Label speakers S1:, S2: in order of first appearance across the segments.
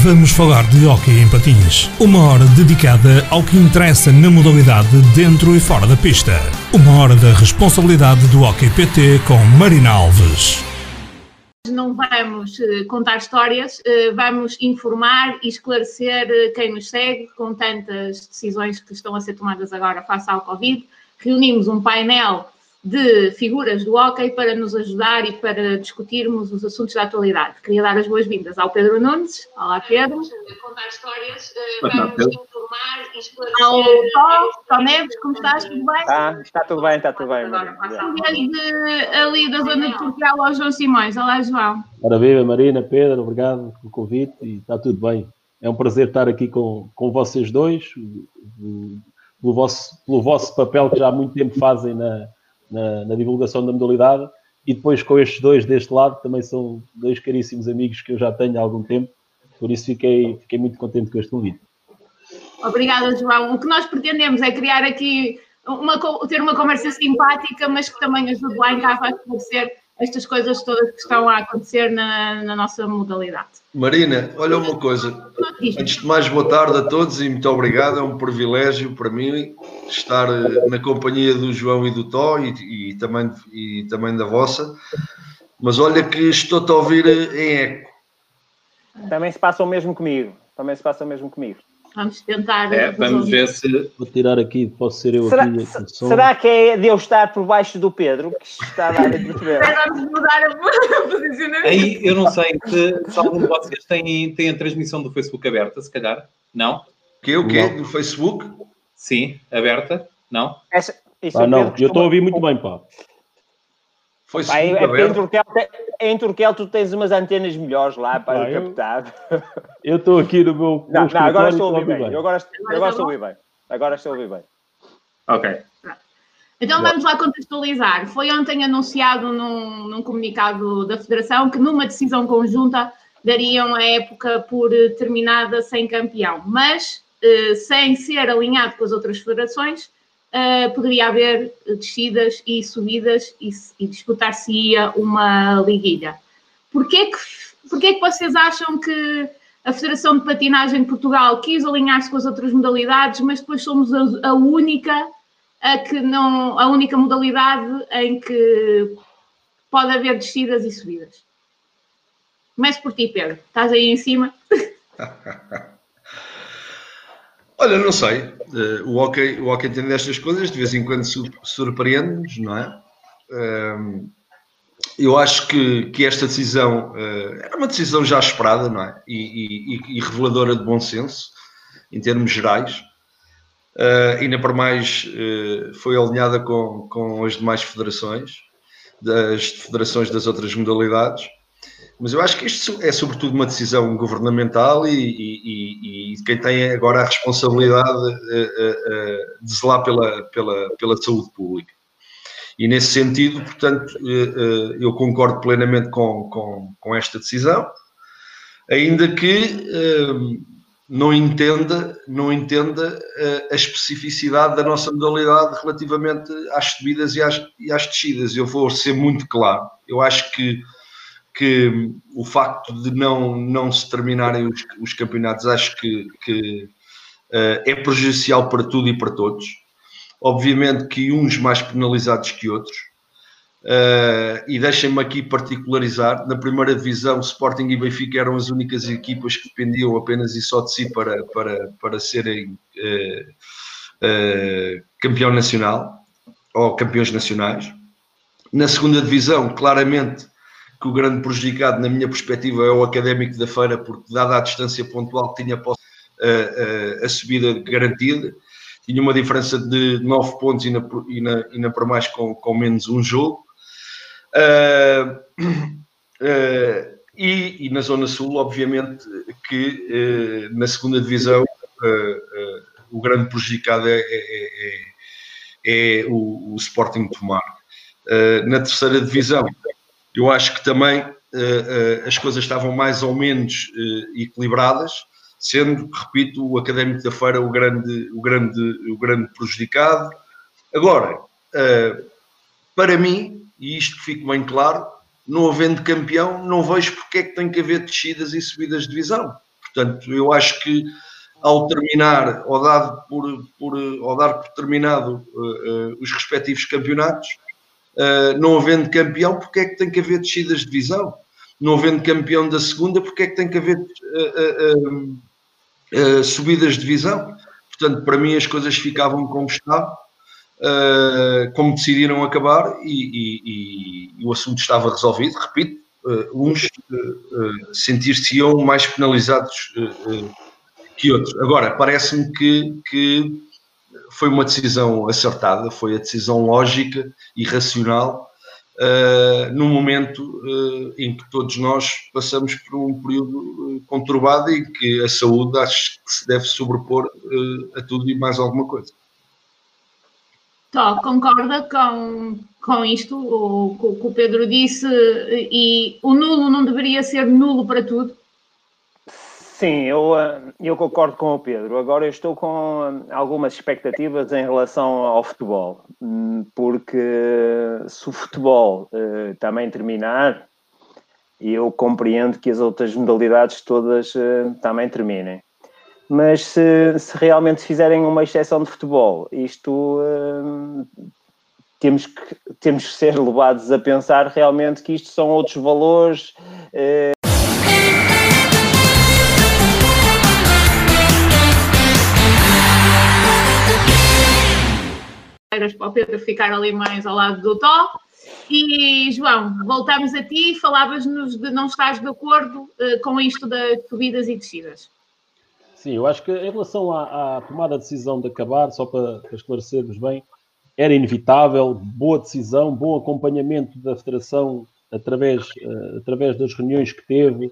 S1: Vamos falar de hóquei em patins. Uma hora dedicada ao que interessa na modalidade dentro e fora da pista. Uma hora da responsabilidade do Hóquei PT com Marina Alves.
S2: Não vamos eh, contar histórias, eh, vamos informar e esclarecer eh, quem nos segue com tantas decisões que estão a ser tomadas agora face ao Covid. Reunimos um painel de figuras do hockey para nos ajudar e para discutirmos os assuntos da atualidade. Queria dar as boas-vindas ao Pedro Nunes. Olá, Pedro. Contar histórias, vamos informar e esclarecer. Ao Tó, Tó Neves, como estás? Tudo bem?
S3: Ah, está tudo bem, está tudo bem.
S2: Desde ali da zona de Portugal ao João Simões. Olá, João.
S4: Ora viva, Marina, Pedro, obrigado pelo convite e está tudo bem. É um prazer estar aqui com, com vocês dois, pelo vosso, pelo vosso papel que já há muito tempo fazem na, na, na, divulgação da modalidade. E depois com estes dois deste lado, também são dois caríssimos amigos que eu já tenho há algum tempo, por isso fiquei, fiquei muito contente com este convite.
S2: Obrigada, João. O que nós pretendemos é criar aqui, uma, ter uma conversa simpática, mas que também ajude lá em casa a esclarecer estas coisas todas que estão a acontecer na, na, nossa modalidade.
S5: Marina, olha uma coisa. Antes de mais, boa tarde a todos e muito obrigado. É um privilégio para mim estar eh, na companhia do João e do Tó e, e também, e também da vossa. Mas olha que estou-te a ouvir em eco.
S3: Também se passa o mesmo comigo. Também se passa o mesmo comigo.
S2: Vamos tentar.
S6: É, vamos ver se.
S4: Vou tirar aqui, posso ser eu
S3: será,
S4: aqui.
S3: Será que é de eu estar por baixo do Pedro que está a dar a
S2: Vamos mudar a posicionamento.
S6: Aí, eu não sei se, se algum de vocês tem, tem a transmissão do Facebook aberta, se calhar. Não?
S5: O quê? O quê? Do Facebook?
S6: Sim, aberta. Não?
S4: Essa, ah, não, eu estou a ouvir muito bem, pá.
S5: Foi Pá, é, é
S3: em, Turquel, em Turquel tu tens umas antenas melhores lá para captar.
S4: Eu estou aqui no meu.
S3: Não, não agora estou a ouvir bem. bem. Eu agora, agora, agora estou a ouvir bem. Agora estou a ouvir bem.
S6: Ok.
S2: Então vamos lá contextualizar. Foi ontem anunciado num, num, comunicado da Federação que numa decisão conjunta dariam a época por terminada sem campeão, mas eh, sem ser alinhado com as outras federações, uh, poderia haver descidas e subidas e, e disputar-se-ia uma liguilha. Porquê que, porquê que vocês acham que a Federação de Patinagem de Portugal quis alinhar-se com as outras modalidades, mas depois somos a, a única a que não a única modalidade em que pode haver descidas e subidas. Começo por ti, Pedro. Estás aí em cima.
S5: Olha, não sei. Uh, o hockey, o hockey tem destas coisas, de vez em quando surpreende-nos, não é? Uh, eu acho que, que esta decisão uh, era uma decisão já esperada, não é? E, e, e reveladora de bom senso, em termos gerais. Uh, ainda por mais uh, foi alinhada com, com as demais federações, das federações das outras modalidades. Mas eu acho que isto é sobretudo uma decisão governamental e, e, e quem tem agora a responsabilidade uh, uh, de zelar pela, pela, pela saúde pública. E nesse sentido, portanto, eu concordo plenamente com, com, com, esta decisão, ainda que não entenda, não entenda a especificidade da nossa modalidade relativamente às subidas e às, e às descidas. Eu vou ser muito claro. Eu acho que que o facto de não, não se terminarem os, os campeonatos acho que, que uh, é prejudicial para tudo e para todos. Obviamente que uns mais penalizados que outros. Uh, e deixem-me aqui particularizar: na primeira divisão, Sporting e Benfica eram as únicas equipas que dependiam apenas e só de si para, para, para serem uh, campeão nacional ou campeões nacionais. Na segunda divisão, claramente, que o grande prejudicado, na minha perspectiva, é o académico da feira, porque, dada a distância pontual que tinha a, a, a subida garantida, tinha uma diferença de 9 pontos e na, e na, para mais com, com menos um jogo. Uh, uh, e, e, na Zona Sul, obviamente, que uh, na segunda divisão o grande prejudicado é, é, é, é o, o, Sporting Tomar. na terceira divisão, eu acho que também uh, uh, as coisas estavam mais ou menos uh, equilibradas, sendo, repito, o Académico da Feira o grande, o grande, o grande prejudicado. Agora, para mim, e isto fica bem claro, não havendo campeão, não vejo porque é que tem que haver descidas e subidas de divisão. Portanto, eu acho que ao terminar, ou, dado por, por, ou dar por terminado uh, uh, os respectivos campeonatos, uh, não havendo campeão, porque é que tem que haver descidas de divisão? Não havendo campeão da segunda, porque é que tem que haver subidas de divisão? Portanto, para mim as coisas ficavam como estavam, como decidiram acabar e, e, e, o assunto estava resolvido, repito, uns sentir-se-iam mais penalizados que outros. Agora, parece-me que, que foi uma decisão acertada, foi a decisão lógica e racional uh, no momento uh, em que todos nós passamos por um período uh, conturbado e que a saúde acho que se deve sobrepor uh, a tudo e mais alguma coisa.
S2: Tó, concorda com, com isto, o que o Pedro disse, e o nulo não deveria ser nulo para tudo?
S3: Sim, eu, eh, eu concordo com o Pedro. Agora eu estou com eh, algumas expectativas em relação ao futebol, hum, porque se o futebol uh, também terminar, eu compreendo que as outras modalidades todas também terminem. Mas se, se, realmente fizerem uma exceção de futebol, isto temos, que, temos que ser levados a pensar realmente que isto são outros valores.
S2: Para o Pedro ficar ali mais ao lado do Tó. E, João, voltamos a ti, falavas-nos de não estás de acordo uh, com isto das subidas e descidas.
S4: Sim, eu acho que em relação à, à tomada de decisão de acabar, só para, para esclarecermos bem, era inevitável, boa decisão, bom acompanhamento da Federação através, uh, através das reuniões que teve.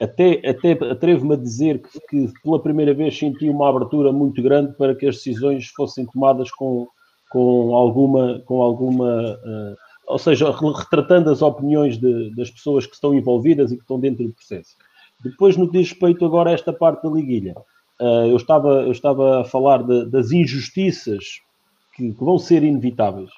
S4: Até, até atrevo-me a dizer que, que pela primeira vez senti uma abertura muito grande para que as decisões fossem tomadas com, com alguma, com alguma uh, ou seja, retratando as opiniões de, das pessoas que estão envolvidas e que estão dentro do processo. Depois, no que diz respeito agora a esta parte da liguilha, uh, eu, estava, eu estava a falar de, das injustiças que, que, vão ser inevitáveis.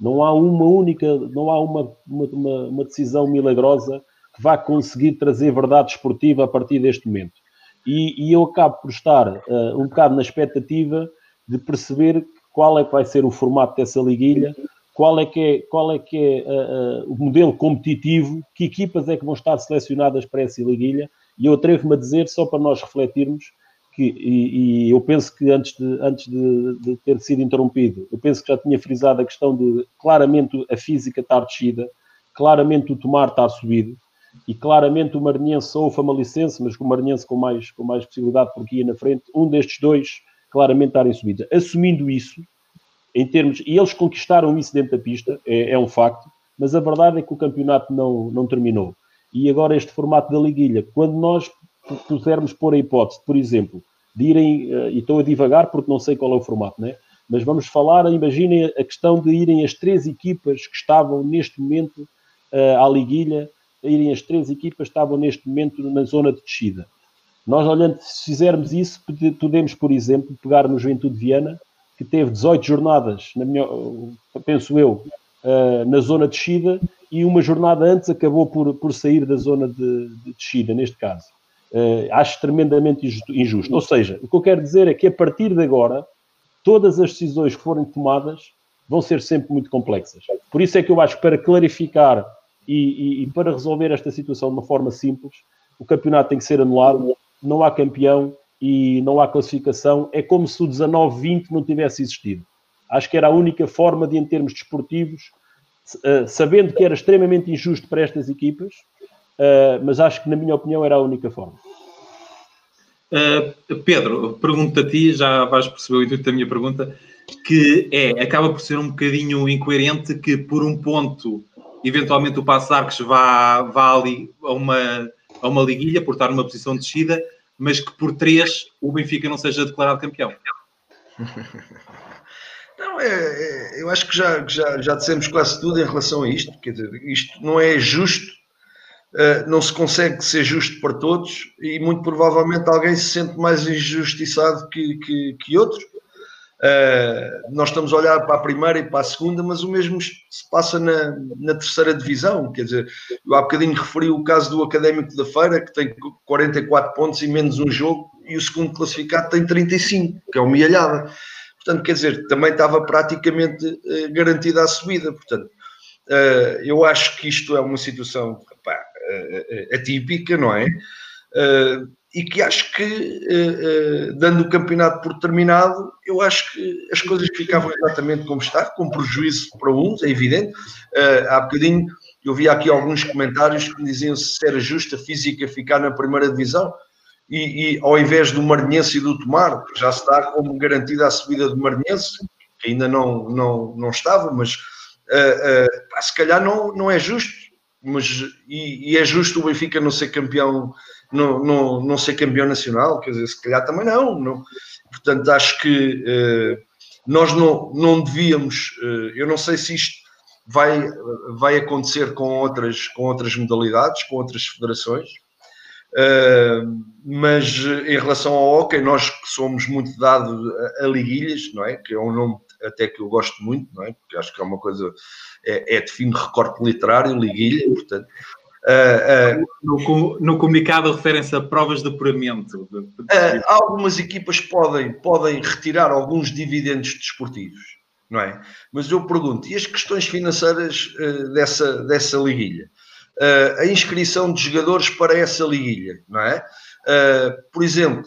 S4: Não há uma única, não há uma, uma, uma decisão milagrosa que vá conseguir trazer verdade esportiva a partir deste momento. E, e eu acabo por estar uh, um bocado na expectativa de perceber qual é que vai ser o formato dessa liguilha, qual é que é, qual é, que é uh, uh, o modelo competitivo, que equipas é que vão estar selecionadas para essa liguilha, e eu atrevo-me a dizer, só para nós refletirmos, que, e, e eu penso que antes, de, antes de, de, ter sido interrompido, eu penso que já tinha frisado a questão de claramente a física estar descida, claramente o tomar estar subido, e claramente o Maranhense ou o Famalicense, mas o Maranhense com mais, com mais possibilidade porque ia na frente, um destes dois claramente estarem subidas. Assumindo isso, em termos. E eles conquistaram isso dentro da pista, é, é, um facto, mas a verdade é que o campeonato não, não terminou. E agora este formato da liguilha, quando nós pudermos pôr a hipótese, por exemplo, de irem, eh, e estou a divagar porque não sei qual é o formato, né? mas vamos falar, imaginem a questão de irem as três equipas que estavam neste momento uh, à liguilha, irem as três equipas que estavam neste momento na zona de descida. Nós, olhando, se fizermos isso, podemos, por exemplo, pegar no Juventude Viana, que teve 18 jornadas, na minha, penso eu, uh, na zona de descida, e uma jornada antes acabou por, por sair da zona de, de descida, neste caso. Uh, acho tremendamente injusto. Ou seja, o que eu quero dizer é que a partir de agora, todas as decisões que forem tomadas vão ser sempre muito complexas. Por isso é que eu acho que para clarificar e, e, e para resolver esta situação de uma forma simples, o campeonato tem que ser anulado não há campeão e não há classificação. É como se o 19-20 não tivesse existido. Acho que era a única forma de, em termos desportivos, uh, sabendo que era extremamente injusto para estas equipas, uh, mas acho que, na minha opinião, era a única forma.
S6: Uh, Pedro, pergunto a ti, já vais perceber o intuito da minha pergunta, que é, acaba por ser um bocadinho incoerente que por um ponto, eventualmente o Passo Arques vá, vá ali a uma, a uma liguilha por estar numa posição de descida, mas que por três o Benfica não seja declarado campeão.
S5: Não, é, é, eu acho que já, já, já dissemos quase tudo em relação a isto. Quer dizer, isto não é justo, uh, não se consegue ser justo para todos e muito provavelmente alguém se sente mais injustiçado que, que, que. Uh, nós estamos a olhar para a primeira e para a segunda, mas o mesmo se passa na, na terceira divisão. Quer dizer, eu há bocadinho referi o caso do Académico da Feira, que tem 44 pontos e menos um jogo, e o segundo classificado tem 35, que é uma milhada. Portanto, quer dizer, também estava praticamente uh, garantida a subida. Portanto, uh, eu acho que isto é uma situação pá, atípica, não é? E que acho que, uh, uh, dando o campeonato por terminado, eu acho que as coisas ficavam exatamente como está, com prejuízo para uns, é evidente. Uh, há bocadinho eu vi aqui alguns comentários que diziam se era justa física ficar na primeira divisão e, e ao invés do Marinhense e do Tomar, já está como garantida a subida do Marinhense, que ainda não, não, não estava, mas pá, se calhar não, não é justo. Mas, e, e é justo o Benfica não ser campeão não, não, não ser campeão nacional, quer dizer, se calhar também não. não. Portanto, acho que uh, nós não, não devíamos, uh, eu não sei se isto vai, vai acontecer com outras, com outras modalidades, com outras federações, uh, mas em relação ao hockey, nós que somos muito dados a, a, liguilhas, não é? Que é um nome até que eu gosto muito, não é? Porque acho que é uma coisa, é, é de fino recorte literário, liguilha, portanto,
S6: No, no, comunicado referem-se a provas de apuramento.
S5: Uh, algumas equipas podem, podem retirar alguns dividendos desportivos, não é? Mas eu pergunto, e as questões financeiras dessa, dessa liguilha? a inscrição de jogadores para essa liguilha, não é? por exemplo,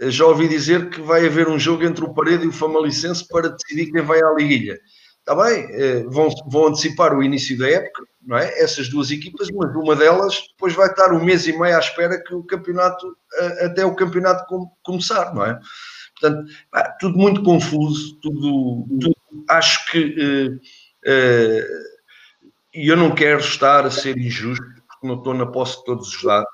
S5: já ouvi dizer que vai haver um jogo entre o Parede e o Famalicense para decidir quem vai à liguilha. Está bem, vão, vão antecipar o início da época, não é? Essas duas equipas, mas uma delas depois vai estar um mês e meio à espera que o campeonato, até o campeonato começar, não é? Portanto, tudo muito confuso, tudo, tudo acho que uh, uh, e eu não quero estar a ser injusto, porque não estou na posse de todos os dados,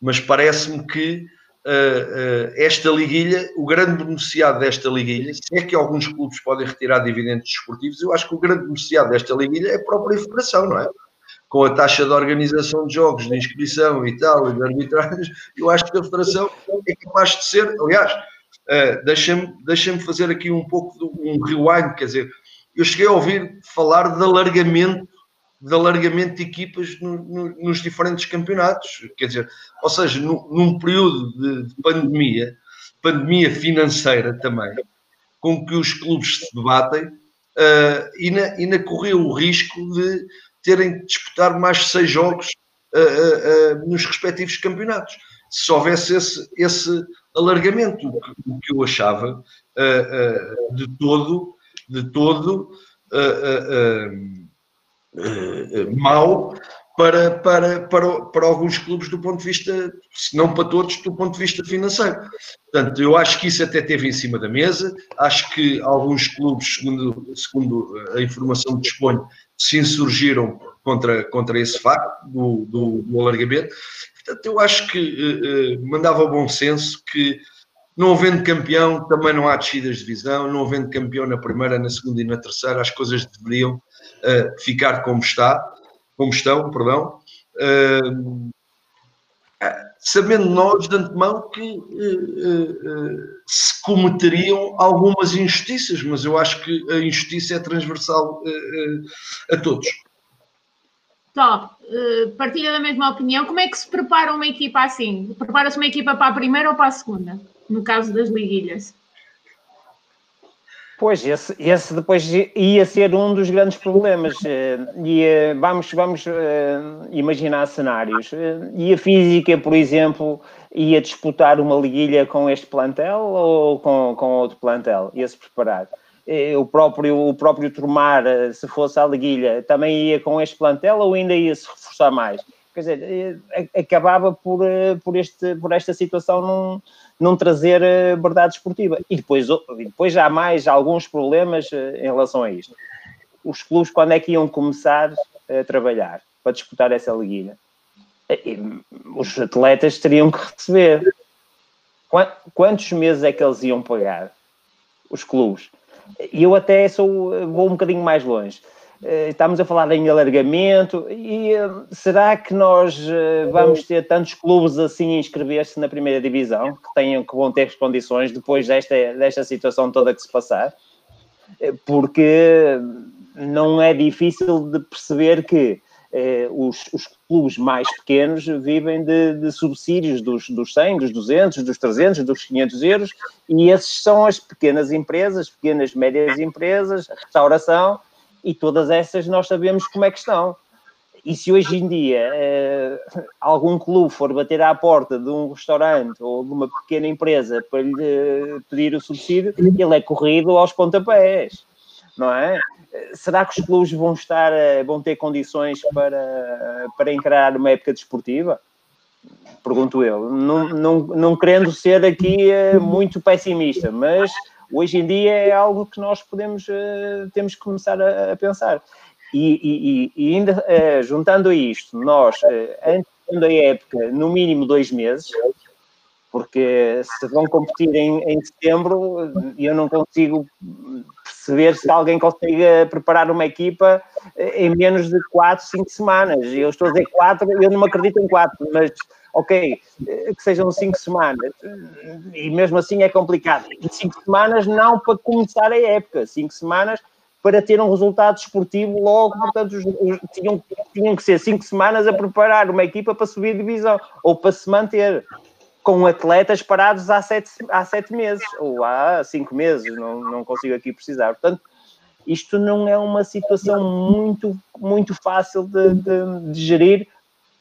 S5: mas parece-me que uh, uh, esta liguilha, o grande beneficiado desta liguilha, se é que alguns clubes podem retirar dividendos desportivos, eu acho que o grande beneficiado desta liguilha é a própria federação, não é? Com a taxa de organização de jogos, de inscrição e tal, e de arbitragens, eu acho que a federação é capaz de ser, aliás, uh, deixa-me deixa fazer aqui um pouco de um rewind, quer dizer, eu cheguei a ouvir falar de alargamento de alargamento de equipas no, no, nos diferentes campeonatos. Quer dizer, ou seja, no, num período de, de, pandemia, pandemia financeira também, com que os clubes se debatem, uh, ainda, ainda o risco de terem de disputar mais seis jogos uh, uh, nos respectivos campeonatos. Se houvesse esse, esse alargamento, o que, o que eu achava de todo, de todo uh, mau para, para, para, para alguns clubes do ponto de vista, se não para todos, do ponto de vista financeiro. Portanto, eu acho que isso até teve em cima da mesa, acho que alguns clubes, segundo, segundo a informação que disponho, se insurgiram contra, contra esse facto do, do, do alargamento. Portanto, eu acho que uh, mandava bom senso que não havendo campeão, também não há descidas de divisão, não havendo campeão na primeira, na segunda e na terceira, as coisas deveriam uh, ficar como está, como estão, perdão, uh, sabendo nós de antemão que uh, se cometeriam algumas injustiças, mas eu acho que a injustiça é transversal a todos.
S2: Top, partilha da mesma opinião. Como é que se prepara uma equipa assim? Prepara-se uma equipa para a primeira ou para a segunda, no caso das liguilhas?
S3: Pois, esse, esse depois ia ser um dos grandes problemas. Eh, e eh, vamos, vamos eh, imaginar cenários. E a física, por exemplo, ia disputar uma liguilha com este plantel ou com, com outro plantel? Ia-se preparar. O próprio, o próprio Turmar, se fosse a liguilha, também ia com este plantel ou ainda ia se reforçar mais? Quer dizer, acabava por, por, este, por esta situação não não trazer eh, verdade esportiva. E depois, depois há mais alguns problemas eh, em relação a isto. Os clubes, quando é que iam começar a trabalhar para disputar essa liguilha? Eh, os atletas teriam que receber. Quantos meses é que eles iam pagar? Os clubes. E eu até sou, vou um bocadinho mais longe. Eh, estamos a falar em alargamento, e eh, será que nós eh, vamos ter tantos clubes assim a inscrever-se na primeira divisão, que tenham que vão ter as condições depois desta, desta situação toda que se passar? Porque não é difícil de perceber que eh, os, os, clubes mais pequenos vivem de, de, subsídios dos, dos 100, dos 200, dos 300, dos 500 euros, e esses são as pequenas empresas, pequenas, médias empresas, restauração, e todas essas nós sabemos como é que estão. E se hoje em dia eh, algum clube for bater à porta de um restaurante ou de uma pequena empresa para lhe eh, pedir o subsídio, ele é corrido aos pontapés, não é? Será que os clubes vão estar, eh, vão ter condições para, para encarar uma época desportiva? Pergunto eu. Não, não, não querendo ser aqui muito pessimista, mas hoje em dia é algo que nós podemos, uh, temos que começar a, a pensar. E, e, e ainda uh, juntando a isto, nós, uh, antes da época, no mínimo dois meses, porque se vão competir em, em setembro, eu não consigo perceber se alguém consegue preparar uma equipa em menos de 4, 5 semanas. Eu estou a dizer 4, eu não acredito em 4, mas ok, que sejam 5 semanas. E mesmo assim é complicado. 5 semanas não para começar a época, 5 semanas para ter um resultado esportivo logo, portanto, os, os, tinham, tinham que ser 5 semanas a preparar uma equipa para subir divisão ou para se manter com atletas parados há sete, há sete meses ou há cinco meses, não, não consigo aqui precisar. Portanto, isto não é uma situação muito, muito fácil de, de, de gerir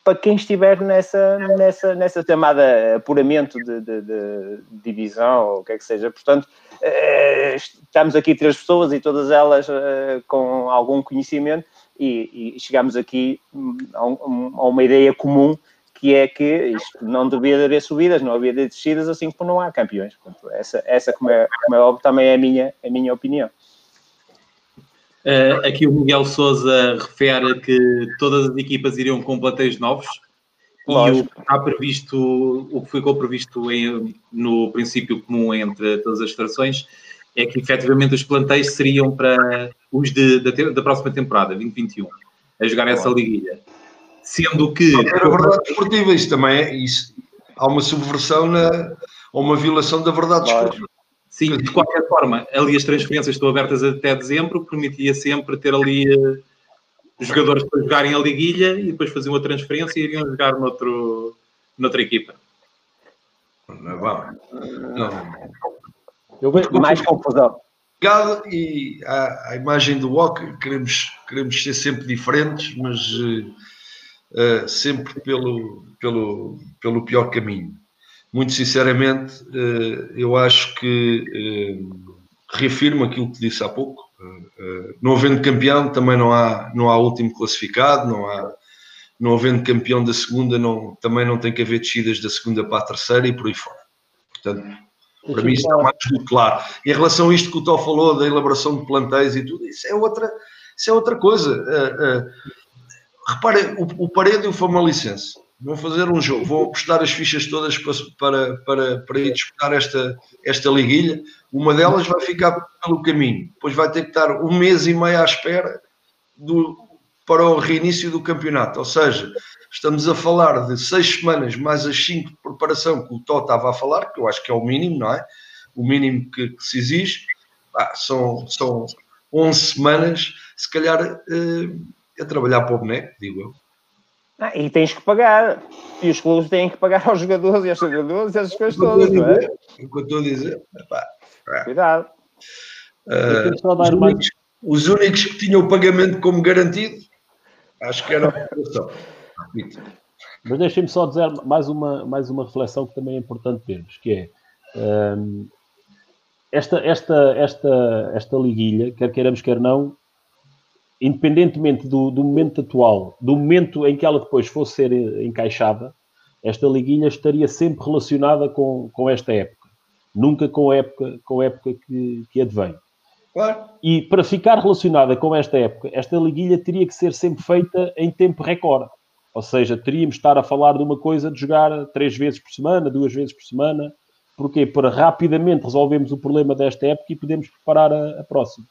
S3: para quem estiver nessa, nessa, nessa chamada apuramento de, de, de, divisão ou o que é que seja. Portanto, eh, estamos aqui três pessoas e todas elas eh, com algum conhecimento e, e chegamos aqui a, um, a uma ideia comum que é que isto não devia haver subidas, não havia descidas, assim como não há campeões. Portanto, essa, essa como, é, como é óbvio, também é a minha, a minha opinião.
S6: Uh, aqui o Miguel Souza refere que todas as equipas iriam com plantéis novos Lógico. e o que está previsto, o que ficou previsto em, no princípio comum entre todas as federações é que efetivamente os plantéis seriam para os de, da, da próxima temporada, 2021, a jogar essa liguilha. Sendo que.
S5: Era verdade desportiva, isso também é. Isso, há uma subversão na, ou uma violação da verdade desportiva.
S6: Sim, de qualquer forma, ali as transferências estão abertas até dezembro, permitia sempre ter ali uh, jogadores para jogarem a liguilha e depois faziam a transferência e iriam jogar noutro, noutra equipa.
S5: Não é bom. Não.
S3: Eu vejo mais confusão.
S5: E a, a imagem do Walker, queremos, queremos ser sempre diferentes, mas uh, uh, sempre pelo, pelo, pelo pior caminho. Muito sinceramente, uh, eu acho que uh, reafirmo aquilo que disse há pouco. não havendo campeão, também não há, não há último classificado, não há. Não havendo campeão da segunda, não, também não tem que haver descidas da segunda para a terceira e por aí fora. Portanto, para mim, isso é mais do claro. Em relação a isto que o Tó falou, da elaboração de plantéis e tudo, isso é outra, isso é outra coisa. Reparem, o, o Parede e o Famalicense vão fazer um jogo, vão apostar as fichas todas para, para, para, ir disputar esta, esta liguilha. Uma delas vai ficar pelo caminho, depois vai ter que estar um mês e meio à espera do, para o reinício do campeonato. Ou seja, estamos a falar de seis semanas mais as cinco de preparação que o Tó estava a falar, que eu acho que é o mínimo, não é? O mínimo que, que se exige. Ah, são, são 11 semanas, se calhar. Eh, a trabalhar para o boneco, digo eu.
S3: Ah, e tens que pagar. E os clubes têm que pagar aos jogadores e aos jogadores e essas coisas todas, não é?
S5: O que eu estou a dizer. Epá,
S3: Cuidado.
S5: Uh, os, únicos, os, únicos, que tinham o pagamento como garantido, acho que era a.
S4: Mas deixem-me só dizer mais uma, mais uma reflexão que também é importante termos, que é um, esta, esta, esta, esta liguilha, quer queiramos, quer não, independentemente do, do, momento atual, do momento em que ela depois fosse ser encaixada, esta liguinha estaria sempre relacionada com, com esta época, nunca com a época, com a época que, que advém. Claro. E para ficar relacionada com esta época, esta liguilha teria que ser sempre feita em tempo recorde. Ou seja, teríamos de estar a falar de uma coisa de jogar três vezes por semana, duas vezes por semana. Porquê? Para rapidamente resolvermos o problema desta época e podemos preparar a, a próxima.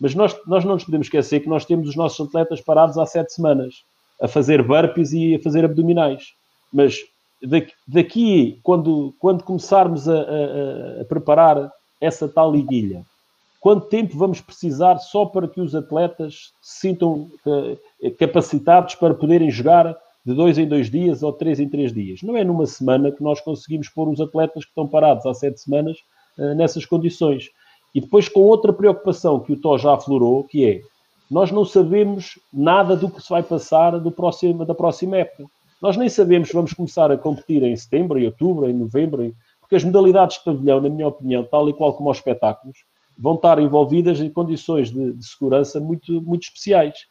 S4: Mas nós, nós não nos podemos esquecer que nós temos os nossos atletas parados há sete semanas a fazer burpees e a fazer abdominais. Mas daqui, quando, quando começarmos a, a, a preparar essa tal liguilha, quanto tempo vamos precisar só para que os atletas se sintam uh, capacitados para poderem jogar de dois em dois dias ou três em três dias? Não é numa semana que nós conseguimos pôr os atletas que estão parados há sete semanas uh, nessas condições. E depois com outra preocupação que o Tó já aflorou, que é, nós não sabemos nada do que se vai passar do próximo, da próxima época. Nós nem sabemos se vamos começar a competir em setembro, em outubro, em novembro, porque as modalidades de pavilhão, na minha opinião, tal e qual como os espetáculos, vão estar envolvidas em condições de, de segurança muito, muito especiais.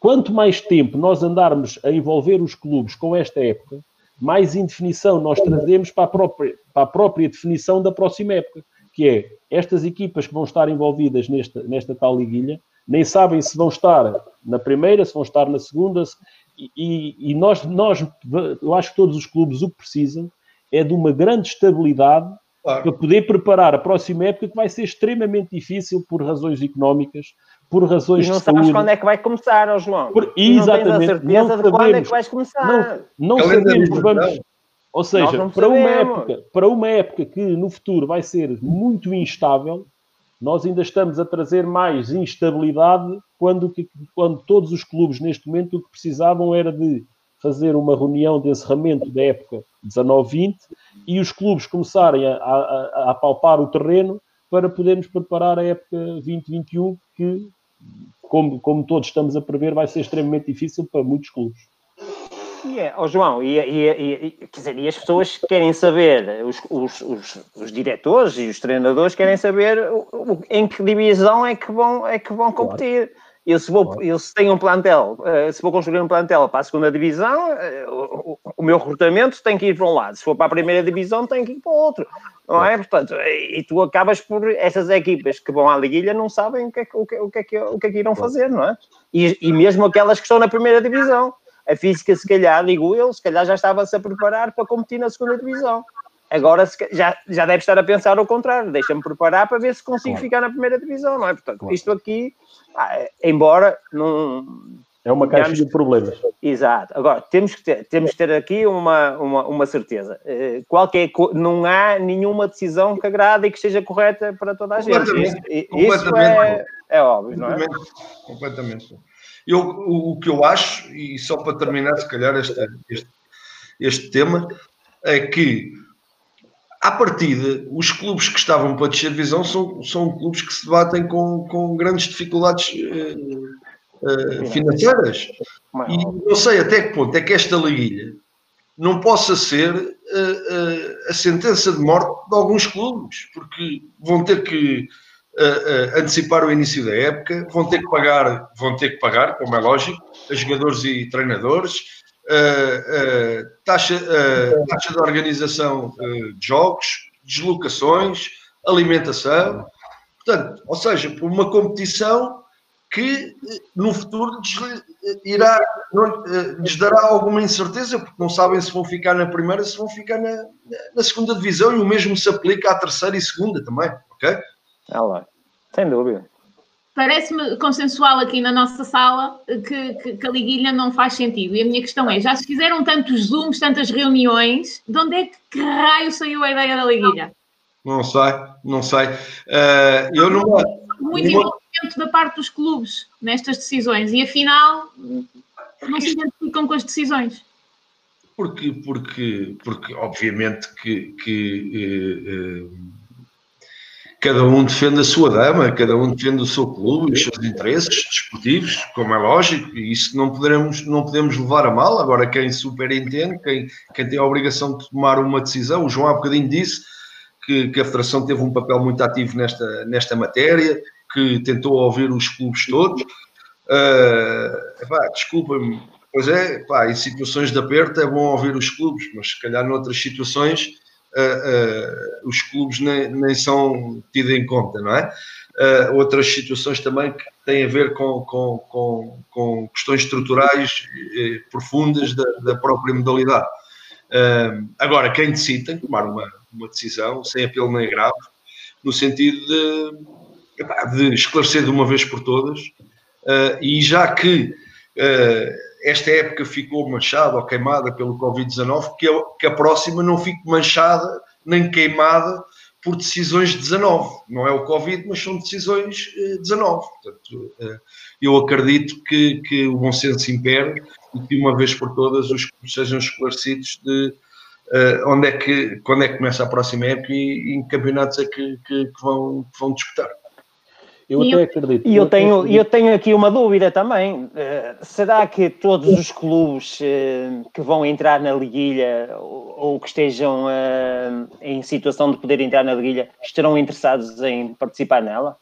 S4: Quanto mais tempo nós andarmos a envolver os clubes com esta época, mais indefinição nós trazemos para a própria, para a própria definição da próxima época que é estas equipas que vão estar envolvidas nesta, nesta tal liguilha nem sabem se vão estar na primeira, se vão estar na segunda, e, e, nós, nós, eu acho que todos os clubes o que precisam é de uma grande estabilidade claro. para poder preparar a próxima época que vai ser extremamente difícil por razões económicas, por razões
S3: e não sabes quando é que vai começar, oh João. Por,
S4: exatamente. Não tens a
S3: certeza não de sabemos, quando é que vais começar.
S4: Não, não sabemos, vamos, ou seja, para uma, época, para uma época que no futuro vai ser muito instável, nós ainda estamos a trazer mais instabilidade quando, quando todos os clubes neste momento o que precisavam era de fazer uma reunião de encerramento da época 19-20 e os clubes começarem a, a, a palpar o terreno para podermos preparar a época 2021 que, como, como todos estamos a prever, vai ser extremamente difícil para muitos clubes.
S3: E é, oh João, e, e, e, quer dizer, e as pessoas querem saber, os, os, os, os diretores e os treinadores querem saber o, o, em que divisão é que vão, é que vão competir. Claro. Eu se, vou, eu se tenho um plantel, eh, se vou construir um plantel para a segunda divisão, eh, o, o, meu recrutamento tem que ir para um lado. Se for para a primeira divisão, tem que ir para o outro. Não é? Portanto, e tu acabas por. Essas equipas que vão à liguilha não sabem o que é que, o que, é que, o que, é que irão fazer, não é? E, e mesmo aquelas que estão na primeira divisão a física, se calhar, digo eu, se calhar já estava-se a preparar para competir na segunda divisão. Agora já, já deve estar a pensar ao contrário, deixa-me preparar para ver se consigo claro. ficar na primeira divisão, não é? Portanto, claro. isto aqui, ah, embora não.
S4: É uma caixa de problemas.
S3: Exato. Agora, temos que ter, temos que ter aqui uma, uma, uma certeza. Eh, qualquer, não há nenhuma decisão que agrade e que esteja correta para toda a gente. Isso, isso é, é óbvio, não é?
S5: Completamente. Eu, o, o, que eu acho, e só para terminar, se calhar, este, este, este tema, é que, à partida, os clubes que estavam para descer divisão são, são clubes que se debatem com, com grandes dificuldades uh, uh, financeiras. E não sei até que ponto é que esta liguilha não possa ser uh, a sentença de morte de alguns clubes, porque vão ter que uh, antecipar o início da época, vão ter que pagar, vão ter que pagar, como é lógico, a jogadores e treinadores, uh, taxa, taxa de organização de jogos, deslocações, alimentação, portanto, ou seja, por uma competição que no futuro irá, não, lhes dará alguma incerteza, porque não sabem se vão ficar na primeira, se vão ficar na, na segunda divisão, e o mesmo se aplica à terceira e segunda também, ok?
S3: Ah lá, sem dúvida.
S2: Parece-me consensual aqui na nossa sala que, que, que, a liguilha não faz sentido. E a minha questão é: já se fizeram tantos zooms, tantas reuniões, de onde é que, que raio saiu a ideia da liguilha?
S5: Não sei, não sei. Uh, eu não.
S2: Muito envolvimento da parte dos clubes nestas decisões e afinal não se identificam com as decisões.
S5: Porque, porque, porque obviamente que, que uh, uh, cada um defende a sua dama, cada um defende o seu clube, os seus interesses desportivos, como é lógico, e isso não podemos, não podemos levar a mal. Agora, quem superintende, quem, quem tem a obrigação de tomar uma decisão, o João há bocadinho disse que, que a Federação teve um papel muito ativo nesta, nesta matéria, que tentou ouvir os clubes todos. Uh, Desculpa-me, pois é, em situações de aperto é bom ouvir os clubes, mas se calhar noutras situações uh, uh, os clubes nem, nem, são tidos em conta, não é? Uh, outras situações também que têm a ver com, com, com, com questões estruturais profundas da, da, própria modalidade. agora, quem decide tem que tomar uma, uma decisão sem apelo nem grave, no sentido de de esclarecer de uma vez por todas, uh, e já que uh, esta época ficou manchada ou queimada pelo Covid-19, que, que, a próxima não fique manchada nem queimada por decisões 19. Não é o Covid, mas são decisões 19. Portanto, eu acredito que, que o bom senso impere e que uma vez por todas os sejam esclarecidos de uh, onde é que, quando é que começa a próxima época e, e em campeonatos é que, que, vão, vão disputar.
S3: Eu até acredito. E eu tenho, eu tenho aqui uma dúvida também. Uh, será que todos os clubes uh, que vão entrar na liguilha ou, ou que estejam uh, em situação de poder entrar na liguilha estarão interessados em participar nela?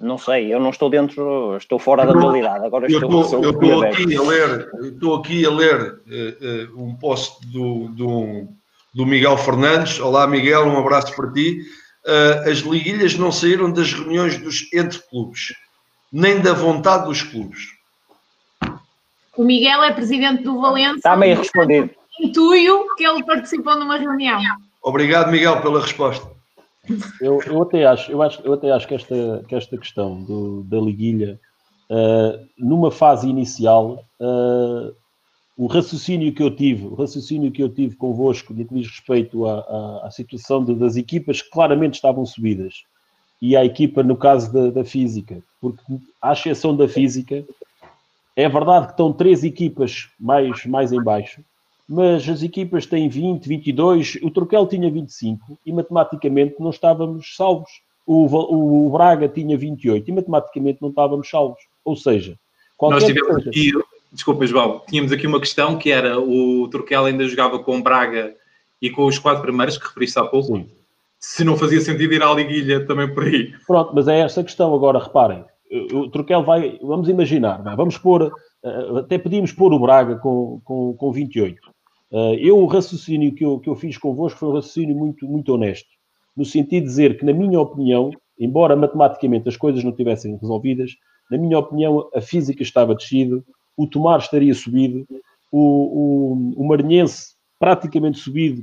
S3: Não sei, eu não estou dentro, estou fora da atualidade. Agora
S5: eu
S3: estou,
S5: estou, eu estou aqui a ler, estou aqui a ler uh, uh, um post do, do, do, Miguel Fernandes. Olá, Miguel, um abraço para ti. Uh, as liguilhas não saíram das reuniões dos entre clubes, nem da vontade dos clubes.
S2: O Miguel é presidente do Valência.
S3: Está meio respondido.
S2: Intuio que ele participou numa reunião.
S5: Obrigado, Miguel, pela resposta.
S4: Eu, eu, até acho, eu, acho, eu até acho que esta, que esta questão do, da liguilha, uh, numa fase inicial, uh, o raciocínio que eu tive, o raciocínio que eu tive convosco no que diz respeito à, à, à situação de, das equipas que claramente estavam subidas e à equipa no caso da, da física, porque à exceção da física, é verdade que estão três equipas mais, mais em baixo, mas as equipas têm 20, 22, o Troquel tinha 25 e matematicamente não estávamos salvos. O, o Braga tinha 28 e matematicamente não estávamos salvos. Ou seja,
S6: nós tivemos aqui, desculpa João, tínhamos aqui uma questão que era o Troquel ainda jogava com o Braga e com os quatro primeiros que referiste há pouco. Sim. Se não fazia sentido ir à liguilha também por aí.
S4: Pronto, mas é essa questão agora, reparem. O Troquel vai, vamos imaginar, vamos pôr, eh, até podíamos pôr o Braga com, com, com 28. Uh, eu, o raciocínio que eu, que eu fiz convosco foi um raciocínio muito, muito honesto, no sentido de dizer que, na minha opinião, embora matematicamente as coisas não tivessem resolvidas, na minha opinião, a física estava descido, o Tomar estaria subido, o, o, o Marinhense praticamente subido,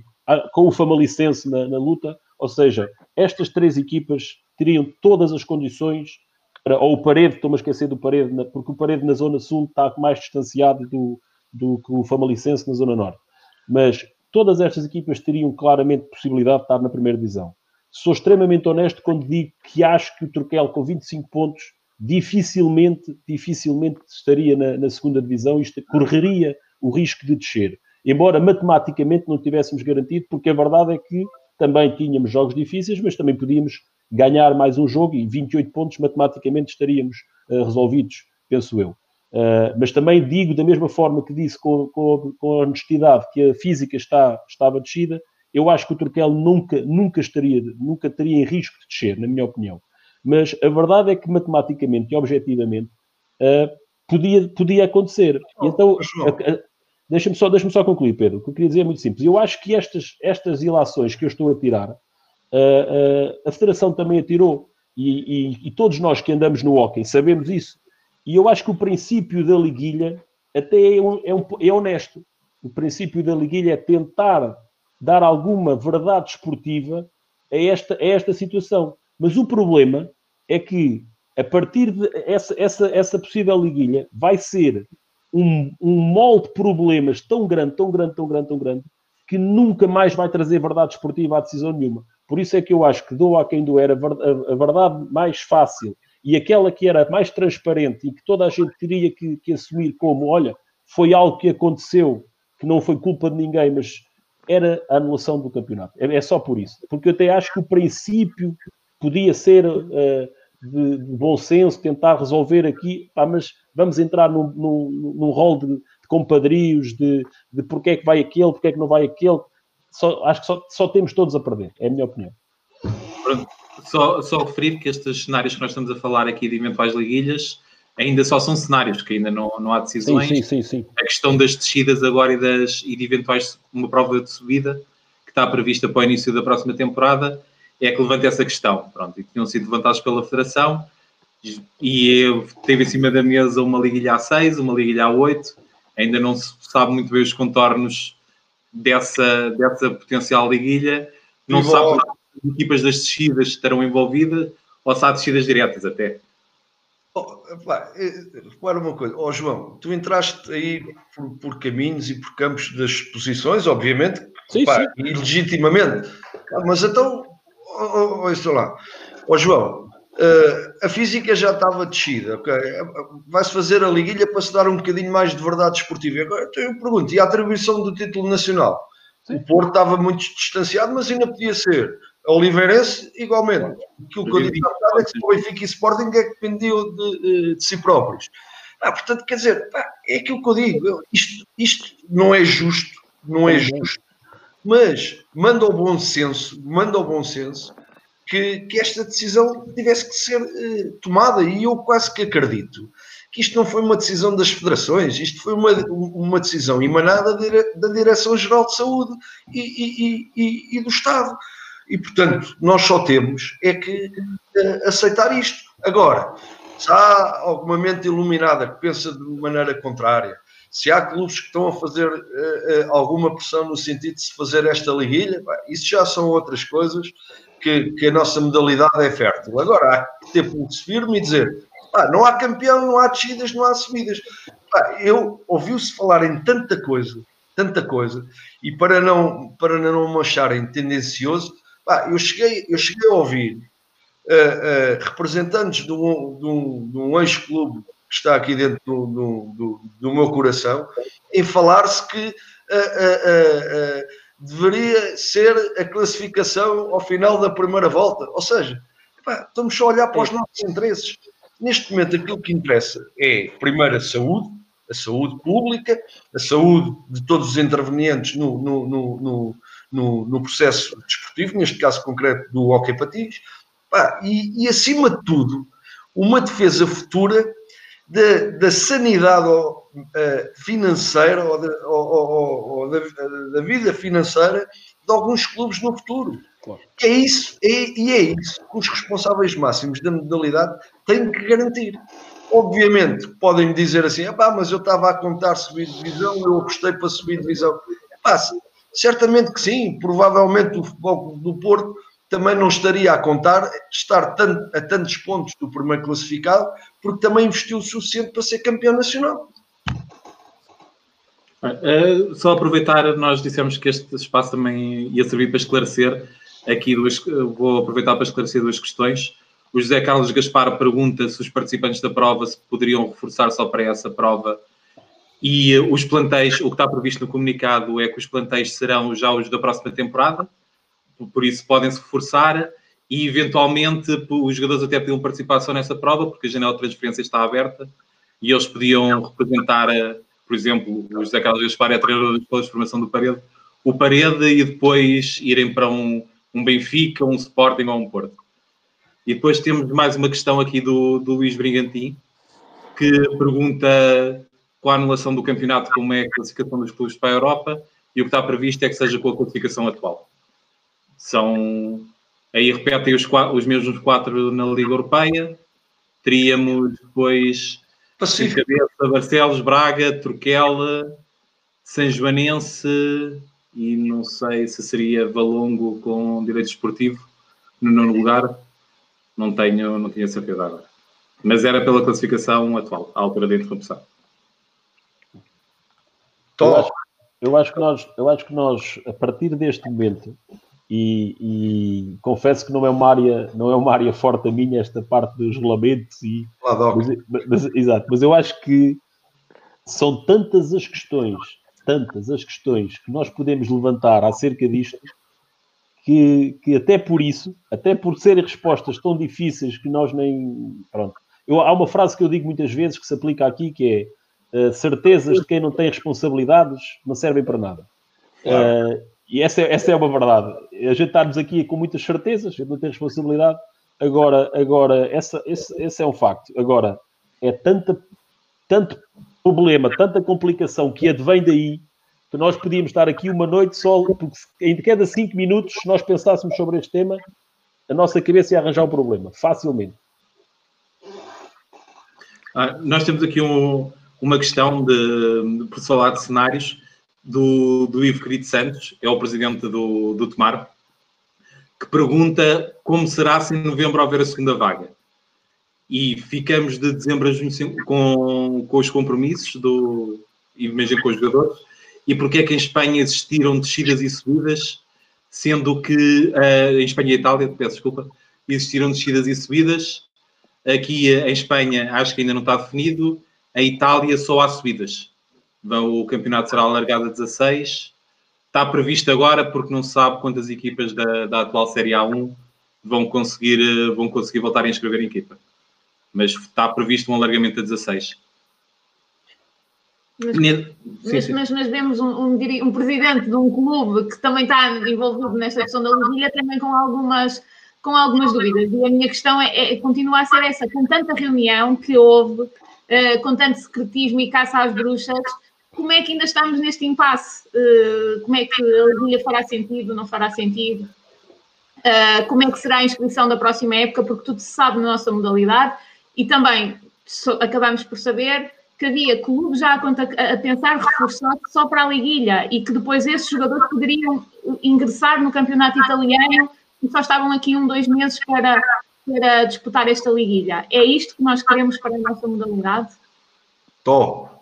S4: com o Famalicense na, na luta, ou seja, estas três equipas teriam todas as condições para, ou o Parede, estou-me a esquecer do Parede, porque o Parede na Zona Sul está mais distanciado do, do que o Famalicense na Zona Norte mas todas estas equipas teriam claramente possibilidade de estar na primeira divisão. Sou extremamente honesto quando digo que acho que o Turquel com 25 pontos dificilmente, dificilmente estaria na, na segunda divisão e correria o risco de descer. Embora matematicamente não tivéssemos garantido, porque a verdade é que também tínhamos jogos difíceis, mas também podíamos ganhar mais um jogo e 28 pontos matematicamente estaríamos uh, resolvidos, penso eu. Uh, mas também digo, da mesma forma que disse com, com, com, honestidade que a física está, estava descida, eu acho que o Turquel nunca, nunca, estaria, nunca teria em risco de descer, na minha opinião. Mas a verdade é que matematicamente e objetivamente uh, podia, podia acontecer. Oh, então, deixa-me só, deixa só concluir, Pedro. O que eu queria dizer é muito simples. Eu acho que estas, estas ilações que eu estou a tirar, uh, a Federação também atirou. E, e, e todos nós que andamos no hockey sabemos isso e eu acho que o princípio da liguilha até é, um, é, um, é honesto. O princípio da liguilha é tentar dar alguma verdade esportiva a esta, a esta situação. Mas o problema é que, a partir de essa, essa, essa possível liguilha, vai ser um, um molde de problemas tão grande, tão grande, tão grande, tão grande, que nunca mais vai trazer verdade esportiva à decisão nenhuma. Por isso é que eu acho que dou a quem doer a, verdade mais fácil e aquela que era mais transparente e que toda a gente teria que, que assumir como, olha, foi algo que aconteceu, que não foi culpa de ninguém, mas era a anulação do campeonato. É, é só por isso. Porque eu até acho que o princípio podia ser uh, de, de, bom senso, tentar resolver aqui, pá, mas vamos entrar num, num, num rol de, de compadrios, de, de porque é que vai aquele, porque é que não vai aquele. Só, acho que só, só temos todos a perder, é a minha opinião.
S6: Só, só referir que estes cenários que nós estamos a falar aqui de eventuais liguilhas ainda só são cenários, que ainda não, não há decisões.
S4: Sim, sim, sim,
S6: A questão das descidas agora e, das, e de eventuais uma prova de subida que está prevista para o início da próxima temporada é que levanta essa questão. Pronto, e tinham sido levantados pela Federação e teve em cima da mesa uma liguilha A6, uma liguilha A8. Ainda não se sabe muito bem os contornos dessa, dessa potencial liguilha. Não se sabe equipas das descidas estarão envolvidas ou se há descidas diretas até.
S5: Oh, eh, repara uma coisa, oh, João, tu entraste aí por, por, caminhos e por campos das posições, obviamente, sim, pá, sim. e legitimamente, mas então, oh, oh, lá, oh, João, Uh, a física já estava descida, okay? vai-se fazer a liguilha para se dar um bocadinho mais de verdade esportiva. Agora então eu pergunto, e a atribuição do título nacional? Sim. O Porto estava muito distanciado, mas ainda podia ser. A Oliveirense, igualmente. Aquilo que eu disse há é que o Benfica e Sporting é que dependiam de, de, si próprios. Ah, portanto, quer dizer, pá, é aquilo que eu digo. Isto, isto não é justo, não é justo. Mas manda o bom senso, manda o bom senso que, que esta decisão tivesse que ser uh, tomada e eu quase que acredito que isto não foi uma decisão das federações, isto foi uma, uma decisão emanada da Direção-Geral de Saúde e, e, e, e, do Estado. E, portanto, nós só temos é que uh, aceitar isto. Agora, se há alguma mente iluminada que pensa de maneira contrária, se há clubes que estão a fazer uh, uh, alguma pressão no sentido de se fazer esta liguilha, isso já são outras coisas que, que, a nossa modalidade é fértil. Agora há que ter pulso firme e dizer: ah, não há campeão, não há descidas, não há subidas. Eu ouviu-se falar em tanta coisa, tanta coisa, e para não, para não me acharem tendencioso, eu, cheguei, eu cheguei a ouvir uh, representantes de um, de um, de um ex-clube está aqui dentro do, do, do, do meu coração em falar-se que. Uh, deveria ser a classificação ao final da primeira volta. Ou seja, pá, estamos só a olhar para os nossos interesses. Neste momento, aquilo que interessa é, primeiro, a saúde, a saúde pública, a saúde de todos os intervenientes no, no, no, no, no processo desportivo, neste caso concreto do Hockey Patins, pá, e, e, acima de tudo, uma defesa futura da, da sanidade uh, financeira ou, de, ou, ou, da, da, vida financeira de alguns clubes no futuro. Claro. É isso, é, e é isso que os responsáveis máximos da modalidade têm que garantir. Obviamente, podem dizer assim, ah, mas eu estava a contar subir divisão, eu apostei para subir divisão. Epá, certamente que sim, provavelmente o futebol do Porto também não estaria a contar estar a tantos pontos do primeiro classificado, porque também investiu o suficiente para ser campeão nacional.
S6: Uh, só aproveitar, nós dissemos que este espaço também ia servir para esclarecer aqui duas, vou aproveitar para esclarecer duas questões. O José Carlos Gaspar pergunta se os participantes da prova se poderiam reforçar só para essa prova e os plantéis, o que está previsto no comunicado é que os plantéis serão já os da próxima temporada, por isso podem-se reforçar e eventualmente os jogadores até podiam participar só nessa prova, porque a janela de transferência está aberta e eles podiam representar por exemplo, o José Carlos Gaspar é treinador da formação do Parede, o Parede e depois irem para um, um Benfica, um Sporting ou um Porto. E depois temos mais uma questão aqui do, do Luís Brigantin, que pergunta com a anulação do campeonato como é a classificação dos clubes para a Europa e o que está previsto é que seja com a classificação atual. São, aí repetem os, os mesmos quatro na Liga Europeia, teríamos depois Pacífico. Cabeça, Barcelos, Braga, Turquela, São Joanense e não sei se seria Valongo com direito esportivo no nono lugar. Não tenho, não tinha certeza agora. Mas era pela classificação atual, à altura da interrupção.
S4: Eu acho, eu acho, que nós, eu acho que nós, a partir deste momento, e, e, confesso que não é uma área não é uma área forte a minha esta parte dos regulamentos e mas, mas, exato mas eu acho que são tantas as questões tantas as questões que nós podemos levantar acerca disto que, que até por isso até por serem respostas tão difíceis que nós nem pronto. Eu, há uma frase que eu digo muitas vezes que se aplica aqui que é uh, certezas de quem não tem responsabilidades não servem para nada. Claro. uh, e essa é, essa é uma verdade. A gente está-nos aqui com muitas certezas, a gente não tem responsabilidade. Agora, agora essa, esse, esse é um facto. Agora, é tanta, tanto problema, tanta complicação que advém daí que nós podíamos estar aqui uma noite só, porque em cada cinco minutos, se nós pensássemos sobre este tema, a nossa cabeça ia arranjar um problema, facilmente.
S6: Ah, nós temos aqui um, uma questão de, de, por falar de cenários do, do Ivo Querido Santos, é o presidente do, do Tomar, que pergunta como será se em novembro houver a segunda vaga. E ficamos de dezembro a junho com, com os compromissos do, imagino com os jogadores, e porque é que em Espanha existiram descidas e subidas, sendo que uh, em Espanha e Itália, peço desculpa, existiram descidas e subidas. Aqui em Espanha acho que ainda não está definido, em Itália só há subidas. O campeonato será alargado a 16. Está previsto agora porque não se sabe quantas equipas da, da atual Série A1 vão conseguir, eh, vão conseguir voltar a inscrever em equipa. Mas está previsto um alargamento a 16.
S2: Mas, sim, mas, sim. mas, mas vemos um, um, um, presidente de um clube que também está envolvido nesta questão da logística também com algumas, com algumas dúvidas. E a minha questão é, é continua a ser essa, com tanta reunião que houve, uh, com tanto secretismo e caça às bruxas, como é que ainda estamos neste impasse? Uh, como é que a logística fará sentido, não fará sentido? Uh, como é que será a inscrição da próxima época? Porque tudo se sabe na nossa modalidade e também so, acabamos por saber que havia clubes já a, a pensar reforçar só para a liguilha e que depois esses jogadores poderiam ingressar no campeonato italiano e só estavam aqui um, dois meses para, para disputar esta liguilha. É isto que nós queremos para a nossa modalidade?
S5: Estou.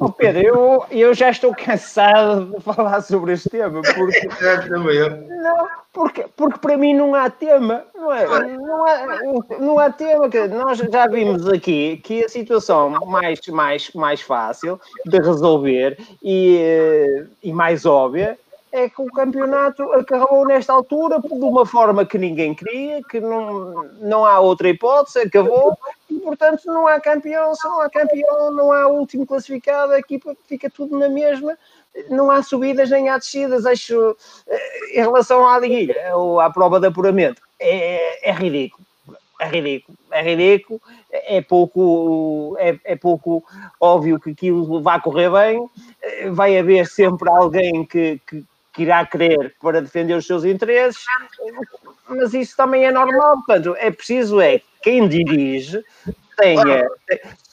S3: Oh, Pedro, eu, eu já estou cansado de falar sobre este tema, porque, não, porque, porque para mim não há tema, não, é, não, há, não há tema, que nós já vimos aqui que a situação mais, mais, mais fácil de resolver e, e mais óbvia é que o campeonato acabou nesta altura de uma forma que ninguém queria, que não, não há outra hipótese, acabou, e portanto não há campeão, se não há campeão, não há último classificado, a equipa fica tudo na mesma, não há subidas nem há descidas, acho, eh, em relação à liguilha, ou à prova de apuramento, é, é ridículo. É ridículo, é ridículo, é pouco, é, é pouco óbvio que aquilo vai correr bem, eh, vai haver sempre alguém que, que que irá querer para defender os seus interesses, mas isso também é normal. Portanto, é preciso é quem dirige tenha,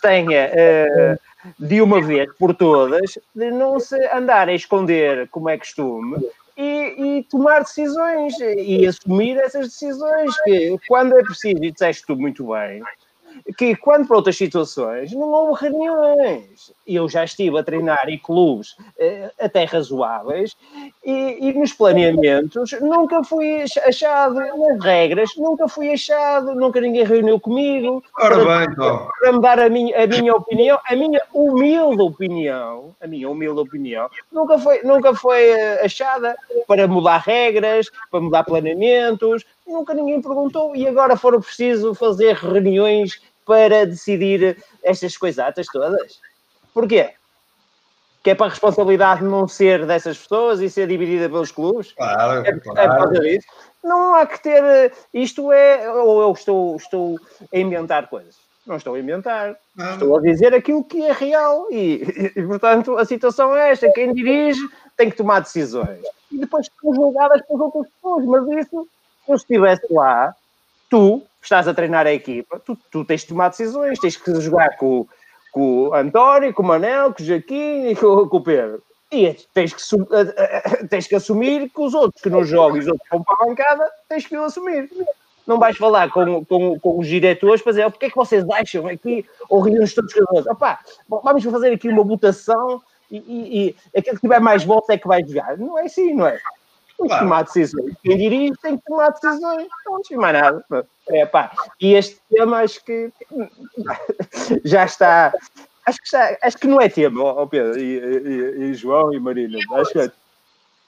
S3: tenha uh, de uma vez por todas, de não se andar a esconder como é costume. E, e, tomar decisões e assumir essas decisões que quando é preciso, e disseste tu muito bem, que quando para outras situações não houve reuniões. Eu já estive a treinar em clubes eh, até razoáveis e, e, nos planeamentos nunca fui achado, nas regras, nunca fui achado, nunca ninguém reuniu comigo
S5: Ora para, bem, então.
S3: para me dar a minha, a minha opinião, a minha humilde opinião, a minha humilde opinião, nunca foi, nunca foi eh, achada para mudar regras, para mudar planeamentos, nunca ninguém perguntou e agora foram preciso fazer reuniões para decidir estas coisatas todas. Porquê? Que é para a responsabilidade não ser dessas pessoas e ser dividida pelos clubes?
S5: Claro,
S3: é, claro. É Não há que ter. Isto é. Ou eu estou, estou a inventar coisas. Não estou a inventar. Não. Estou a dizer aquilo que é real. E, e, portanto, a situação é esta: quem dirige tem que tomar decisões. E depois são julgadas pelas outras pessoas. Mas isso se eu estivesse lá, tu estás a treinar a equipa, tu, tu tens de tomar decisões, tens que jogar com, com o António, com o Manel, com o Jaquim e com, com o Pedro. E tens que, tens que assumir que os outros que não jogam e os outros que vão para a bancada, tens que assumir. Não vais falar com, com, com os diretores para dizer o que é que vocês acham aqui, ou reunimos todos os jogadores. Vamos fazer aqui uma votação e, e, e aquele que tiver mais votos é que vai jogar. Não é assim, não é? Tem que tomar decisões. Quem dirige tem que tomar decisões. Não diz mais nada. É, pá. E este tema acho que já está. Acho que, está, acho que não é tema, ó Pedro, e, e, e João e Marina. Acho que é.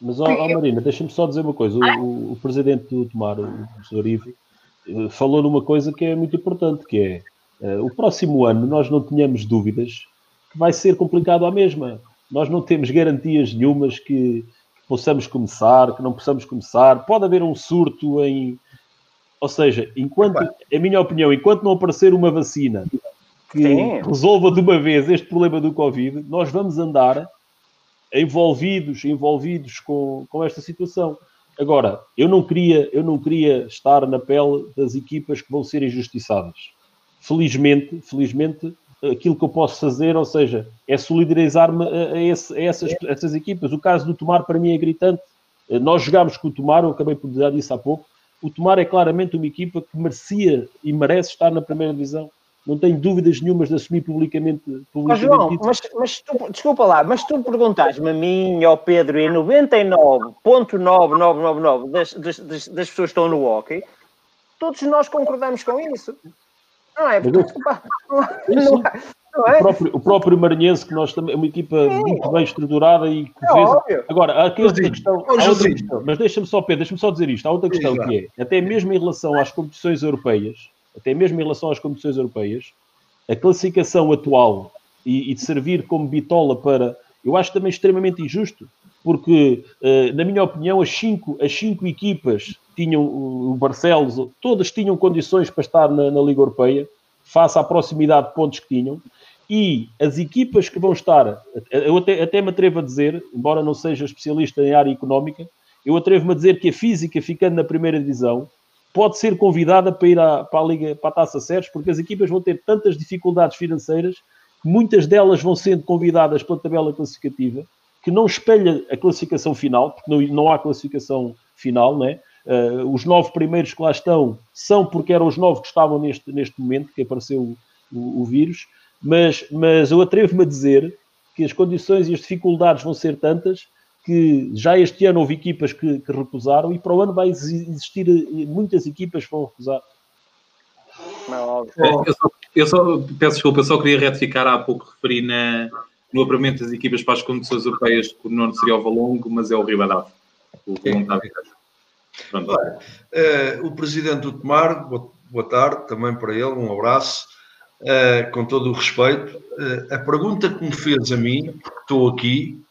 S4: Mas, ó, ó Marina, deixa-me só dizer uma coisa. O, o, presidente do Tomar, o professor Ivo, eh, falou numa coisa que é muito importante, que é uh, o próximo ano nós não tenhamos dúvidas que vai ser complicado à mesma. Nós não temos garantias nenhumas que possamos começar, que não possamos começar. Pode haver um surto em. Ou seja, enquanto, em minha opinião, enquanto não aparecer uma vacina que Sim. resolva de uma vez este problema do Covid, nós vamos andar envolvidos, envolvidos com, com esta situação. Agora, eu não queria, eu não queria estar na pele das equipas que vão ser injustiçadas. Felizmente, felizmente, aquilo que eu posso fazer, ou seja, é solidarizar-me a, a, esse, a, essas, a, essas, equipas. O caso do Tomar para mim é gritante. nós jogámos com o Tomar, eu acabei por dizer isso há pouco, o Tomar é claramente uma equipa que merecia e merece estar na primeira divisão. Não tenho dúvidas nenhumas de assumir publicamente. publicamente
S3: oh, João, mas, mas tu, desculpa lá, mas tu perguntas-me a mim ao Pedro e 99,9999 das, das, das, das pessoas que estão no hockey, todos nós concordamos com isso. Não é? Porque,
S4: não, não, não é? O, próprio, o próprio Maranhense, que nós também é uma equipa Sim. muito bem estruturada e que é fez. Óbvio. Agora, há aqui outra questão, há outra questão, mas deixa-me só, Pedro, deixa-me só dizer isto. Há outra questão Exato. que é, até mesmo em relação às competições europeias, até mesmo em relação às competições europeias, a classificação atual e, e de servir como bitola para. Eu acho também extremamente injusto, porque, uh, na minha opinião, as cinco, as cinco equipas tinham o Barcelos, todas tinham condições para estar na, na Liga Europeia, face à proximidade de pontos que tinham, e as equipas que vão estar, eu até, até me atrevo a dizer, embora não seja especialista em área económica, eu atrevo-me a dizer que a física, ficando na primeira divisão, pode ser convidada para ir à, para a Liga, para a Taça Sérgio, porque as equipas vão ter tantas dificuldades financeiras que muitas delas vão sendo convidadas pela tabela classificativa, que não espelha a classificação final, porque não, não há classificação final, né? Uh, os nove primeiros que lá estão são porque eram os nove que estavam neste, neste momento que apareceu o, o, o vírus, mas, mas eu atrevo-me a dizer que as condições e as dificuldades vão ser tantas que já este ano houve equipas que, que recusaram e para o ano vai existir eh, muitas equipas que vão recusar.
S6: Eu só, eu só, peço desculpa, eu só queria retificar há pouco referi na, no apuramento das equipas para as competições europeias que o não seria o Valongo, mas é o Ribadavia. O que não está
S5: Olha, uh, o presidente do Tomar, boa, tarde também para ele, um abraço, uh, com todo o respeito. Uh, a pergunta que me fez a mim, estou aqui,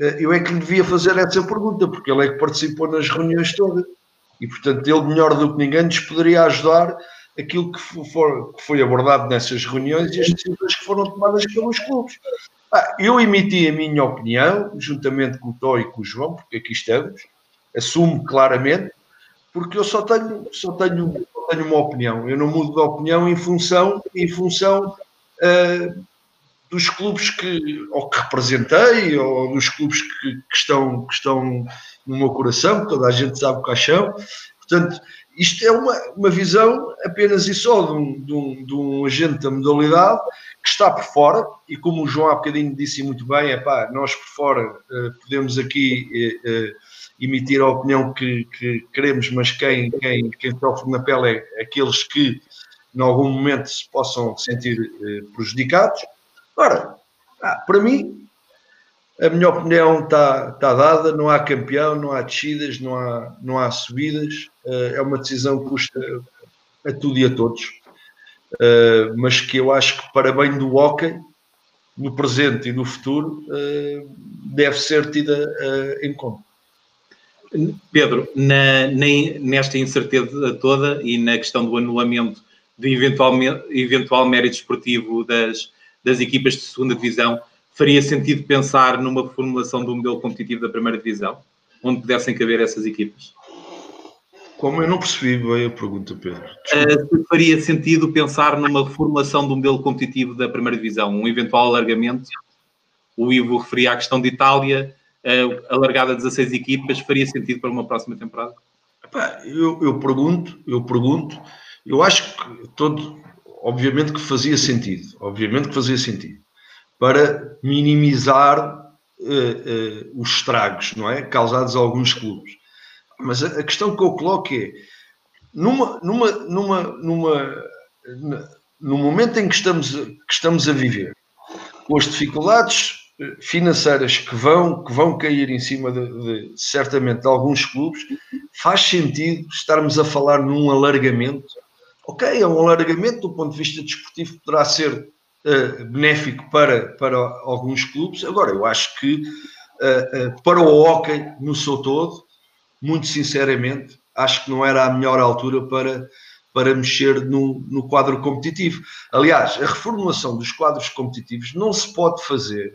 S5: eh, eu é que lhe devia fazer essa pergunta, porque ele é que participou nas reuniões todas. E, portanto, ele, melhor do que ninguém, nos poderia ajudar aquilo que, que foi abordado nessas reuniões e as decisões que foram tomadas pelos clubes. Ah, eu emiti a minha opinião, juntamente com o Tó e com o João, porque aqui estamos, assumo claramente, porque eu só tenho, só tenho, só tenho uma opinião. Eu não mudo de opinião em função, em função uh, dos clubes que, ou que representei, ou dos clubes que, que, estão, que estão no meu coração, que toda a gente sabe quais são. Portanto, isto é uma, uma visão apenas e só de um, de, um, de um agente da modalidade que está por fora, e como o João há bocadinho disse muito bem, é nós por fora uh, podemos aqui uh, emitir a opinião que, que, queremos, mas quem, quem, quem sofre na pele é aqueles que em algum momento se possam sentir uh, prejudicados. Ora, ah, para mim, a minha opinião está, está dada, não há campeão, não há descidas, não há, não há subidas, uh, é uma decisão que custa a tudo e a todos, uh, mas que eu acho que para bem do hockey, no presente e no futuro, uh, deve ser tida em conta.
S6: Pedro, na, na, nesta incerteza toda e na questão do anulamento do eventual, eventual mérito esportivo das, das equipas de segunda divisão, faria sentido pensar numa formulação do modelo competitivo da primeira divisão, onde pudessem caber essas equipas?
S5: Como eu não percebi bem a pergunta, Pedro.
S6: Uh, faria sentido pensar numa formulação do modelo competitivo da primeira divisão, um eventual alargamento. O Ivo referia à questão de Itália, uh, alargada a 16 equipas, faria sentido para uma próxima temporada?
S5: Epá, eu, eu pergunto, eu pergunto, eu acho que todo, obviamente que fazia sentido, obviamente que fazia sentido, para minimizar uh, uh, os estragos, não é? Causados a alguns clubes. Mas a, a, questão que eu coloco é, numa, numa, numa, numa, no momento em que estamos, que estamos a viver, com as dificuldades financeiras que vão, que vão cair em cima de, de, certamente de alguns clubes, faz sentido estarmos a falar num alargamento ok, é um alargamento do ponto de vista desportivo, poderá ser uh, benéfico para, para alguns clubes. Agora, eu acho que uh, uh, para o hockey no seu todo, muito sinceramente, acho que não era a melhor altura para, para mexer no, no quadro competitivo. Aliás, a reformulação dos quadros competitivos não se pode fazer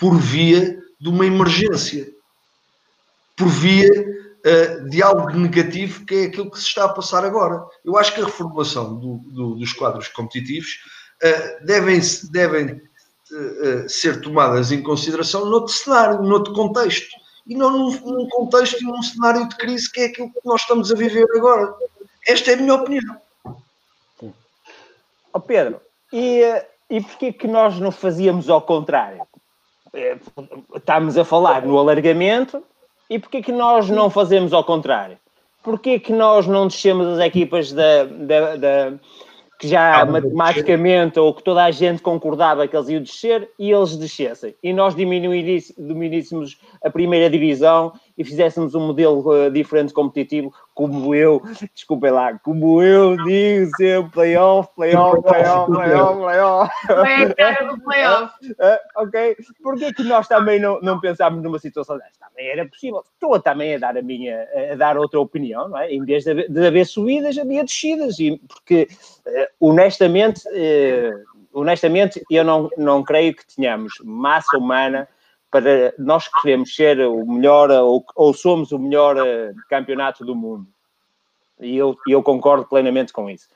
S5: por via de uma emergência, por via uh, de algo negativo que é aquilo que se está a passar agora. Eu acho que a reformulação do, do, dos quadros competitivos uh, devem, devem uh, ser tomadas em consideração noutro cenário, noutro contexto. e não num, num contexto e num cenário de crise que é aquilo que nós estamos a viver agora. Esta é a minha opinião.
S3: Oh Pedro, e, e porquê que nós não fazíamos ao contrário? É, estamos a falar no alargamento e porquê que nós não fazemos ao contrário? Porquê que nós não descemos as equipas da, da, da que já ah, matematicamente ou que toda a gente concordava que eles iam descer e eles descessem. E nós diminuíssemos a primeira divisão e fizéssemos um modelo uh, diferente competitivo, como eu, desculpem lá, como eu digo sempre, playoff, playoff, playoff, playoff, playoff.
S2: É a cara do playoff.
S3: Uh, ok? Porquê que nós também não, não pensámos numa situação desta? Também era possível. Estou também a dar a minha, a dar outra opinião, não é? Em vez de haver, de haver subidas, havia descidas, e, porque uh, honestamente, uh, honestamente, eu não, não creio que tenhamos massa humana para nós queremos ser o melhor ou, ou somos o melhor uh, campeonato do mundo. E eu, eu concordo plenamente com isso.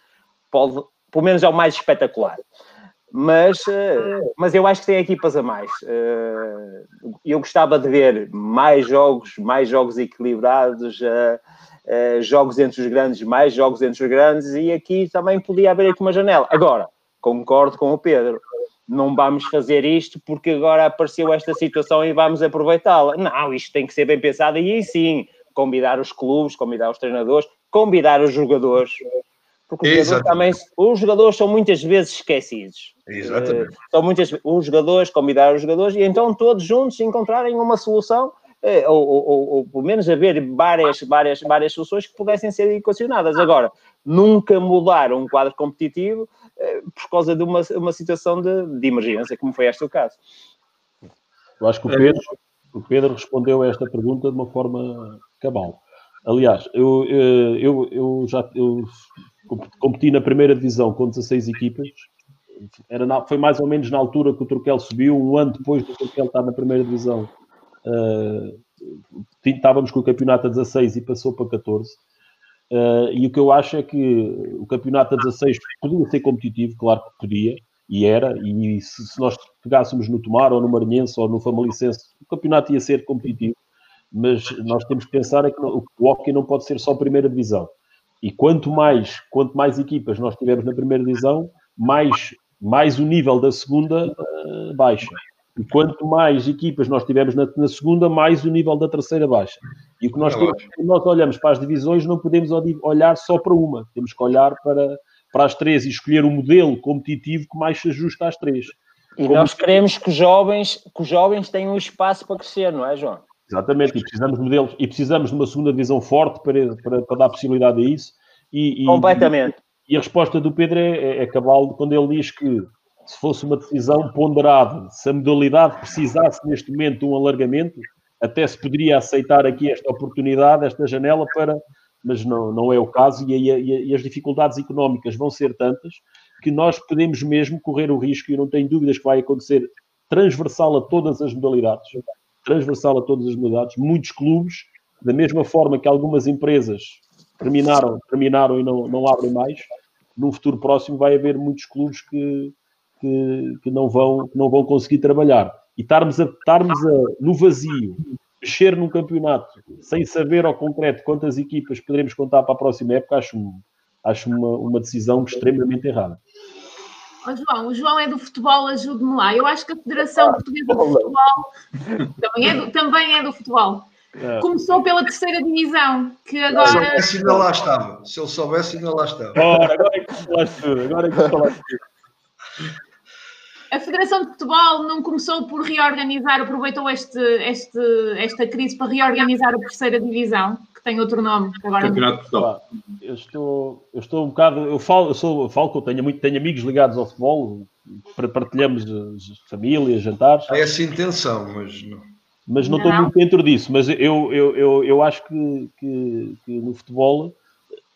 S3: Pode, pelo menos é o mais espetacular. Mas, uh, mas eu acho que tem equipas a mais. Uh, eu gostava de ver mais jogos, mais jogos equilibrados, jogos entre os grandes, mais jogos entre os grandes, e aqui também podia haver aqui uma janela. Agora, concordo com o Pedro não vamos fazer isto porque agora apareceu esta situação e vamos aproveitá-la. Não, isto tem que ser bem pensado e aí sim, convidar os clubes, convidar os treinadores, convidar os jogadores. Porque os jogadores, também, os jogadores são muitas vezes esquecidos.
S5: Exatamente. Uh,
S3: são muitas os jogadores, convidar os jogadores e então todos juntos encontrarem uma solução ou, ou, ou, ou, pelo menos haver várias, várias, várias soluções que pudessem ser equacionadas. Agora, nunca mudar um quadro competitivo eh, por causa de uma, uma situação de, de emergência, como foi este o caso.
S4: Eu acho que o Pedro, o Pedro respondeu a esta pergunta de uma forma cabal. Aliás, eu, eh, eu, eu já eu competi na primeira divisão com 16 equipas. Era na, foi mais ou menos na altura que o Turquel subiu, um ano depois do Turquel estar na primeira divisão. Uh, estávamos com o campeonato a 16 e passou para 14. Uh, e o que eu acho é que o campeonato a 16 podia ser competitivo, claro que podia, e era, e se, se nós pegássemos no Tomar, ou no Maranhense, ou no Famalicense, o campeonato ia ser competitivo, mas nós temos que pensar é que o hockey não pode ser só primeira divisão. E quanto mais, quanto mais equipas nós tivermos na primeira divisão, mais, mais o nível da segunda uh, baixa. E quanto mais equipas nós tivermos na, na, segunda, mais o nível da terceira baixa. E o que nós, é temos, quando nós olhamos para as divisões, não podemos olhar só para uma, temos que olhar para, para as três e escolher o um modelo competitivo que mais se ajusta às três.
S3: E Como nós queremos que os jovens, que os jovens tenham um espaço para crescer, não é, João?
S4: Exatamente, e precisamos de modelos, e precisamos de uma segunda divisão forte para, para, para dar possibilidade a isso. E,
S3: e, Completamente.
S4: E, a resposta do Pedro é, é, é cabal quando ele diz que se fosse uma decisão ponderada, se a modalidade precisasse neste momento de um alargamento, até se poderia aceitar aqui esta oportunidade, esta janela para, mas não, não é o caso e, e, e as dificuldades económicas vão ser tantas que nós podemos mesmo correr o risco, e não tenho dúvidas que vai acontecer, transversal a todas as modalidades, transversal a todas as modalidades, muitos clubes, da mesma forma que algumas empresas terminaram, terminaram e não, não abrem mais, num futuro próximo vai haver muitos clubes que, que, que, não, vão, que não vão conseguir trabalhar. E estarmos, a, estarmos a, no vazio, mexer num campeonato sem saber ao concreto quantas equipas poderemos contar para a próxima época, acho, acho uma, uma decisão extremamente errada.
S2: Oh, João, o João é do futebol, ajude-me lá. Eu acho que a Federação Portuguesa de Futebol também é do, também é do futebol. É. Começou pela terceira divisão, que agora. Se
S5: soubesse, ainda lá estava. Se ele soubesse, ainda lá estava.
S4: Ora, agora é que falaste tudo. Agora é que falaste tudo
S2: a Federação de Futebol não começou por reorganizar, aproveitou este, este, esta crise para reorganizar a terceira divisão, que tem outro nome. Agora
S6: Campeonato de Futebol.
S4: Eu estou, eu estou um bocado, eu falo, eu sou, falo que eu tenho, muito, tenho amigos ligados ao futebol, partilhamos famílias, jantares.
S5: É essa intenção, mas não.
S4: Mas não, não, estou muito dentro disso, mas eu, eu, eu, eu acho que, que, que no futebol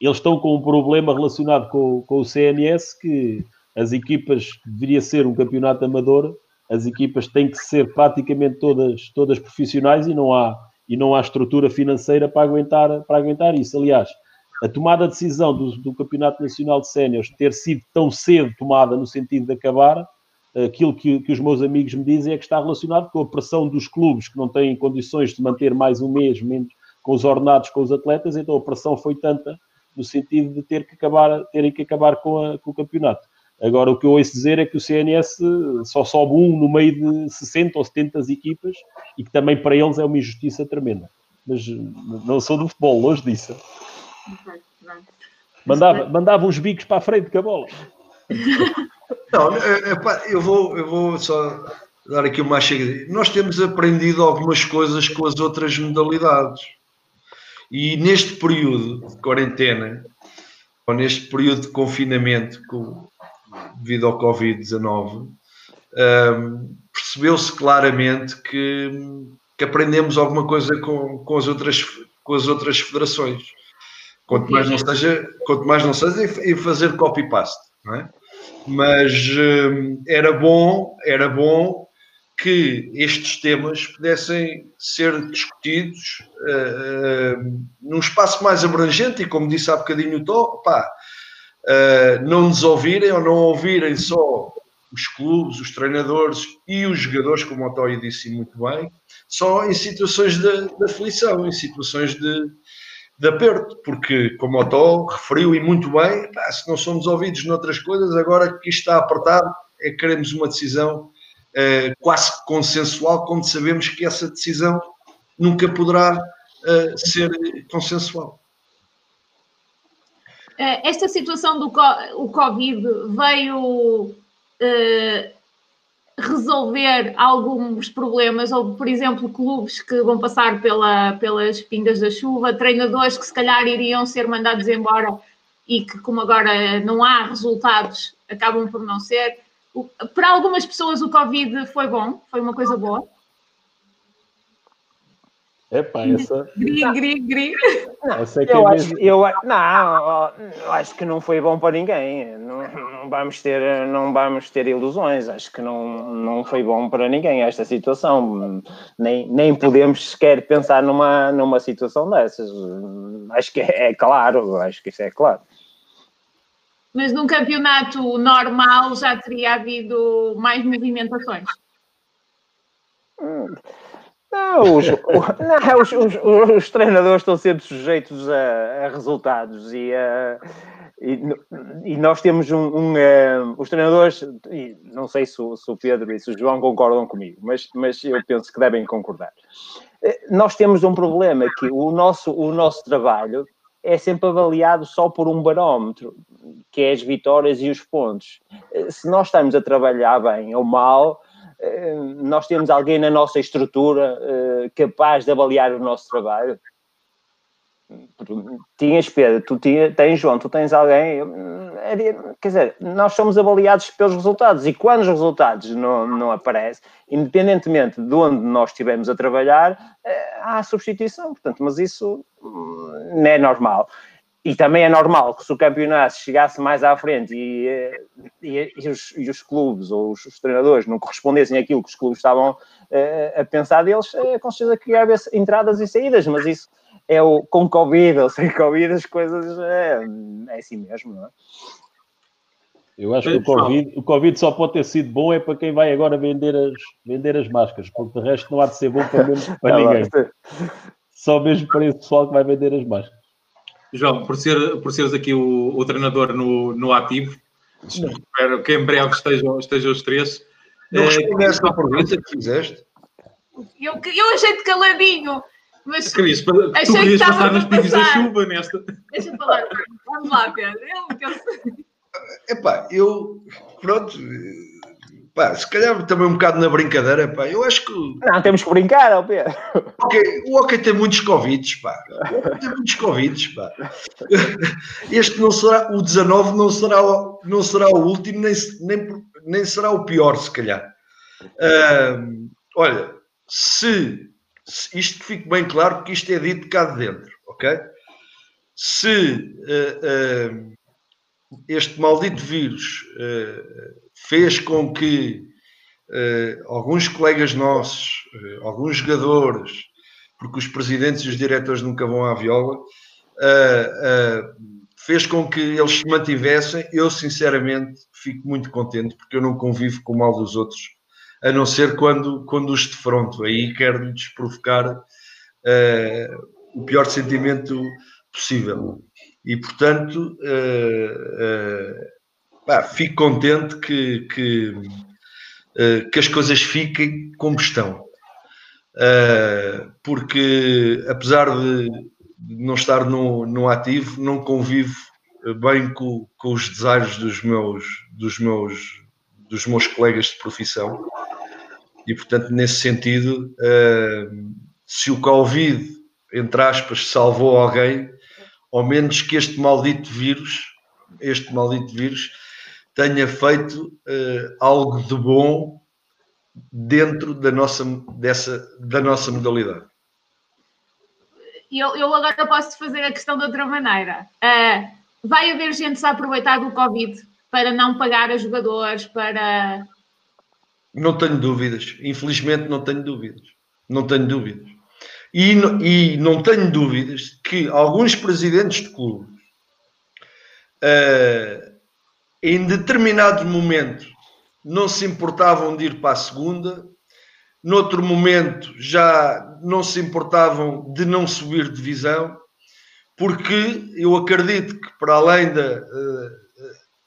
S4: eles estão com um problema relacionado com, com o CNS que as equipas, deveria ser um campeonato amador, as equipas têm que ser praticamente todas, todas profissionais e não há e não há estrutura financeira para aguentar, para aguentar isso. Aliás, a tomada de decisão do, do Campeonato Nacional de Séniores ter sido tão cedo tomada no sentido de acabar, aquilo que, que, os meus amigos me dizem é que está relacionado com a pressão dos clubes que não têm condições de manter mais um mês com os ordenados com os atletas, então a pressão foi tanta no sentido de ter que acabar, terem que acabar com, a, com o campeonato. Agora, o que eu ouço dizer é que o CNS só sobe um no meio de 60 ou 70 equipas e que também para eles é uma injustiça tremenda. Mas não sou do futebol, longe disso. Mandava, mandava uns bicos para a frente com a bola.
S5: Não, é, é, eu, vou, eu vou só dar aqui uma chega. Nós temos aprendido algumas coisas com as outras modalidades. E neste período de quarentena, ou neste período de confinamento com, devido ao Covid-19, um, percebeu-se claramente que, que, aprendemos alguma coisa com, com, as outras, com as outras federações. Quanto mais não seja, quanto mais não seja em fazer copy-paste, não é? Mas um, era bom, era bom que estes temas pudessem ser discutidos uh, uh, num espaço mais abrangente e, como disse há bocadinho o Tó, pá, uh, não nos ouvirem ou não ouvirem só os clubes, os treinadores e os jogadores, como o Tó disse muito bem, só em situações de, de aflição, em situações de, de aperto, porque, como o Tó referiu e muito bem, pá, se não somos ouvidos noutras coisas, agora que isto está apertado, é que queremos uma decisão uh, quase consensual, quando sabemos que essa decisão nunca poderá uh, ser consensual.
S2: Eh, esta situação do o Covid veio resolver alguns problemas, ou por exemplo, clubes que vão passar pela, pelas pingas da chuva, treinadores que se calhar iriam ser mandados embora e que, como agora não há resultados, acabam por não ser para algumas pessoas o Covid foi bom, foi uma coisa boa.
S4: Epá, essa.
S2: Gri, gri, gri.
S3: Não, essa é que eu, é acho, eu, não, eu acho que não foi bom para ninguém. Não, não, vamos ter, não vamos ter ilusões. Acho que não, não foi bom para ninguém esta situação. Nem, nem podemos sequer pensar numa, numa situação dessas. Acho que é, é claro, acho que isso é claro
S2: mas num campeonato normal já teria havido mais movimentações.
S3: Não, os, não os, os, os, treinadores estão sempre sujeitos a, a resultados e, a, e, e, nós temos um, um, um os treinadores, não sei se o, se o, Pedro e se o João concordam comigo, mas, mas eu penso que devem concordar. Eh, nós temos um problema que o nosso, o nosso trabalho é sempre avaliado só por um barómetro, que é as vitórias e os pontos. Eh, se nós estamos a trabalhar bem ou mal, eh, nós temos alguém na nossa estrutura eh, capaz de avaliar o nosso trabalho. Tinhas Pedro, tu tens João, tu tens alguém. Quer dizer, nós somos avaliados pelos resultados e quando os resultados não, não aparecem, independentemente de onde nós estivermos a trabalhar, há substituição. Portanto, mas isso hum, não é normal. E também é normal que se o campeonato chegasse mais à frente e, e, e, os, e os, clubes ou os, os, treinadores não correspondessem àquilo que os clubes estavam uh, a pensar deles, é com certeza que ia haver entradas e saídas, mas isso é o com Covid ou sem Covid, as coisas é, é assim mesmo, não é?
S4: Eu acho que o COVID, o COVID só pode ter sido bom é para quem vai agora vender as, vender as máscaras, porque de resto não há de ser bom para, mesmo, para ninguém. Só mesmo para esse pessoal que vai vender as máscaras.
S6: João, por, ser, por seres aqui o, o treinador no, no ativo, espero que em breve estejam, estejam os três.
S5: Não respondi é, essa pergunta que fizeste.
S2: Eu, eu achei-te caladinho. Mas
S6: Cris, tu querias passar nos pingos da chuva nesta.
S2: Deixa eu falar. Vamos lá, Pedro. Eu, eu...
S5: Epá, eu. Pronto Pá, se calhar também um bocado na brincadeira, pá, eu acho que.
S3: Não, temos que brincar, ó Pedro.
S5: Okay, o Hockey tem muitos Covids, pá. Tem muitos Covids, pá. Este não será, o 19 não será, não será o último, nem, nem, nem será o pior, se calhar. Uh, olha, se, se, isto fique bem claro, porque isto é dito cá de dentro, ok? Se uh, uh, este maldito vírus fez com que uh, alguns colegas nossos, uh, alguns jogadores, porque os presidentes e os diretores nunca vão à viola, uh, fez com que eles se mantivessem. Eu, sinceramente, fico muito contente porque eu não convivo com o mal dos outros, a não ser quando, quando os defronto. Aí quero-lhes provocar uh, o pior sentimento possível. E, portanto, uh, fico contente que, que, que as coisas fiquem como estão. porque, apesar de não estar no, no ativo, não convivo bem com, com os desaires dos meus, dos, meus, dos meus colegas de profissão. E, portanto, nesse sentido, se o Covid, entre aspas, salvou alguém, ao menos que este maldito vírus, este maldito vírus, tenha feito uh, algo de bom dentro da nossa, dessa, da nossa modalidade
S2: eu, eu agora posso fazer a questão de outra maneira. Uh, vai haver gente a aproveitar do Covid para não pagar a jogadores, para.
S5: Não tenho dúvidas. Infelizmente, não tenho dúvidas. Não tenho dúvidas. E, e não tenho dúvidas que alguns presidentes de clubes, uh, em determinado momento, não se importavam de ir para a segunda noutro momento já não se importavam de não subir divisão, porque eu acredito que, para além da, eh,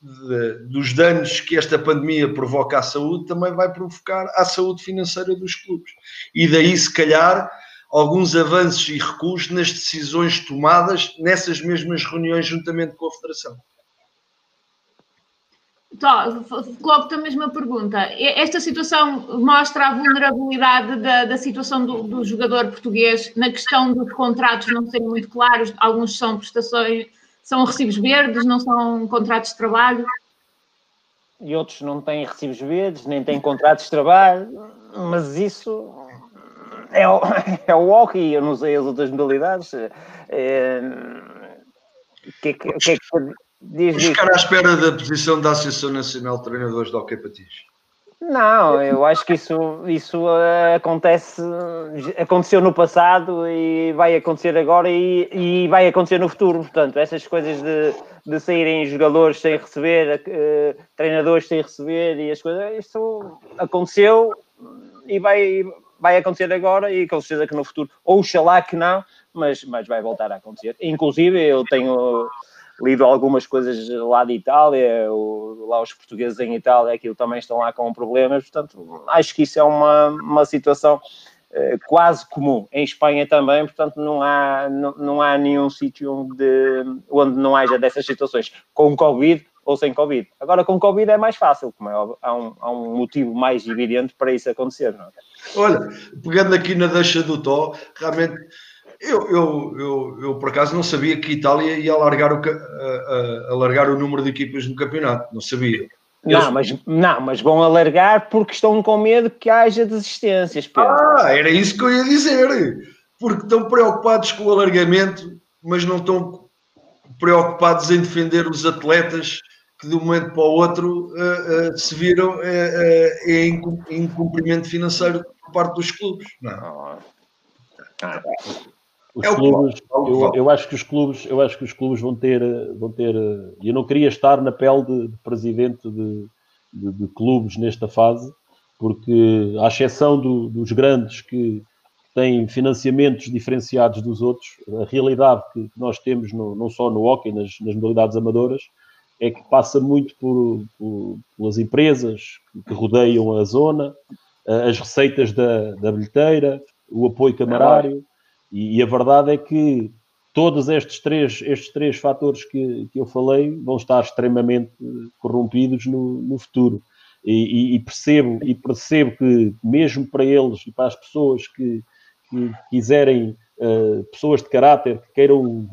S5: de, dos danos que esta pandemia provoca à saúde, também vai provocar à saúde financeira dos clubes. E daí, se calhar, alguns avanços e recuos nas decisões tomadas nessas mesmas reuniões juntamente com a Federação.
S2: Coloco-te a mesma pergunta. Esta situação mostra a vulnerabilidade da, da situação do, do, jogador português na questão dos contratos não serem muito claros, alguns são prestações, são recibos verdes, não são contratos de trabalho.
S3: E outros não têm recibos verdes, nem têm contratos de trabalho, mas isso é o, é o hockey, eu não sei as outras modalidades. É, que, que, que,
S5: Diz, diz. Ficar à espera da posição da Associação Nacional de Treinadores de Hockey Patins.
S3: Não, eu acho que isso, isso uh, acontece, aconteceu no passado e vai acontecer agora e, e vai acontecer no futuro. Portanto, essas coisas de, de saírem jogadores sem receber, uh, treinadores sem receber e as coisas, isso aconteceu e vai, vai acontecer agora e com certeza que no futuro, oxalá que não, mas, mas vai voltar a acontecer. Inclusive, eu tenho lido algumas coisas lá de Itália, o, lá os portugueses em Itália, aquilo também estão lá com problemas, portanto, acho que isso é uma, uma situação eh, quase comum. Em Espanha também, portanto, não há, não, não há nenhum sítio onde, onde não haja dessas situações, com Covid ou sem Covid. Agora, com Covid é mais fácil, como é óbvio, há um, há um motivo mais evidente para isso acontecer. Não é?
S5: Olha, pegando aqui na deixa do Tó, realmente eu, eu, eu, eu, por acaso não sabia que a Itália ia alargar o, alargar o número de equipas no campeonato, não sabia.
S3: Não, mas, não, mas vão alargar porque estão com medo que haja desistências, Pedro.
S5: Ah, era isso que eu ia dizer. Porque estão preocupados com o alargamento, mas não estão preocupados em defender os atletas que de um momento para o outro uh, uh, se viram uh, em incumprimento financeiro por parte dos clubes. Não. É?
S4: Ah. Os é clubes, eu, eu, acho que os clubes, eu acho que os clubes vão ter, vão ter. Eu não queria estar na pele de, de presidente de, de, de, clubes nesta fase, porque à exceção do, dos grandes que têm financiamentos diferenciados dos outros, a realidade que nós temos no, não só no hockey, nas, nas modalidades amadoras, é que passa muito por, por, pelas empresas que rodeiam a zona, as receitas da, da bilheteira, o apoio camarário. E, e, a verdade é que todos estes três, estes três fatores que, que eu falei vão estar extremamente corrompidos no, no futuro. E, e, percebo, e percebo que mesmo para eles e para as pessoas que, que quiserem, uh, pessoas de caráter, que queiram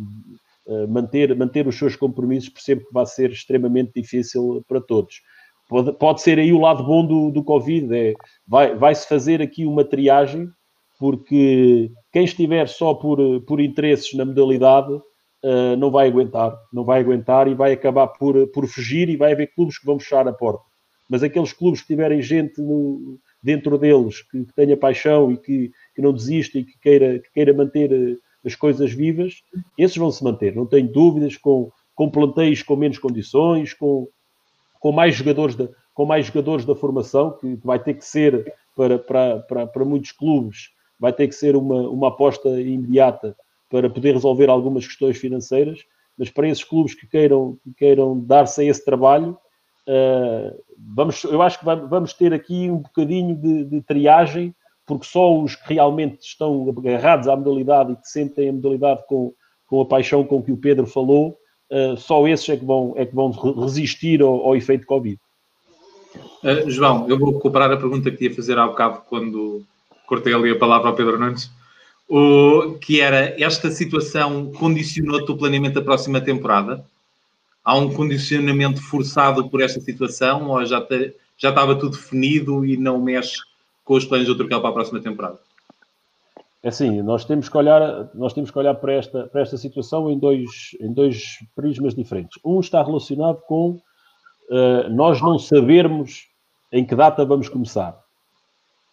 S4: manter, manter os seus compromissos, percebo que vai ser extremamente difícil para todos. Pode, pode ser aí o lado bom do, do Covid, é, vai, vai-se fazer aqui uma triagem porque quem estiver só por, por interesses na modalidade uh, não vai aguentar, não vai aguentar e vai acabar por, por fugir e vai haver clubes que vão fechar a porta. Mas aqueles clubes que tiverem gente no, dentro deles que, que, tenha paixão e que, que não desista e que queira, que queira manter as coisas vivas, esses vão se manter, não tenho dúvidas, com, com plantéis com menos condições, com, com mais jogadores da, com mais jogadores da formação, que vai ter que ser para, para, para, para muitos clubes, vai ter que ser uma, uma aposta imediata para poder resolver algumas questões financeiras, mas para esses clubes que queiram, que queiram dar-se a esse trabalho, uh, vamos, eu acho que vamos ter aqui um bocadinho de, de triagem, porque só os que realmente estão agarrados à modalidade e que sentem a modalidade com, com a paixão com que o Pedro falou, uh, só esses é que vão, é que vão resistir ao, ao efeito Covid.
S6: Uh, João, eu vou recuperar a pergunta que ia fazer há bocado quando cortei ali a palavra ao Pedro Nunes o, que era esta situação condicionou-te o planeamento da próxima temporada? Há um condicionamento forçado por esta situação ou já, te, já estava tudo definido e não mexe com os planos do Turquel para a próxima temporada?
S4: É assim, nós temos que olhar, nós temos que olhar para, esta, para esta situação em dois, em dois prismas diferentes. Um está relacionado com uh, nós não sabermos em que data vamos começar.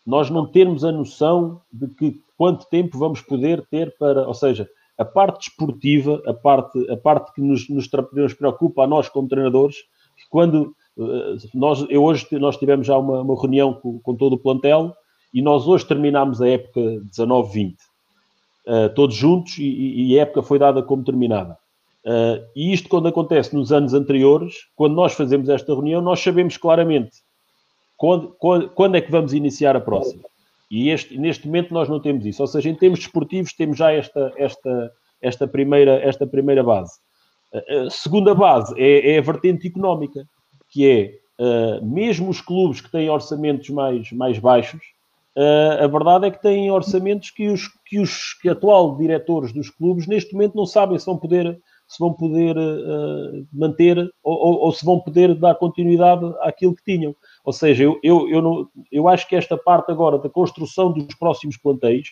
S4: Nós não termos a noção de que quanto tempo vamos poder ter para, ou seja, a parte desportiva, a parte, a parte que nos, nos, nos preocupa a nós como treinadores, que quando nós, eu hoje nós tivemos já uma, uma reunião com, com, todo o plantel e nós hoje terminámos a época 19-20, uh, eh, todos juntos e, e, a época foi dada como terminada. Uh, e isto quando acontece nos anos anteriores, quando nós fazemos esta reunião, nós sabemos claramente quando, quando, quando é que vamos iniciar a próxima. E este, neste momento nós não temos isso. Ou seja, em termos desportivos temos já esta, esta, esta, primeira, esta primeira base. A segunda base é, é a vertente económica, que é, uh, mesmo os clubes que têm orçamentos mais, mais baixos, uh, a verdade é que têm orçamentos que os, que os que atual diretores dos clubes neste momento não sabem se vão poder, se vão poder uh, manter ou, ou, ou, se vão poder dar continuidade àquilo que tinham. Ou seja, eu, eu, eu, não, eu acho que esta parte agora da construção dos próximos plantéis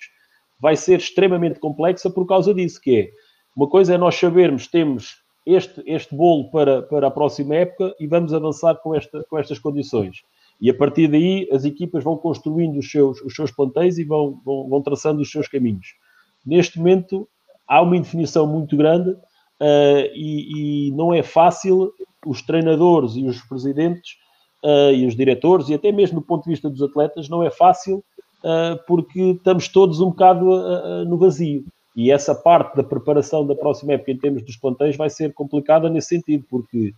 S4: vai ser extremamente complexa por causa disso, que é, uma coisa é nós sabermos, temos este, este bolo para, para a próxima época e vamos avançar com, esta, com estas condições. E a partir daí as equipas vão construindo os seus, os seus plantéis e vão, vão, vão traçando os seus caminhos. Neste momento há uma indefinição muito grande uh, e, e não é fácil os treinadores e os presidentes uh, e os diretores, e até mesmo do ponto de vista dos atletas, não é fácil uh, porque estamos todos um bocado no vazio. E essa parte da preparação da próxima época em termos dos plantéis vai ser complicada nesse sentido, porque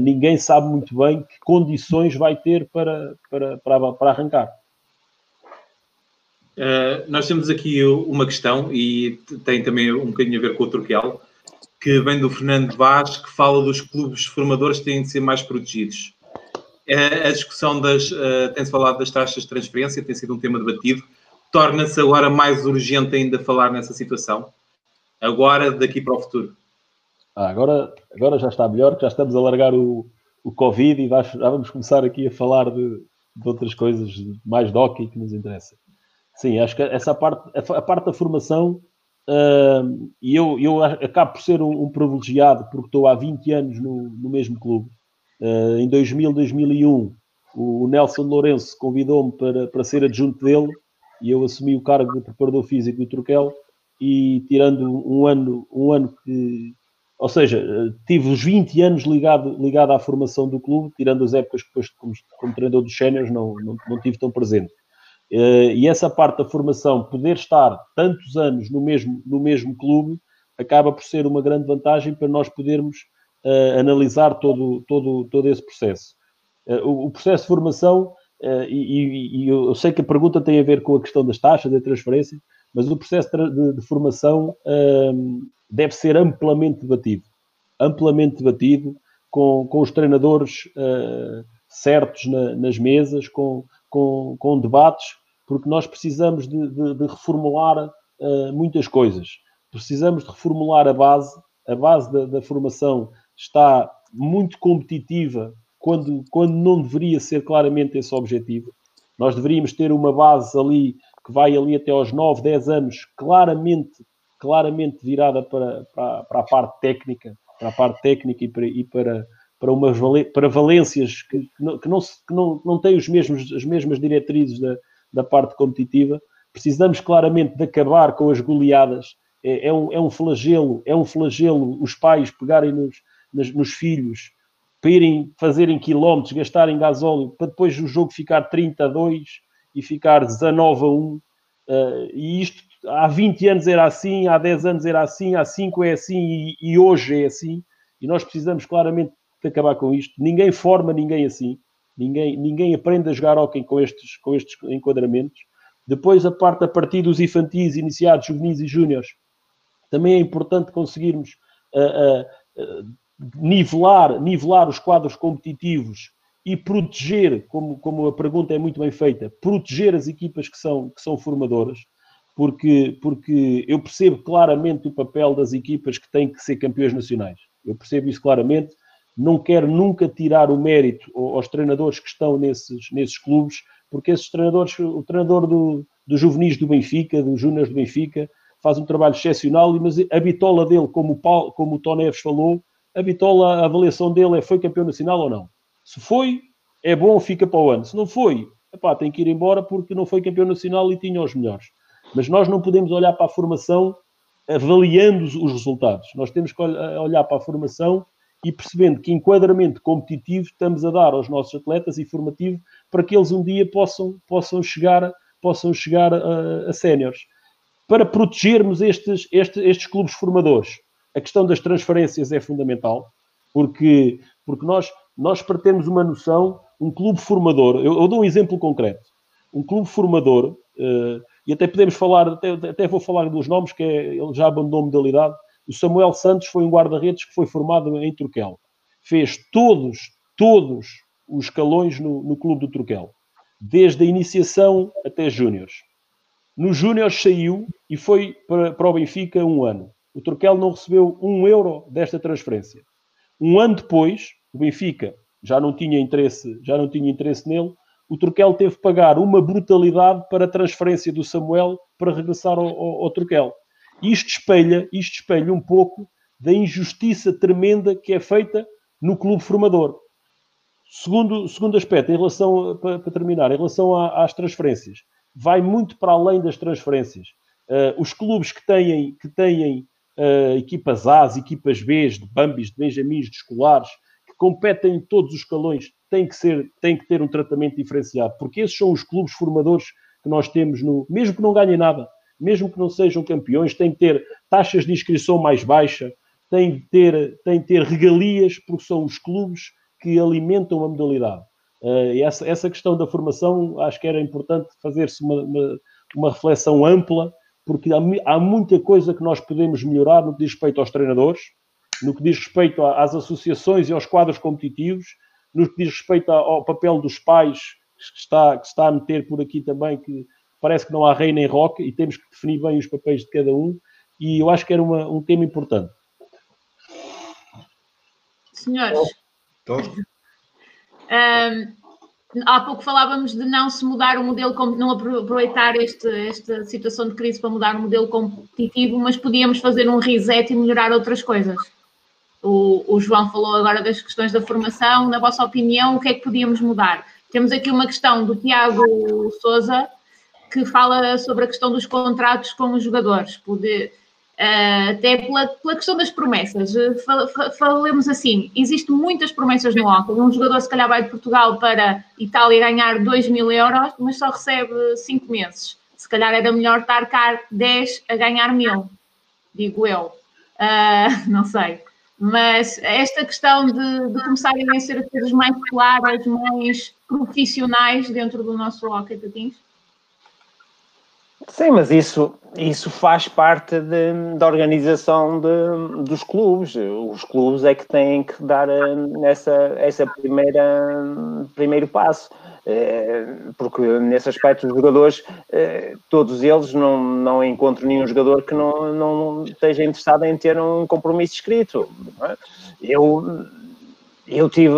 S4: ninguém sabe muito bem que condições vai ter para, para, para, para arrancar.
S6: Uh, nós temos aqui uma questão e tem também um bocadinho a ver com o Turquel, que vem do Fernando Vaz, que fala dos clubes formadores que têm de ser mais protegidos. A discussão das. Uh, tem-se falado das taxas de transferência, tem sido um tema debatido. Torna-se agora mais urgente ainda falar nessa situação? Agora, daqui para o futuro?
S4: Ah, agora, agora já está melhor, já estamos a largar o, o Covid e já vamos começar aqui a falar de, de outras coisas mais doc que nos interessa. Sim, acho que essa parte, a, parte da formação, uh, e eu, eu acabo por ser um, um, privilegiado porque estou há 20 anos no, no mesmo clube Uh, em 2000, 2001, o Nelson Lourenço convidou-me para, para ser adjunto dele e eu assumi o cargo de preparador físico do Turquel e tirando um ano, um ano que, ou seja, tive os 20 anos ligado, ligado à formação do clube, tirando as épocas que depois como, como treinador dos séniores não, não, não tive tão presente. Uh, e essa parte da formação, poder estar tantos anos no mesmo, no mesmo clube, acaba por ser uma grande vantagem para nós podermos uh, analisar todo, todo, todo esse processo. O, o, processo de formação, uh, e, e, eu sei que a pergunta tem a ver com a questão das taxas de transferência, mas o processo de, de formação ehm, deve ser amplamente debatido. Amplamente debatido, com, com os treinadores certos na, nas mesas, com, com, com debates, porque nós precisamos de, de, de reformular muitas coisas. Precisamos de reformular a base, a base da, da formação está muito competitiva quando, quando não deveria ser claramente esse objetivo. Nós deveríamos ter uma base ali que vai ali até aos 9, 10 anos, claramente, claramente virada para, para, para a parte técnica, para a parte técnica e para, e para, para, umas, para valências que, não, que, não, que não, não têm os mesmos, as mesmas diretrizes da, da parte competitiva. Precisamos claramente de acabar com as goleadas. É, é, um, é um flagelo, é um flagelo os pais pegarem nos, nos filhos, para irem fazerem quilómetros, gastarem gasóleo, para depois o jogo ficar 30 a 2 e ficar 19 a 1. Uh, e isto há 20 anos era assim, há 10 anos era assim, há 5 é assim e, e hoje é assim. E nós precisamos claramente de acabar com isto. Ninguém forma ninguém assim. Ninguém, ninguém aprende a jogar hockey com estes, com estes enquadramentos. Depois, a parte a partir dos infantis, iniciados, juvenis e júniores, também é importante conseguirmos uh, uh, nivelar, nivelar os quadros competitivos e proteger, como, como a pergunta é muito bem feita, proteger as equipas que são, que são formadoras, porque, porque eu percebo claramente o papel das equipas que têm que ser campeões nacionais. Eu percebo isso claramente. Não quero nunca tirar o mérito aos treinadores que estão nesses, nesses clubes, porque esses treinadores, o treinador do, do juvenis do Benfica, dos júniores do Benfica, faz um trabalho excepcional, mas a bitola dele, como o, Paulo, como o Tom Neves falou, a bitola, a avaliação dele é foi campeão nacional ou não. Se foi, é bom, fica para o ano. Se não foi, epá, tem que ir embora porque não foi campeão nacional e tinha os melhores. Mas nós não podemos olhar para a formação avaliando os resultados. Nós temos que olhar para a formação e percebendo que enquadramento competitivo estamos a dar aos nossos atletas e formativo para que eles um dia possam, possam chegar, possam chegar a, a séniores. Para protegermos estes, estes, estes clubes formadores, a questão das transferências é fundamental, porque, porque nós, nós partemos uma noção, um clube formador, eu, eu dou um exemplo concreto, um clube formador, uh, e até podemos falar, até, até vou falar dos nomes, que é, ele já abandonou a modalidade, o Samuel Santos foi um guarda-redes que foi formado em Turquel. Fez todos, todos os escalões no, no clube do Turquel. Desde a iniciação até júniores. No júniores saiu e foi para, para o Benfica um ano. O Turquel não recebeu um euro desta transferência. Um ano depois, o Benfica já não tinha interesse, já não tinha interesse nele. O Turquel teve que pagar uma brutalidade para a transferência do Samuel para regressar ao, ao, ao Turquel. Isto espelha, isto espelha um pouco da injustiça tremenda que é feita no clube formador. Segundo, segundo aspecto, em relação, para, para terminar, em relação a, às transferências, vai muito para além das transferências. Uh, os clubes que têm, que têm uh, equipas A, equipas B, de Bambis, de Benjamins, de escolares, que competem em todos os escalões, têm que, ser, têm que ter um tratamento diferenciado, porque esses são os clubes formadores que nós temos, no, mesmo que não ganhem nada, mesmo que não sejam campeões, têm que ter taxas de inscrição mais baixa, têm que ter, têm que ter regalias, porque são os clubes que alimentam a modalidade. Uh, essa, essa questão da formação, acho que era importante fazer-se uma, uma, uma, reflexão ampla, porque há, há, muita coisa que nós podemos melhorar no que diz respeito aos treinadores, no que diz respeito às associações e aos quadros competitivos, no que diz respeito ao papel dos pais, que está, que está a meter por aqui também, que parece que não há rei nem rock e temos que definir bem os papéis de cada um e eu acho que era uma, um tema importante.
S2: Senhores, um, há pouco falávamos de não se mudar o modelo, não aproveitar este, esta situação de crise para mudar o modelo competitivo, mas podíamos fazer um reset e melhorar outras coisas. O, o João falou agora das questões da formação. Na vossa opinião, o que é que podíamos mudar? Temos aqui uma questão do Tiago Souza, que fala sobre a questão dos contratos com os jogadores, poder, até pela, pela, questão das promessas. Uh, falemos assim: existem muitas promessas no hockey. Um jogador, se calhar, vai de Portugal para Itália ganhar 2 mil euros, mas só recebe 5 meses. Se calhar era melhor estar cá 10 a ganhar mil, digo eu. Uh, não sei. Mas esta questão de, de começarem a ser as coisas mais claras, mais profissionais dentro do nosso hockey patins?
S3: Sim, mas isso, isso faz parte de, da organização de, dos clubes. Os clubes é que têm que dar eh, essa, essa primeira primeiro passo. Eh, porque nesse aspecto os jogadores, eh, todos eles, não, não encontro nenhum jogador que não, não esteja interessado em ter um compromisso escrito. É? Eu, eu tive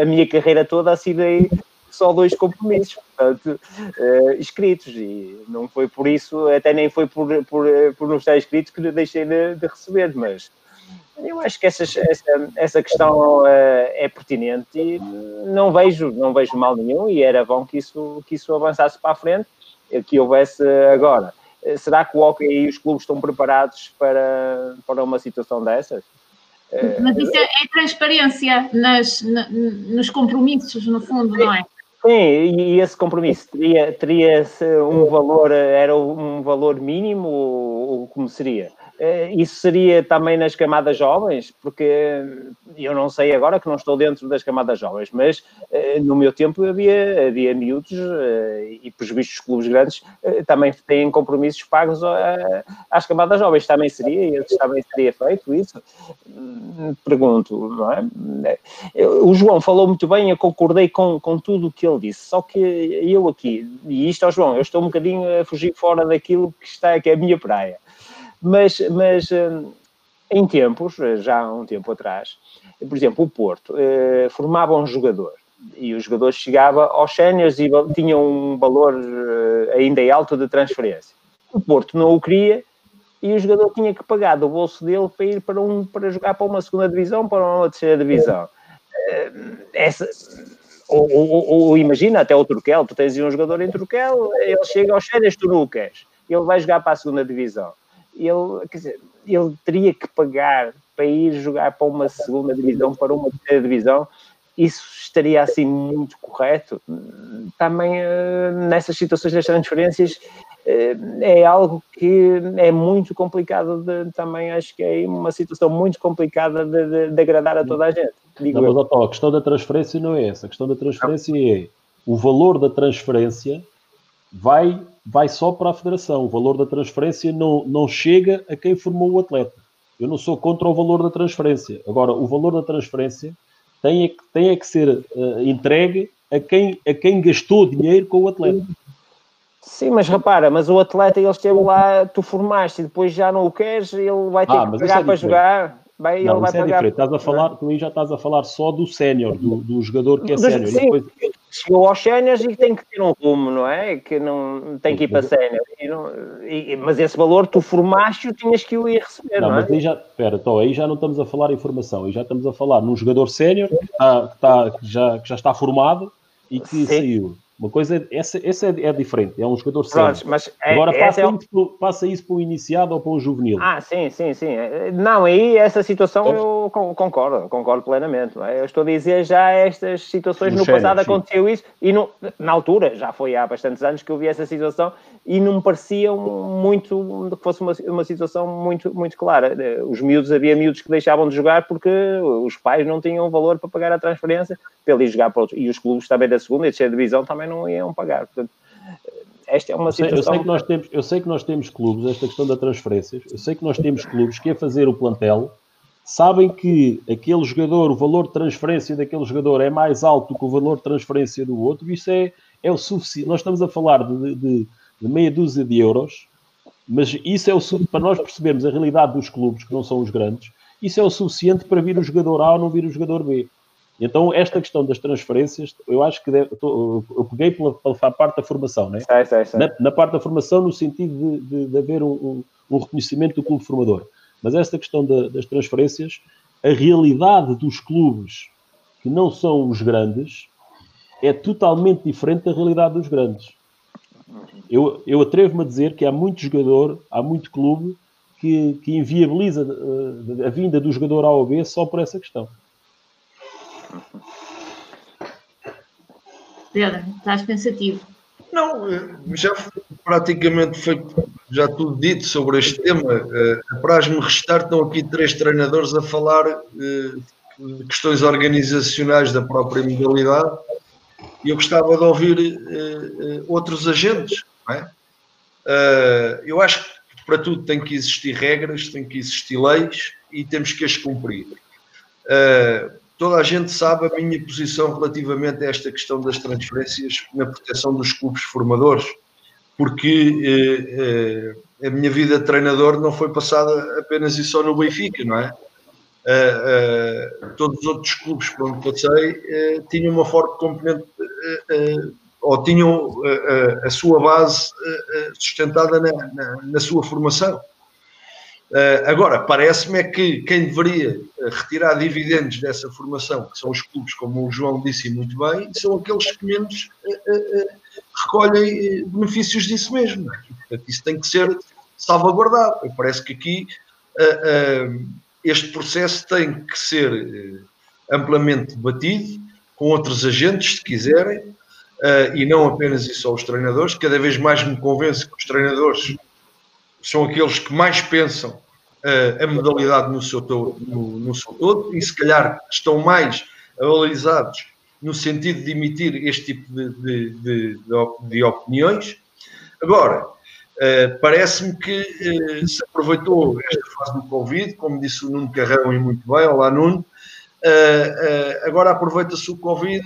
S3: a minha carreira toda assim só dois compromissos portanto, uh, escritos e não foi por isso, até nem foi por, por, por não estar escrito que deixei de, de receber, mas eu acho que essa, essa, essa questão uh, é pertinente e não vejo, não vejo mal nenhum e era bom que isso, que isso avançasse para a frente, que houvesse agora. Será que o hockey e os clubes estão preparados para, para uma situação dessas?
S2: Mas isso é, é transparência nas, na, nos compromissos, no fundo, não é?
S3: Sim, e esse compromisso teria, teria um valor, era um valor mínimo ou como seria? Eh, isso seria também nas camadas jovens, porque eu não sei agora que não estou dentro das camadas jovens, mas eh, no meu tempo havia, havia miúdos eh, e, por vistos, clubes grandes também têm compromissos pagos às camadas jovens. Também seria, também seria feito isso? Hum, pergunto, não é? O João falou muito bem, eu concordei com, com tudo o que ele disse, só que eu aqui, e isto ao João, eu estou um bocadinho a fugir fora daquilo que está, que é a minha praia. Mas, mas hum, em tempos, já há um tempo atrás, por exemplo, o Porto eh, formava um jogador e o jogador chegava aos séniores e tinha um valor eh, ainda alto de transferência. O Porto não o queria e o jogador tinha que pagar do bolso dele para ir para, um, para jogar para uma segunda divisão, para uma terceira divisão. Eh, essa, ou, ou, ou, imagina até o Turquel, tu tens um jogador em Turquel, ele chega aos séniores, tu não o queres, ele vai jogar para a segunda divisão ele, quer dizer, ele teria que pagar para ir jogar para uma segunda divisão, para uma terceira divisão, isso estaria assim muito correto. Também eh, nessas situações das transferências eh, é algo que é muito complicado de, também acho que é uma situação muito complicada de, de, de agradar a toda a gente.
S4: Não, mas, a questão da transferência não é essa. A questão da transferência não. é o valor da transferência vai vai só para a federação. O valor da transferência não, não chega a quem formou o atleta. Eu não sou contra o valor da transferência. Agora, o valor da transferência tem é que, tem é que ser uh, entregue a quem, a quem gastou dinheiro com o atleta.
S3: Sim, mas repara, mas o atleta ele esteve lá, tu formaste e depois já não o queres, ele vai ter ah, que pagar é para jogar. Vai,
S4: não, ele vai é pagar... Estás a falar, tu aí já estás a falar só do sénior, do, do jogador que é sénior.
S3: Depois chegou aos séniores e tem que ter um rumo, não é? Que não tem que ir para sénior. Mas esse valor tu formaste o tinhas que o ir receber, não, não
S4: mas é? aí já, espera, então, aí já não estamos a falar em formação, aí já estamos a falar num jogador sénior que, está, que, está, que, já, que já está formado e que Sim. saiu. Uma coisa, essa, essa é, é diferente, é um jogador sério. Mas é, Agora passa, é isso para, passa isso para o iniciado ou para o juvenil.
S3: Ah, sim, sim, sim. Não, aí essa situação eu concordo, concordo plenamente. É? Eu estou a dizer já estas situações, no, no passado sim. aconteceu isso, e no, na altura, já foi há bastantes anos que eu vi essa situação, e não me parecia muito, que fosse uma, uma situação muito, muito clara. Os miúdos, havia miúdos que deixavam de jogar porque os pais não tinham valor para pagar a transferência para ele jogar para outros. E os clubes também da segunda e terceira divisão também não iam pagar. Portanto, esta é uma situação.
S4: Eu sei, que nós temos, eu sei que nós temos clubes, esta questão da transferências, eu sei que nós temos clubes que a fazer o plantel sabem que aquele jogador, o valor de transferência daquele jogador é mais alto do que o valor de transferência do outro, isso é, é o suficiente. Nós estamos a falar de, de, de meia dúzia de euros, mas isso é o para nós percebermos a realidade dos clubes, que não são os grandes, isso é o suficiente para vir o jogador A ou não vir o jogador B. Então, esta questão das transferências, eu acho que deve, eu, peguei pela, pela, parte da formação, né? Sei, sei, sei. Na, na, parte da formação, no sentido de, de, de haver um, um, reconhecimento do clube formador. Mas esta questão da, das transferências, a realidade dos clubes que não são os grandes é totalmente diferente da realidade dos grandes. Eu, eu atrevo-me a dizer que há muito jogador, há muito clube que, que inviabiliza a, eh, a vinda do jogador A ou B só por essa questão.
S2: Pedro, estás pensativo?
S5: Não, eh, já praticamente foi já tudo dito sobre este tema. Eh, apraz-me restar, estão aqui três treinadores a falar eh, de questões organizacionais da própria modalidade e eu gostava de ouvir outros agentes. É? Eu acho que para tudo tem que existir regras, tem que existir leis e temos que as cumprir toda a gente sabe a minha posição relativamente a esta questão das transferências na proteção dos clubes formadores, porque eh, eh, a minha vida de treinador não foi passada apenas e só no Benfica, não é? Uh, uh, todos os outros clubes por onde passei uh, tinham uma forte componente ou tinham a sua base sustentada na, na, na, sua formação. Uh, agora, parece-me é que quem deveria eh, retirar dividendos dessa formação, que são os clubes, como o João disse muito bem, são aqueles que menos uh, recolhem benefícios disso mesmo. Portanto, isso tem que ser salvaguardado. Parece que aqui este processo tem que ser eh, amplamente debatido com outros agentes, se quiserem, e não apenas e só os treinadores. Cada vez mais me convence que os treinadores são aqueles que mais pensam uh, a modalidade no seu, todo, no, no seu todo e, se calhar, estão mais avalizados no sentido de emitir este tipo de, de, de, de opiniões. Agora, uh, parece-me que uh, se aproveitou esta fase do Covid, como disse o Nuno Carrão e muito bem, olá Nuno, uh, agora aproveita-se o Covid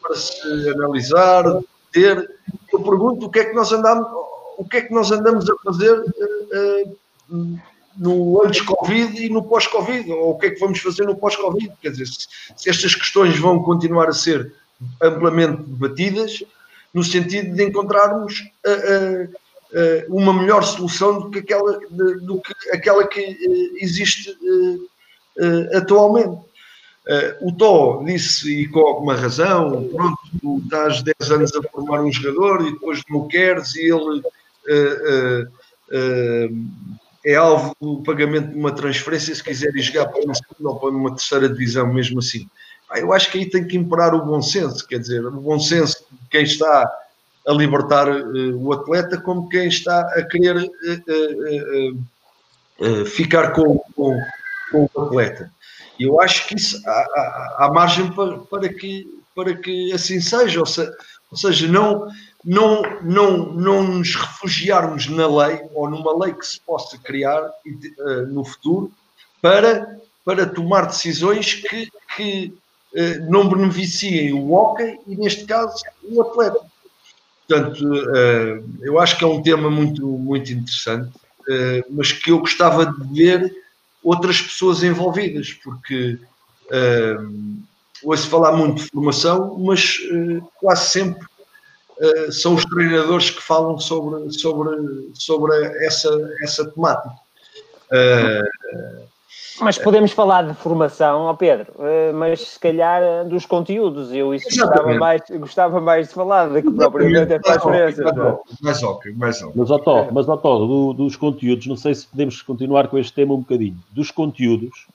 S5: para se analisar, ter. Eu pergunto o que é que nós andamos, o que é que nós andamos a fazer no antes Covid e no pós-Covid, ou o que é que vamos fazer no pós-Covid. Quer dizer, se, se, estas questões vão continuar a ser amplamente debatidas, no sentido de encontrarmos uh, uh, uh, uma melhor solução do que aquela, de, do que, aquela que existe atualmente. o Tó disse, e com alguma razão, pronto, tu estás 10 anos a formar um jogador e depois não queres e ele é alvo do pagamento de uma transferência se quiser ir jogar para uma segunda ou para uma terceira divisão, mesmo assim. Eu acho que aí tem que imperar o bom senso, quer dizer, o bom senso de quem está a libertar uh, o atleta, como quem está a querer uh, uh, ficar com, com, com, o atleta. Eu acho que isso há, há, há margem para, para, que, para que assim seja, ou, se, ou seja, não, não, não, não nos refugiarmos na lei ou numa lei que se possa criar uh, no futuro para, para tomar decisões que, que uh, não beneficiem o hockey e, neste caso, o atleta. Portanto, uh, eu acho que é um tema muito, muito interessante, mas que eu gostava de ver outras pessoas envolvidas, porque ouço falar muito de formação, mas quase sempre uh, são os treinadores que falam sobre, sobre, sobre essa, essa temática. Uh,
S3: mas podemos falar de formação, ó Pedro, uh, mas se calhar dos conteúdos. Eu isso gostava mais, gostava mais de falar do que propriamente a transferência.
S5: Mais ok, mais ok.
S4: Mas, Otó, mas, Otó do, dos conteúdos, não sei se podemos continuar com este tema um bocadinho. Dos conteúdos,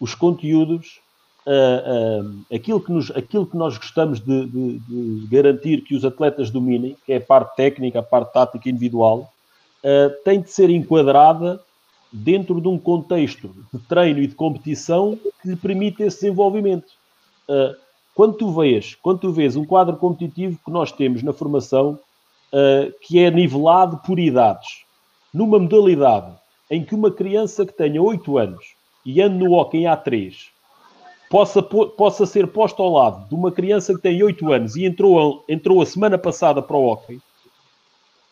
S4: os conteúdos uh, aquilo, que nos, aquilo que nós gostamos de, de, de, garantir que os atletas dominem, que é a parte técnica, a parte tática individual, uh, tem de ser enquadrada dentro de um contexto de treino e de competição que permite esse desenvolvimento. quando tu vês, quando tu vês um quadro competitivo que nós temos na formação, que é nivelado por idades, numa modalidade em que uma criança que tenha 8 anos e ande no hockey A3 possa, possa ser posto ao lado de uma criança que tem 8 anos e entrou, entrou a semana passada para o hockey,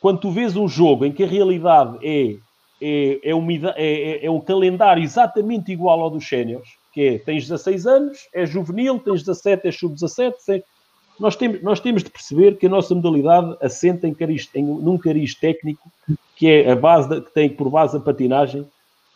S4: quando tu vês um jogo em que a realidade é, é, é, uma, é, é, é um calendário exatamente igual ao dos séniores, que é, tens 16 anos, é juvenil, tens 17, é sub-17, nós temos, nós temos de perceber que a nossa modalidade assenta em, cariz, em num cariz técnico que é a base da, que tem por base a patinagem,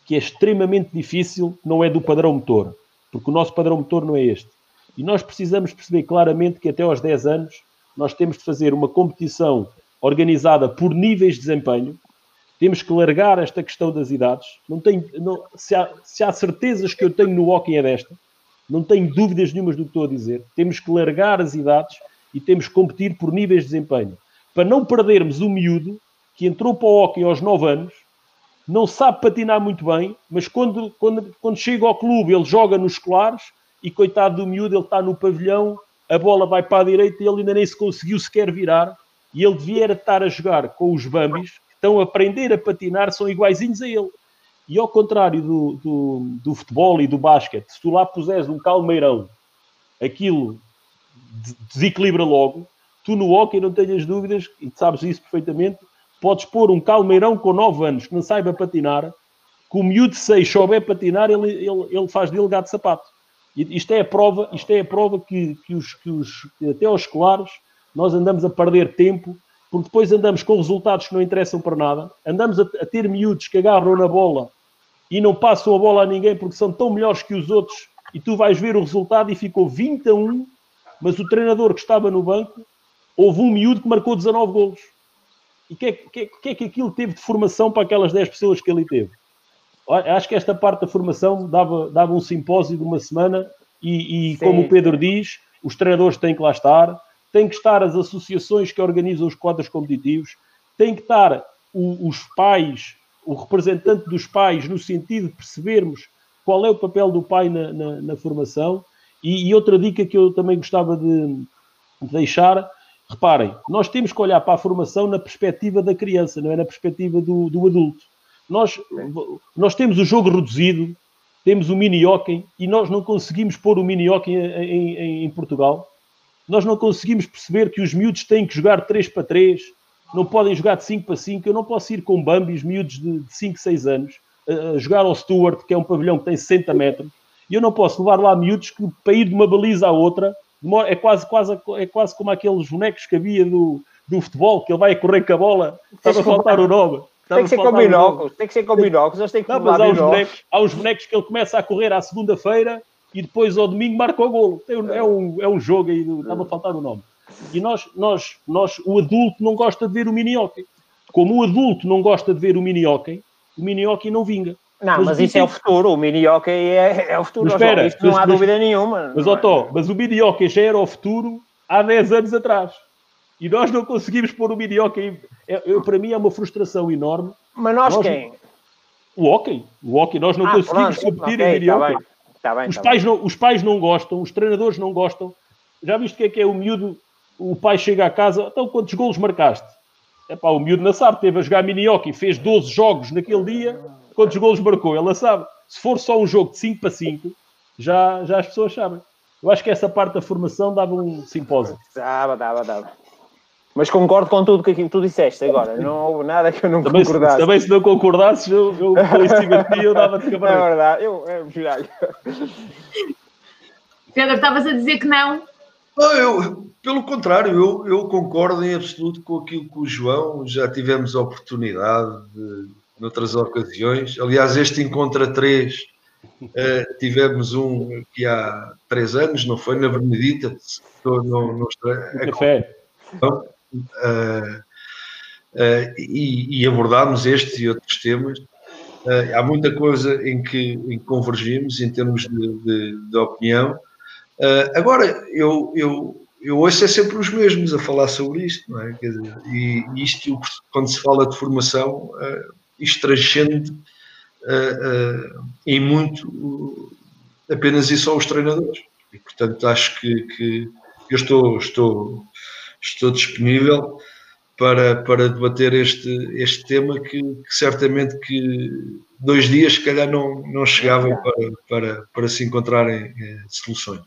S4: que é extremamente difícil, não é do padrão motor porque o nosso padrão motor não é este. E nós precisamos perceber claramente que até aos 10 anos nós temos de fazer uma competição organizada por níveis de desempenho, temos que largar esta questão das idades. Não tenho, não, se, há, se há certezas que eu tenho no hockey é desta, não tenho dúvidas nenhumas do que estou a dizer. Temos que largar as idades e temos que competir por níveis de desempenho. Para não perdermos o miúdo que entrou para o hockey aos 9 anos não sabe patinar muito bem, mas quando, quando, quando chega ao clube ele joga nos escolares e coitado do miúdo, ele está no pavilhão, a bola vai para a direita e ele ainda nem se conseguiu sequer virar e ele devia estar a jogar com os Bambis, que estão a aprender a patinar, são iguaizinhos a ele. E ao contrário do, do, do futebol e do basquete, se tu lá puseres um calmeirão, aquilo desequilibra logo, tu no hockey não tenhas dúvidas, e sabes isso perfeitamente, podes pôr um calmeirão com 9 anos que não saiba patinar, que o miúdo de 6 souber patinar, ele, ele, ele faz dele gato de sapato. Isto é a prova, isto é a prova que, que, os, que, os, até aos escolares nós andamos a perder tempo, porque depois andamos com resultados que não interessam para nada, andamos a, a ter miúdos que agarram na bola e não passam a bola a ninguém porque são tão melhores que os outros, e tu vais ver o resultado e ficou 20 a 1, mas o treinador que estava no banco, houve um miúdo que marcou 19 golos. E o que, é, que, que, é que aquilo teve de formação para aquelas 10 pessoas que ali teve? acho que esta parte da formação dava, dava um simpósio de uma semana e, e como o Pedro diz, os treinadores têm que lá estar, têm que estar as associações que organizam os quadros competitivos, têm que estar o, os pais, o representante dos pais, no sentido de percebermos qual é o papel do pai na, na, na formação. E, e, outra dica que eu também gostava de, de deixar, reparem, nós temos que olhar para a formação na perspectiva da criança, não é na perspectiva do, do adulto. Nós, nós temos o jogo reduzido, temos o mini hockey e nós não conseguimos pôr o mini hockey em, em, em, Portugal. Nós não conseguimos perceber que os miúdos têm que jogar 3 para 3, não podem jogar de 5 para 5. Eu não posso ir com Bambis, miúdos de, de 5, 6 anos, a, a jogar ao Stuart, que é um pavilhão que tem 60 metros, e eu não posso levar lá miúdos que para ir de uma baliza à outra é quase, quase, é quase como aqueles bonecos que havia do, do futebol, que ele vai correr com a bola, estava a faltar o nome.
S3: Tem que ser com binóculos, tem que ser com binóculos, eles têm que
S4: não, mas há uns, bonecos, há uns bonecos que ele começa a correr à segunda-feira e depois ao domingo marca o golo. É um, é um jogo aí, estava a faltar o nome. E nós, nós, nós, o adulto não gosta de ver o mini hockey. Como o adulto não gosta de ver o mini hockey, o mini hockey não vinga.
S3: Não, mas, mas isso é o futuro, o mini hockey é, é o futuro.
S4: Mas espera,
S3: Isto não há mas, dúvida nenhuma.
S4: Mas, Otó, mas o mini hockey já era o futuro há 10 anos atrás. E nós não conseguimos pôr o mini hockey. É, eu, para mim é uma frustração enorme.
S3: Mas nós, nós quem?
S4: O hockey. O hockey. Nós não ah, conseguimos pronto, competir okay, em mini tá hockey. Bem, tá bem, os, tá pais bem. Não, os pais não gostam, os treinadores não gostam. Já viste o que é que é o miúdo? O pai chega a casa, então quantos golos marcaste? É pá, o miúdo não sabe, teve a jogar mini hockey, fez 12 jogos naquele dia, quantos golos marcou? Ela sabe. Se for só um jogo de 5 para 5, já, já as pessoas sabem. Eu acho que essa parte da formação dava um simpósio.
S3: Dava, dava, dava. Mas concordo com tudo que tu disseste agora. Não houve nada que eu não
S4: também,
S3: concordasse.
S4: Se, também se não concordasses, eu, eu em cima de ti, eu dava-te cabaré.
S3: É verdade, eu, eu.
S2: Pedro, estavas a dizer que não?
S5: não eu, pelo contrário, eu, eu concordo em absoluto com aquilo que o João já tivemos a oportunidade de, noutras ocasiões. Aliás, este encontro a três uh, tivemos um que há três anos, não foi? Na Benedita. Estou no, no,
S4: café.
S5: Uh, uh, e, e, abordámos estes e outros temas. Uh, há muita coisa em que, em que convergimos em termos de, de, de opinião. agora, eu, eu, eu ouço é sempre os mesmos a falar sobre isto, não é? Dizer, e isto, quando se fala de formação, isto transcende em muito apenas e só os treinadores. E, portanto, acho que, que eu estou, estou estou disponível para, para debater este, este tema que, que certamente que dois dias se calhar não, não chegavam para, para, para se encontrarem eh, soluções.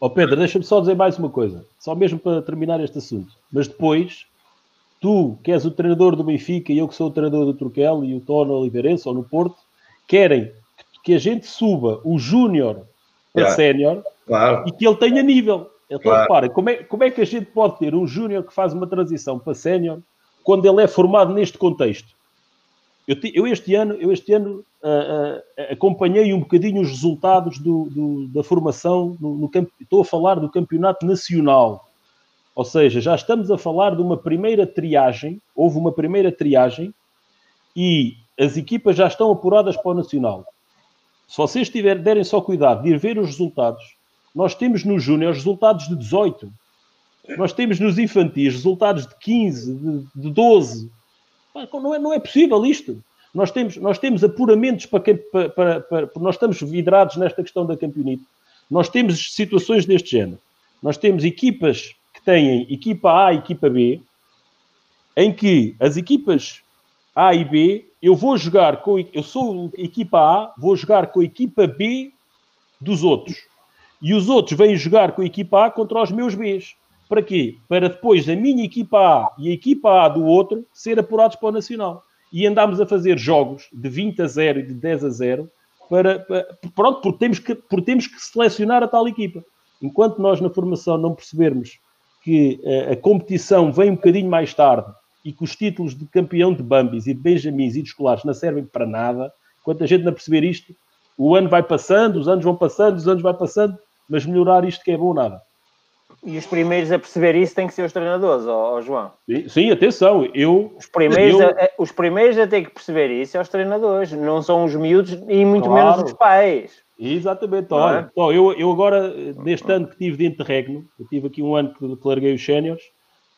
S4: Oh Pedro, deixa-me só dizer mais uma coisa, só mesmo para terminar este assunto. Mas depois, tu, que és o treinador do Benfica e eu que sou o treinador do Turquel e o Tono Oliveirense ou no Porto, querem que a gente suba o Júnior para yeah. sénior
S5: claro.
S4: e que ele tenha nível. Então, claro. repara, como é, como é que a gente pode ter um júnior que faz uma transição para sénior quando ele é formado neste contexto? Eu, eu este ano, eu este ano uh, uh, acompanhei um bocadinho os resultados do, do, da formação, no, no camp... estou a falar do campeonato nacional. Ou seja, já estamos a falar de uma primeira triagem, houve uma primeira triagem e as equipas já estão apuradas para o Nacional. Se vocês tiver, derem só cuidado de ir ver os resultados, nós temos nos Júnior resultados de 18. Nós temos nos infantis resultados de 15, de, de 12. Não é, não é possível isto. Nós temos, nós temos apuramentos para, para, para, para, Nós estamos vidrados nesta questão da campeonato. Nós temos situações deste género. Nós temos equipas têm equipa A e equipa B, em que as equipas A e B, eu vou jogar com. Eu sou equipa A, vou jogar com a equipa B dos outros e os outros vêm jogar com a equipa A contra os meus Bs. Para quê? Para depois a minha equipa A e a equipa A do outro ser apurados para o Nacional. E andámos a fazer jogos de 20 a 0 e de 10 a 0 para, para, pronto, porque temos, que, porque temos que selecionar a tal equipa. Enquanto nós na formação não percebermos que a, eh, a competição vem um bocadinho mais tarde e que os títulos de campeão de Bambis e de Benjamins e de escolares não servem para nada, enquanto a gente não perceber isto, o ano vai passando, os anos vão passando, os anos vão passando, mas melhorar isto que é bom nada.
S3: E os primeiros a perceber isso têm que ser os treinadores, ó, ó João.
S4: Sim, atenção, eu.
S3: Os primeiros,
S4: eu...
S3: A, os primeiros a ter que perceber isso são os treinadores, não são os miúdos e muito claro. menos os pais.
S4: Exatamente, olha, é? eu, eu agora, neste ano que tive de interregno, eu tive aqui um ano que, que larguei os séniores,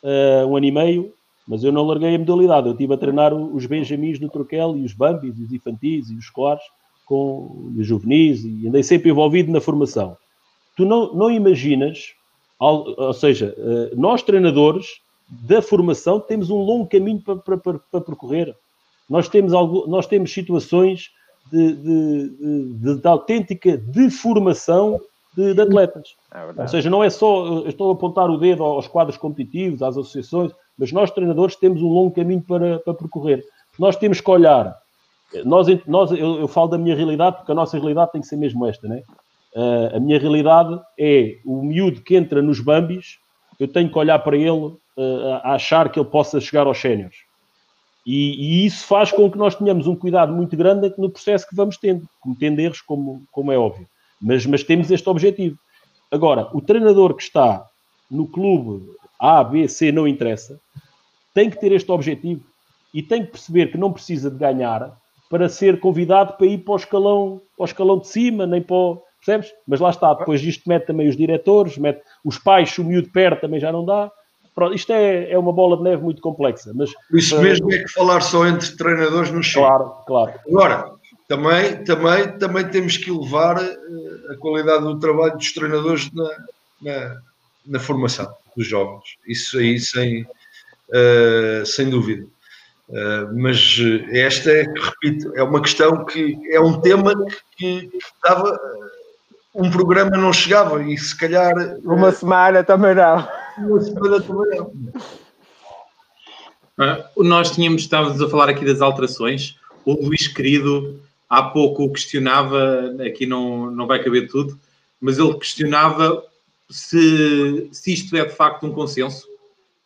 S4: uh, um ano e meio, mas eu não larguei a modalidade, eu estive a treinar os benjamins no Troquel e os bambis, e os infantis e os escolares, com os juvenis, e andei sempre envolvido na formação. Tu não, não imaginas, ou, seja, uh, nós treinadores da formação temos um longo caminho para, para, para, para percorrer. Nós temos, algo, nós temos situações de, de, de, de autêntica deformação de, de atletas. É Ou seja, não é só, estou a apontar o dedo aos quadros competitivos, às associações, mas nós treinadores temos um longo caminho para, para percorrer. Nós temos que olhar, nós, nós, eu, eu, falo da minha realidade, porque a nossa realidade tem que ser mesmo esta, né? Uh, a minha realidade é o miúdo que entra nos Bambis, eu tenho que olhar para ele uh, a achar que ele possa chegar aos séniores. E, e, isso faz com que nós tenhamos um cuidado muito grande no processo que vamos tendo, cometendo erros, como, como é óbvio. Mas, mas temos este objetivo. Agora, o treinador que está no clube A, B, C, não interessa, tem que ter este objetivo e tem que perceber que não precisa de ganhar para ser convidado para ir para o escalão, para o escalão de cima, nem para o, percebes? Mas lá está, depois isto mete também os diretores, mete os pais, o miúdo perde também já não dá. Pronto, isto é, é uma bola de neve muito complexa. Mas,
S5: Isso mesmo é que falar só entre treinadores no chão.
S4: Claro, claro.
S5: Agora, também, também, também temos que elevar eh, a qualidade do trabalho dos treinadores na, na, na formação dos jovens. Isso aí sem, uh, sem dúvida. Uh, mas esta é, repito, é uma questão que é um tema que, que estava. Um programa não chegava e se calhar.
S3: Uma semana também não
S6: Uh, nós tínhamos, estávamos a falar aqui das alterações. O Luís Querido há pouco questionava, aqui não, não vai caber tudo, mas ele questionava se, se isto é de facto um consenso,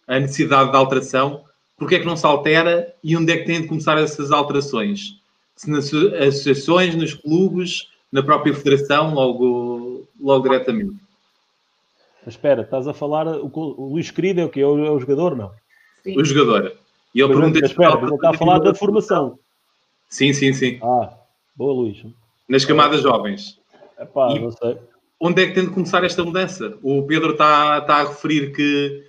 S6: a necessidade de alteração, porque é que não se altera e onde é que têm de começar essas alterações? Se nas associações, nos clubes, na própria federação, logo, logo diretamente.
S4: Mas espera, estás a falar. O, o Luís Querido é o que? É o, é o jogador, não?
S6: Sim. O jogador. E eu
S4: pergunto espera, ele está a falar da formação.
S6: Sim, sim, sim.
S4: Ah, boa, Luís.
S6: Nas camadas jovens.
S4: Epá, e não sei.
S6: Onde é que tem de começar esta mudança? O Pedro está, está a referir que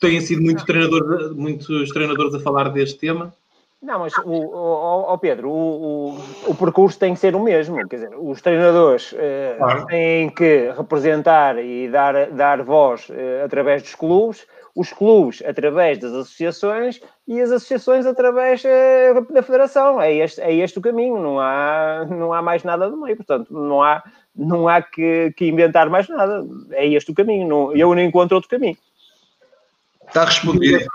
S6: têm sido muitos treinadores, muitos treinadores a falar deste tema.
S3: Não, mas o, o, o Pedro, o, o, o, percurso tem que ser o mesmo. Quer dizer, os treinadores eh, claro. têm que representar e dar, dar voz eh, através dos clubes, os clubes através das associações e as associações através eh, da federação. É este, é este o caminho, não há, não há mais nada do meio. Portanto, não há, não há que, que inventar mais nada. É este o caminho. Não, eu não encontro outro caminho.
S5: Está respondido.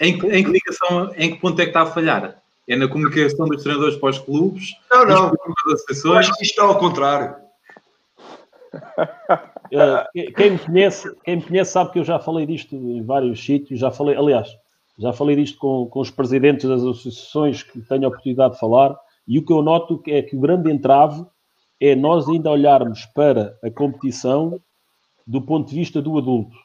S6: Em, em que ligação, em que ponto é que está a falhar? É na comunicação dos treinadores para os clubes?
S5: Não, não. Eu acho que isto está ao contrário.
S4: Uh, quem, me conhece, quem me conhece sabe que eu já falei disto em vários sítios, já falei, aliás, já falei disto com, com os presidentes das associações que tenho a oportunidade de falar, e o que eu noto é que o grande entrave é nós ainda olharmos para a competição do ponto de vista do adulto.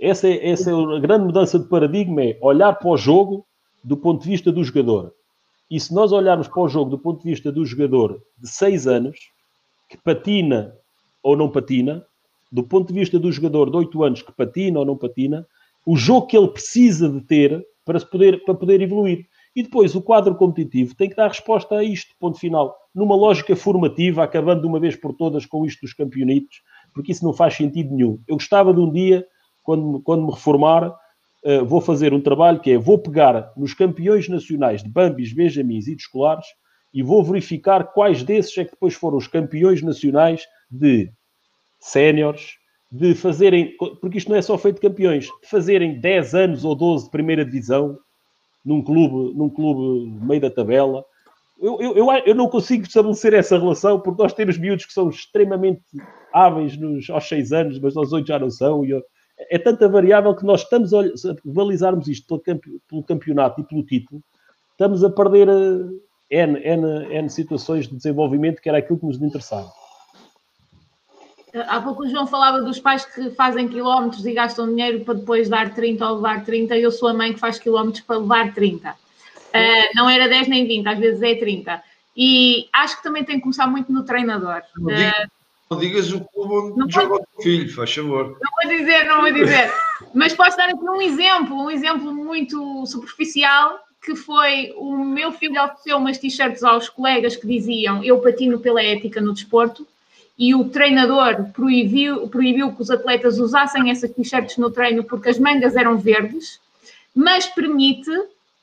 S4: Essa é, essa é a grande mudança de paradigma, é olhar para o jogo do ponto de vista do jogador. E se nós olharmos para o jogo do ponto de vista do jogador de 6 anos, que patina ou não patina, do ponto de vista do jogador de 8 anos que patina ou não patina, o jogo que ele precisa de ter para, poder, para poder evoluir. E depois o quadro competitivo tem que dar resposta a isto, ponto final. Numa lógica formativa, acabando de uma vez por todas com isto dos campeonitos, porque isso não faz sentido nenhum. Eu gostava de um dia quando, quando me reformar, uh, vou fazer um trabalho que é, vou pegar nos campeões nacionais de Bambis, Benjamins e de escolares e vou verificar quais desses é que depois foram os campeões nacionais de séniores, de fazerem, porque isto não é só feito de campeões, de fazerem 10 anos ou 12 de primeira divisão num clube, num clube meio da tabela. Eu, eu, eu, eu, não consigo estabelecer essa relação porque nós temos miúdos que são extremamente hábeis nos, aos 6 anos, mas aos 8 já não são. E é tanta variável que nós estamos a balizarmos isto pelo, campeonato e pelo título, estamos a perder eh, N, N, N situações de desenvolvimento que era aquilo que nos interessava.
S2: Há pouco o João falava dos pais que fazem quilómetros e gastam dinheiro para depois dar 30 ou levar 30. Eu sou a mãe que faz quilómetros para levar 30. Uh, ah, não era 10 nem 20, às vezes é 30. E acho que também tem que começar muito no treinador.
S5: Uh, não digas o clube onde joga o teu filho, faz favor.
S2: Não vou dizer, não vou dizer. Mas posso dar aqui um exemplo, um exemplo muito superficial, que foi o meu filho ofereceu umas t-shirts aos colegas que diziam eu patino pela ética no desporto e o treinador proibiu, proibiu que os atletas usassem essas t-shirts no treino porque as mangas eram verdes, mas permite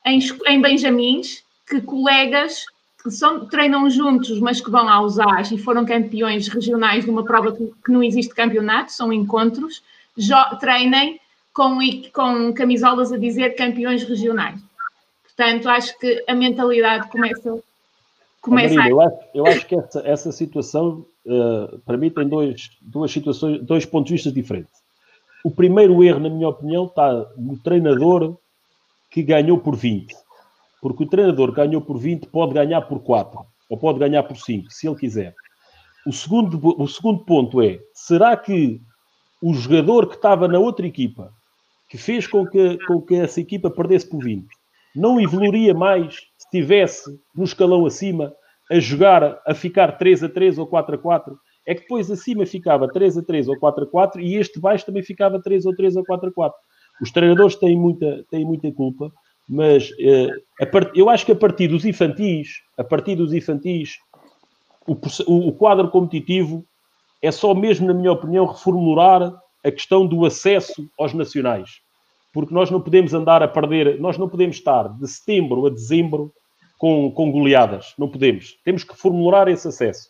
S2: em, em Benjamins que colegas são, treinam juntos, mas que vão aos AS e foram campeões regionais de uma prova que, que não existe campeonato, são encontros, treinem com, com camisolas a dizer campeões regionais. Portanto, acho que a mentalidade começa, começa
S4: a... eu, acho, eu acho que essa, essa situação uh, para mim tem dois, duas situações, dois pontos de vista diferentes. O primeiro erro, na minha opinião, está no treinador que ganhou por 20. Porque o treinador que ganhou por 20 pode ganhar por 4 ou pode ganhar por 5, se ele quiser. O segundo, o segundo ponto é: será que o jogador que estava na outra equipa, que fez com que, com que essa equipa perdesse por 20, não evoluiria mais se estivesse no escalão acima a jogar, a ficar 3 a 3 ou 4 a 4, é que depois acima ficava 3 a 3 ou 4 a 4 e este baixo também ficava 3 ou 3 ou 4 a 4. Os treinadores têm muita, têm muita culpa, mas uh, part... eu acho que a partir dos infantis, a partir dos infantis, o, o quadro competitivo é só mesmo, na minha opinião, reformular a questão do acesso aos nacionais. Porque nós não podemos andar a perder, nós não podemos estar de setembro a dezembro com, com goleadas. Não podemos. Temos que formular esse acesso.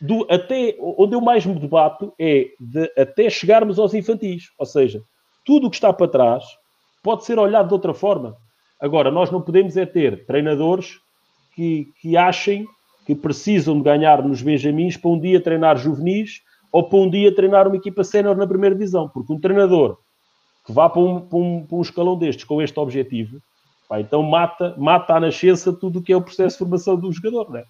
S4: Do, até, onde eu mais me debato é de até chegarmos aos infantis. Ou seja, tudo o que está para trás pode ser olhado de outra forma. Agora, nós não podemos é ter treinadores que, que achem que precisam de ganhar nos Benjamins para um dia treinar juvenis ou para um dia treinar uma equipa sénior na primeira divisão. Porque um treinador que vá para um, para um, para um escalão destes com este objetivo Pá, então mata, mata à nascença tudo o que é o processo de formação do jogador, não é?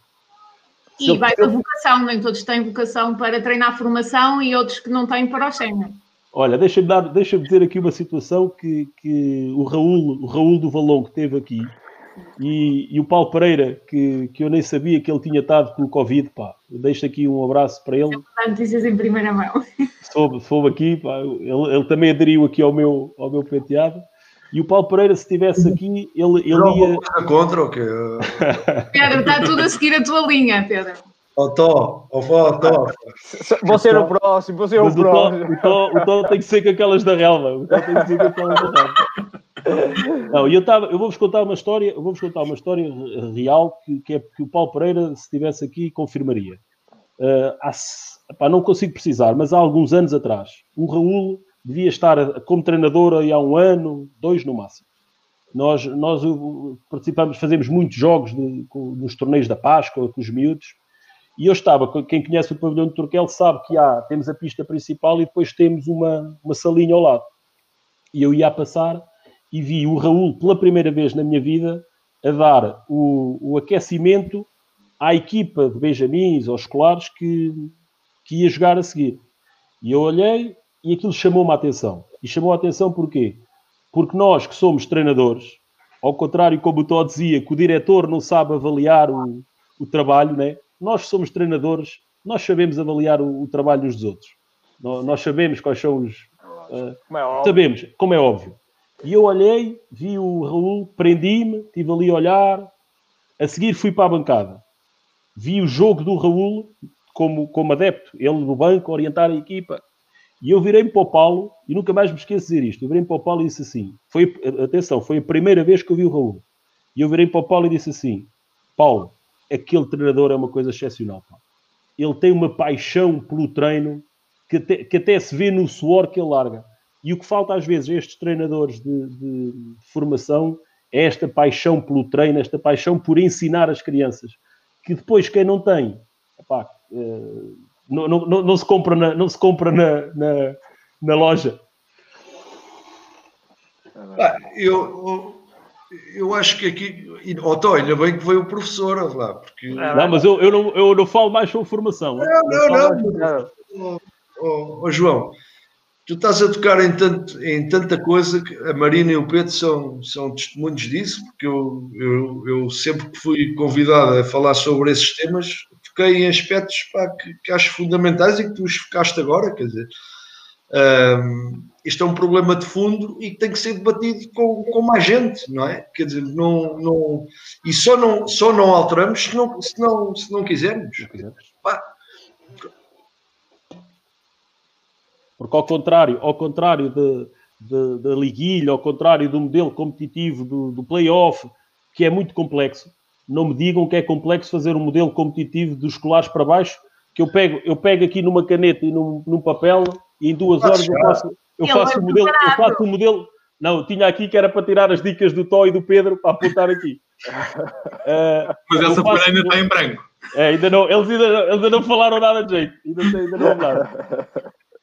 S2: E vai para a vocação, nem todos têm vocação para treinar formação e outros que não têm para o sénior.
S4: Olha, deixa-me deixa dizer aqui uma situação que, que o, Raul, o Raul do Valon que teve aqui e, e, o Paulo Pereira, que, que eu nem sabia que ele tinha estado com o Covid, pá, deixo aqui um abraço para ele.
S2: Notícias em primeira mão.
S4: Soube, soube aqui, pá, ele, ele também aderiu aqui ao meu, ao meu penteado. E o Paulo Pereira, se estivesse aqui, ele, ele ia.
S5: contra o quê?
S2: Pedro, está tudo a seguir a tua linha, Pedro.
S5: Ó, Tó, ó, Tó.
S3: Vou ser o próximo, vou ser o próximo.
S4: O Tó, o Tó tem que ser com aquelas da relva. O Tó tem que ser com aquelas da relva. Não, eu, tava, eu vou-vos contar uma história, eu vou-vos contar uma história real que, que, é que o Paulo Pereira, se estivesse aqui, confirmaria. Uh, há, epá, não consigo precisar, mas há alguns anos atrás, o Raul devia estar como treinador aí há um ano, dois no máximo. Nós, nós participamos, fazemos muitos jogos de, nos torneios da Páscoa com os miúdos. E eu estava, quem conhece o pavilhão de Turquel sabe que há, temos a pista principal e depois temos uma, uma salinha ao lado. E eu ia a passar e vi o Raul, pela primeira vez na minha vida, a dar o, o aquecimento à equipa de Benjamins ou escolares que, que ia jogar a seguir. E eu olhei, e aquilo chamou-me a atenção. E chamou a atenção porquê? Porque nós que somos treinadores, ao contrário, como o Tó dizia, que o diretor não sabe avaliar o, o trabalho, né? Nós somos treinadores, nós sabemos avaliar o, o trabalho dos outros. Nós, nós, sabemos quais são os. Uh, como é sabemos, como é óbvio. E eu olhei, vi o Raul, prendi-me, estive ali a olhar. A seguir fui para a bancada. Vi o jogo do Raul como, como adepto, ele no banco, orientar a equipa. E eu virei-me para o Paulo, e nunca mais me esqueço de dizer isto, eu virei-me para o Paulo e disse assim, foi, atenção, foi a primeira vez que eu vi o Raul. E eu virei para o Paulo e disse assim, Paulo, aquele treinador é uma coisa excepcional. Paulo. Ele tem uma paixão pelo treino que até, que até se vê no suor que ele larga. E o que falta às vezes a estes treinadores de, de, de formação é esta paixão pelo treino, esta paixão por ensinar as crianças. Que depois quem não tem, epá, uh, não, não, não, se compra na, não se compra na, na, na loja.
S5: Ah, eu, eu acho que aqui. Otó, ainda bem que veio o professor lá, porque.
S4: Não, mas eu, eu, não, eu não falo mais sobre formação.
S5: Não, não, não. não. Oh, oh, oh, João, tu estás a tocar em, tanto, em tanta coisa que a Marina e o Pedro são, são testemunhos disso, porque eu, eu, eu sempre que fui convidado a falar sobre esses temas, toquei em aspectos pá, que, que acho fundamentais e que tu os focaste agora, quer dizer. Um, isto é um problema de fundo e que tem que ser debatido com, com mais gente, não é? Quer dizer, não, não, e só não, só não alteramos se não, se não, se não quisermos.
S4: Porque ao contrário, ao contrário da liguilha, ao contrário do modelo competitivo do, do playoff, que é muito complexo, não me digam que é complexo fazer um modelo competitivo dos escolares para baixo, que eu pego, eu pego aqui numa caneta e num, num papel e em duas horas eu faço, eu faço o modelo, eu faço o modelo. Não, tinha aqui que era para tirar as dicas do Tó e do Pedro para apontar aqui.
S6: Uh, Mas essa folha ainda está em branco.
S4: É, ainda não, eles ainda, ainda não falaram nada de jeito. Ainda, ainda não falaram.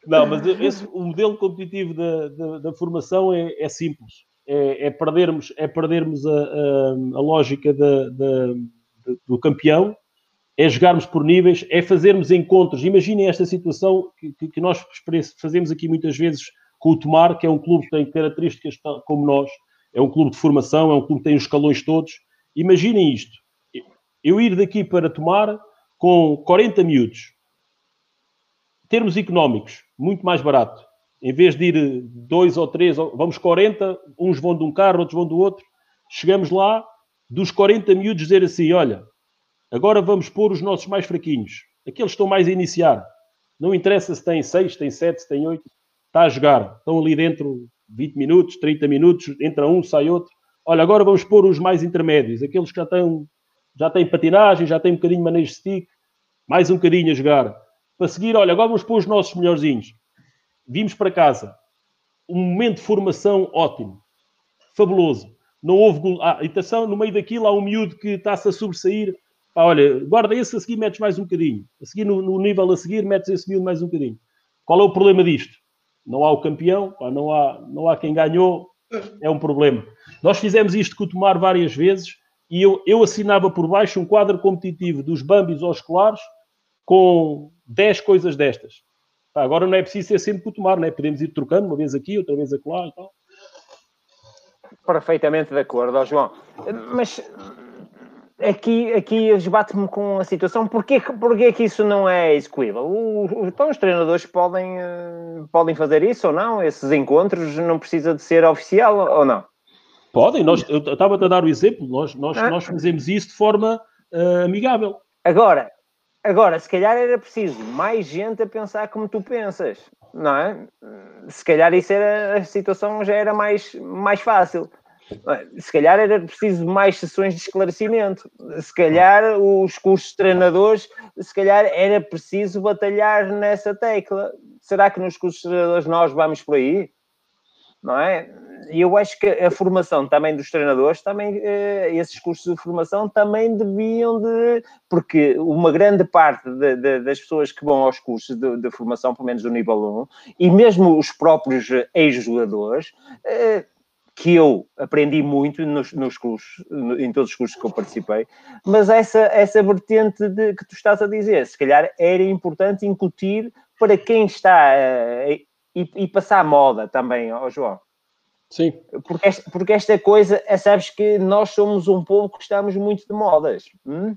S4: Não, mas esse, o modelo competitivo da, da, da formação é, é simples. É, é, perdermos, é perdermos a, a, a lógica da, do campeão é jogarmos por níveis, é fazermos encontros. Imaginem esta situação que, que, nós fazemos aqui muitas vezes com o Tomar, que é um clube que tem características como nós, é um clube de formação, é um clube que tem os escalões todos. Imaginem isto: eu ir daqui para Tomar com 40 miúdos, termos económicos, muito mais barato. Em vez de ir dois ou três, vamos 40, uns vão de um carro, outros vão do outro. Chegamos lá, dos 40 miúdos, dizer assim: olha, Agora vamos pôr os nossos mais fraquinhos. Aqueles que estão mais a iniciar. Não interessa se tem 6, tem 7, se tem 8. Está a jogar. Estão ali dentro 20 minutos, 30 minutos. Entra um, sai outro. Olha, agora vamos pôr os mais intermédios. Aqueles que já têm, já têm patinagem, já têm um bocadinho de manejo de stick. Mais um bocadinho a jogar. Para seguir, olha, agora vamos pôr os nossos melhorzinhos. Vimos para casa. Um momento de formação ótimo. Fabuloso. Não houve ah, atenção, no meio daquilo há um miúdo que está-se a sobressair Pá, olha, guarda esse, a seguir metes mais um bocadinho. A seguir, no, no nível a seguir, metes esse miúdo mais um bocadinho. Qual é o problema disto? Não há o campeão, pá, não, há, não há quem ganhou, é um problema. Nós fizemos isto com o Tomar várias vezes e eu, eu assinava por baixo um quadro competitivo dos Bambis aos escolares com 10 coisas destas. Pá, agora não é preciso ser sempre com o Tomar, não é? Podemos ir trocando, uma vez aqui, outra vez acolá e tal.
S3: Perfeitamente de acordo, João. Mas aqui, aqui esbato-me com a situação. Porquê, porquê que isso não é execuível? então, os treinadores podem, eh, podem fazer isso ou não? Esses encontros não precisa de ser oficial ou não?
S4: Podem. Nós, eu estava a dar o exemplo. Nós, nós, ah. nós fazemos isso de forma uh, amigável.
S3: Agora, agora, se calhar era preciso mais gente a pensar como tu pensas, não é? Se calhar isso era, a situação já era mais, mais fácil. Se calhar era preciso mais sessões de esclarecimento. Se calhar os cursos de treinadores, se calhar era preciso batalhar nessa tecla. Será que nos cursos treinadores nós vamos por aí? Não é? E eu acho que a formação também dos treinadores, também eh, esses cursos de formação também deviam de. Porque uma grande parte de, de, das pessoas que vão aos cursos de, de, formação, pelo menos do nível 1, e mesmo os próprios ex-jogadores, eh, que eu aprendi muito nos, nos cursos, em todos os cursos que eu participei, mas essa, essa vertente de, que tu estás a dizer, se calhar era importante incutir para quem está uh, e, e, passar a moda também, ó João.
S4: Sim.
S3: Porque esta, porque esta coisa, é, sabes que nós somos um povo que estamos muito de modas. Hum?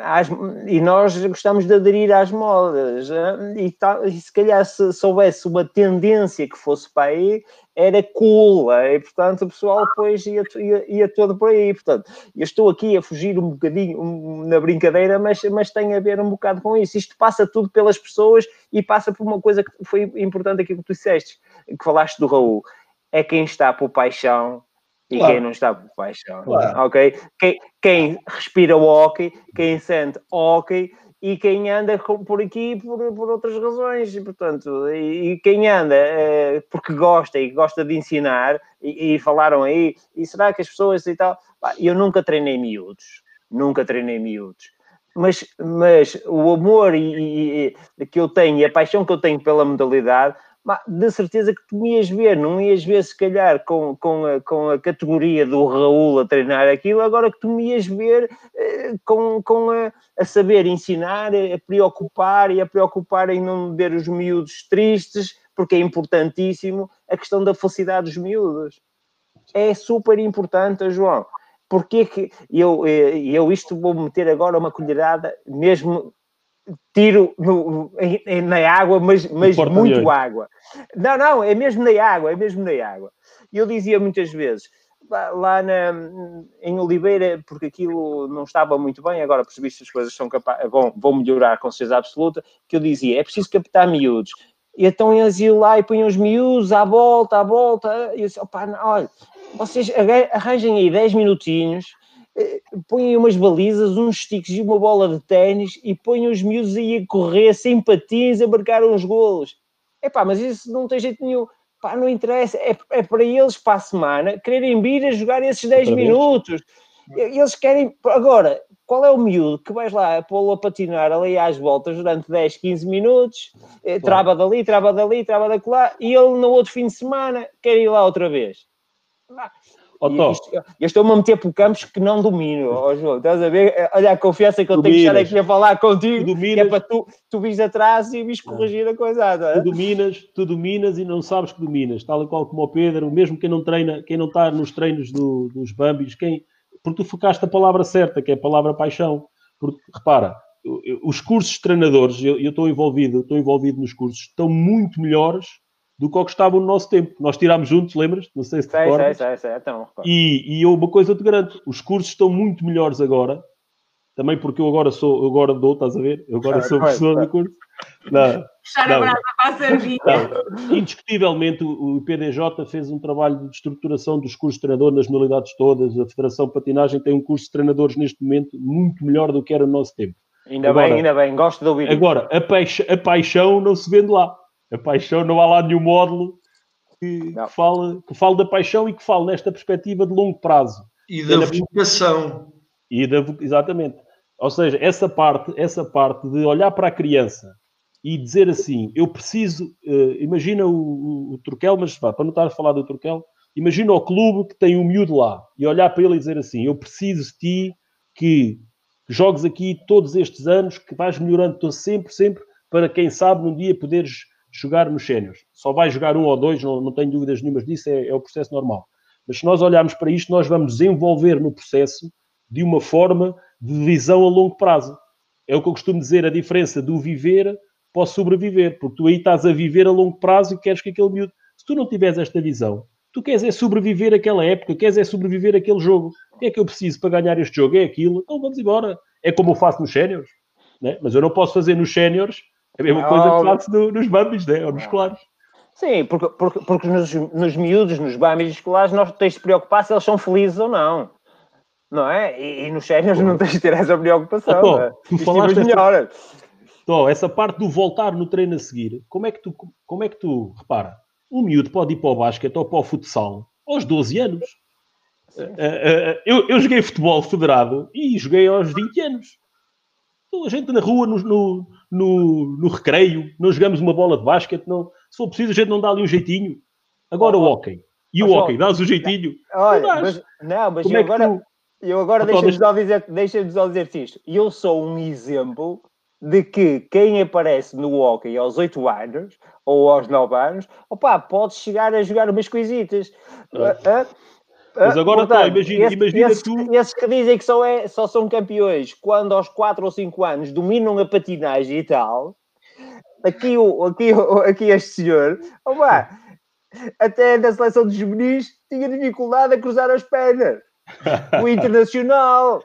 S3: As, e nós gostamos de aderir às modas. E, tal, e se calhar se, se, houvesse uma tendência que fosse para aí, era cool. E portanto o pessoal depois ia, ia, ia todo por aí. Portanto, eu estou aqui a fugir um bocadinho um, na brincadeira, mas, mas tem a ver um bocado com isso. Isto passa tudo pelas pessoas e passa por uma coisa que foi importante aqui que tu disseste, que falaste do Raul. É quem está por paixão e claro. quem não está por paixão, claro. ok? Quem, quem respira o hockey, quem sente hockey e quem anda por aqui por, por outras razões, e, portanto, e, e quem anda é, porque gosta e gosta de ensinar, e, e, falaram aí, e será que as pessoas e tal, eu nunca treinei miúdos, nunca treinei miúdos, mas, mas o amor e, e, que eu tenho e a paixão que eu tenho pela modalidade de certeza que tu ias ver, não ias ver se calhar com, com, a, com a categoria do Raul a treinar aquilo, agora que tu me ias ver eh, com, com a, a, saber ensinar, a preocupar e a preocupar em não ver os miúdos tristes, porque é importantíssimo a questão da felicidade dos miúdos. É super importante, João. Porque que eu, eh, eu isto vou meter agora uma colherada, mesmo tiro no, em, na água, mas, mas muito água. Não, não, é mesmo na água, é mesmo na água. E eu dizia muitas vezes, lá na, em Oliveira, porque aquilo não estava muito bem, agora percebi que as coisas são capazes, vão, vão melhorar com certeza absoluta, que eu dizia, é preciso captar miúdos. E então eles iam lá e punham os miúdos à volta, à volta, e eu disse, opa, olha, vocês arranjem aí 10 minutinhos, põem umas balizas, uns sticks e uma bola de ténis e põem os miúdos aí a correr sem patins, a marcar uns golos. É pá, mas isso não tem jeito nenhum. Pá, não interessa. É, é para eles, para a semana, quererem vir a jogar esses 10 minutos. Eles querem. Agora, qual é o miúdo que vais lá pô-lo a patinar ali às voltas durante 10, 15 minutos, eh, claro. trava dali, trava dali, trava daquela, e ele no outro fim de semana quer ir lá outra vez. Oh, eu estou-me a meter por campos que não domino, oh, João. Estás a ver? Olha a confiança que eu dominas. tenho que estar aqui a falar contigo. É para tu, tu vis atrás e vis corrigir a coisa.
S4: Tá? Tu dominas, tu dominas e não sabes que dominas. Tal e qual como o Pedro, mesmo quem não treina, quem não está nos treinos do, dos Bambis, quem, porque tu focaste a palavra certa, que é a palavra paixão. Porque, repara, os cursos de treinadores, eu, eu estou envolvido, estou envolvido nos cursos, estão muito melhores do que estavam no nosso tempo. Nós tirámos juntos, lembras? Não sei se te sei, recordas. Sei, sei, sei. Então, e, e uma coisa eu te garanto, os cursos estão muito melhores agora, também porque eu agora sou, eu agora dou, estás a ver? Eu agora sou professor do curso.
S2: Não, Puxar a brasa para a.
S4: Indiscutivelmente, o, o PDJ fez um trabalho de estruturação dos cursos de treinador nas modalidades todas. A Federação de Patinagem tem um curso de treinadores neste momento muito melhor do que era no nosso tempo.
S3: Ainda agora, bem, ainda bem, gosto de ouvir.
S4: Agora, a, paixão, a paixão não se vende lá. A paixão, não há lá nenhum módulo que, que, fale, que fale da paixão e que fale nesta perspectiva de longo prazo.
S5: E da vocação.
S4: E da, exatamente. Ou seja, essa parte, essa parte de olhar para a criança e dizer assim, eu preciso, uh, imagina o, o, o Turquel, mas pá, para não estar a falar do Turquel, imagina o clube que tem um miúdo lá e olhar para ele e dizer assim, eu preciso de ti que jogues aqui todos estes anos, que vais melhorando sempre, sempre, para quem sabe num dia poderes jogar nos séniores. Só vai jogar um ou dois, não, não tenho dúvidas nenhumas disso, é, é, o processo normal. Mas se nós olharmos para isto, nós vamos desenvolver no processo de uma forma de visão a longo prazo. É o que eu costumo dizer, a diferença do viver para o sobreviver, porque tu aí estás a viver a longo prazo e queres que aquele miúdo... Se tu não tiveres esta visão, tu queres é sobreviver aquela época, queres é sobreviver aquele jogo. O que é que eu preciso para ganhar este jogo? É aquilo. Então vamos embora. É como eu faço nos séniores. Né? Mas eu não posso fazer nos séniores a mesma coisa que faço no, nos bambis, né? ou nos escolares.
S3: Sim, porque, porque, porque nos, nos miúdos, nos bambis escolares, nós tens de preocupar se eles são felizes ou não. Não é? E, e nos sénios não tens de ter essa preocupação. Ah, tô, é? tu falaste
S4: essa, parte do voltar no treino a seguir, como é que tu, como é que tu, repara, um miúdo pode ir para o basquete ou para o futsal aos 12 anos. Uh, uh, eu, eu joguei futebol federado e joguei aos 20 anos. Então, a gente na rua, no, no, no, no recreio, não jogamos uma bola de basquete, não. Se for preciso, a gente não dá ali um jeitinho. Agora oh, o hockey. E o hockey, dás o jeitinho?
S3: Olha, não, mas, não, mas eu, é agora, tu... eu agora deixa-me só dizer, deixa só dizer isto. Eu sou um exemplo de que quem aparece no hockey aos 8 anos ou aos 9 anos, opa, pode chegar a jogar umas coisitas. Ah.
S4: Mas agora Portanto, tá, imagina, esse, imagina
S3: esses, tu. Esses que dizem que só, é, só são campeões quando aos 4 ou 5 anos dominam a patinagem e tal. Aqui, o, aqui, aqui este senhor, opa, até na seleção dos juvenis tinha dificuldade a cruzar as pernas. O internacional.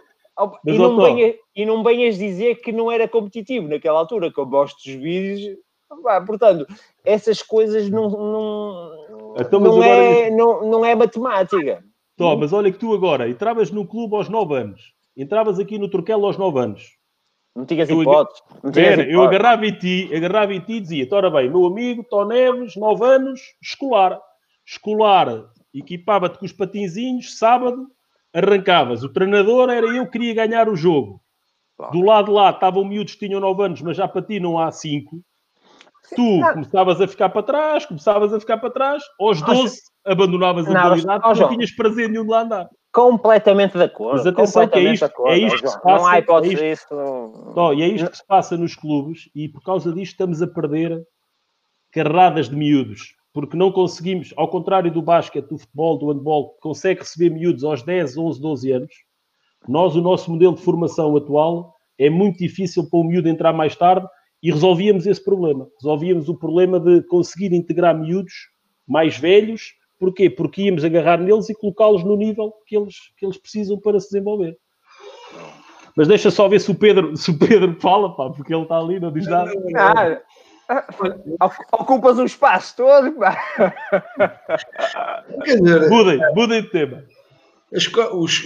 S3: e, não venha, e não venhas dizer que não era competitivo naquela altura, que eu gosto dos vídeos. Opa, portanto, essas coisas não, não, então, não, é, não, não é matemática.
S4: Tó, mas olha que tu agora entravas no clube aos 9 anos, entravas aqui no Turquel aos 9 anos.
S3: Não tinhas hipóteses.
S4: Não eu agarrava em ti, agarrava em ti e dizia: ora bem, meu amigo, Tó Neves, 9 anos, escolar. Escolar, equipava-te com os patinzinhos, sábado, arrancavas. O treinador era eu que queria ganhar o jogo. Do lado lá estavam miúdos que tinham 9 anos, mas já para ti não há 5. Tu começavas a ficar para trás, começavas a ficar para trás, aos 12 abandonavas a modalidade, não, não tinhas prazer nenhum de lá andar.
S3: Completamente de acordo.
S4: Mas atenção que é isto, é isto que se passa. Não há hipótese é isto, Não, e é isto que se passa nos clubes e por causa disto estamos a perder carradas de miúdos. Porque não conseguimos, ao contrário do basquete, do futebol, do handball, que consegue receber miúdos aos 10, 11, 12 anos, nós, o nosso modelo de formação atual, é muito difícil para o miúdo entrar mais tarde e resolvíamos esse problema. Resolvíamos o problema de conseguir integrar miúdos mais velhos Porquê? Porque íamos agarrar neles e colocá-los no nível que eles, que eles precisam para se desenvolver. Mas deixa só ver se o Pedro, se o Pedro fala, pá, porque ele está ali, não diz nada.
S3: Ah, ocupas o espaço todo, pá.
S4: mudem, mudem de tema.
S5: Os, os,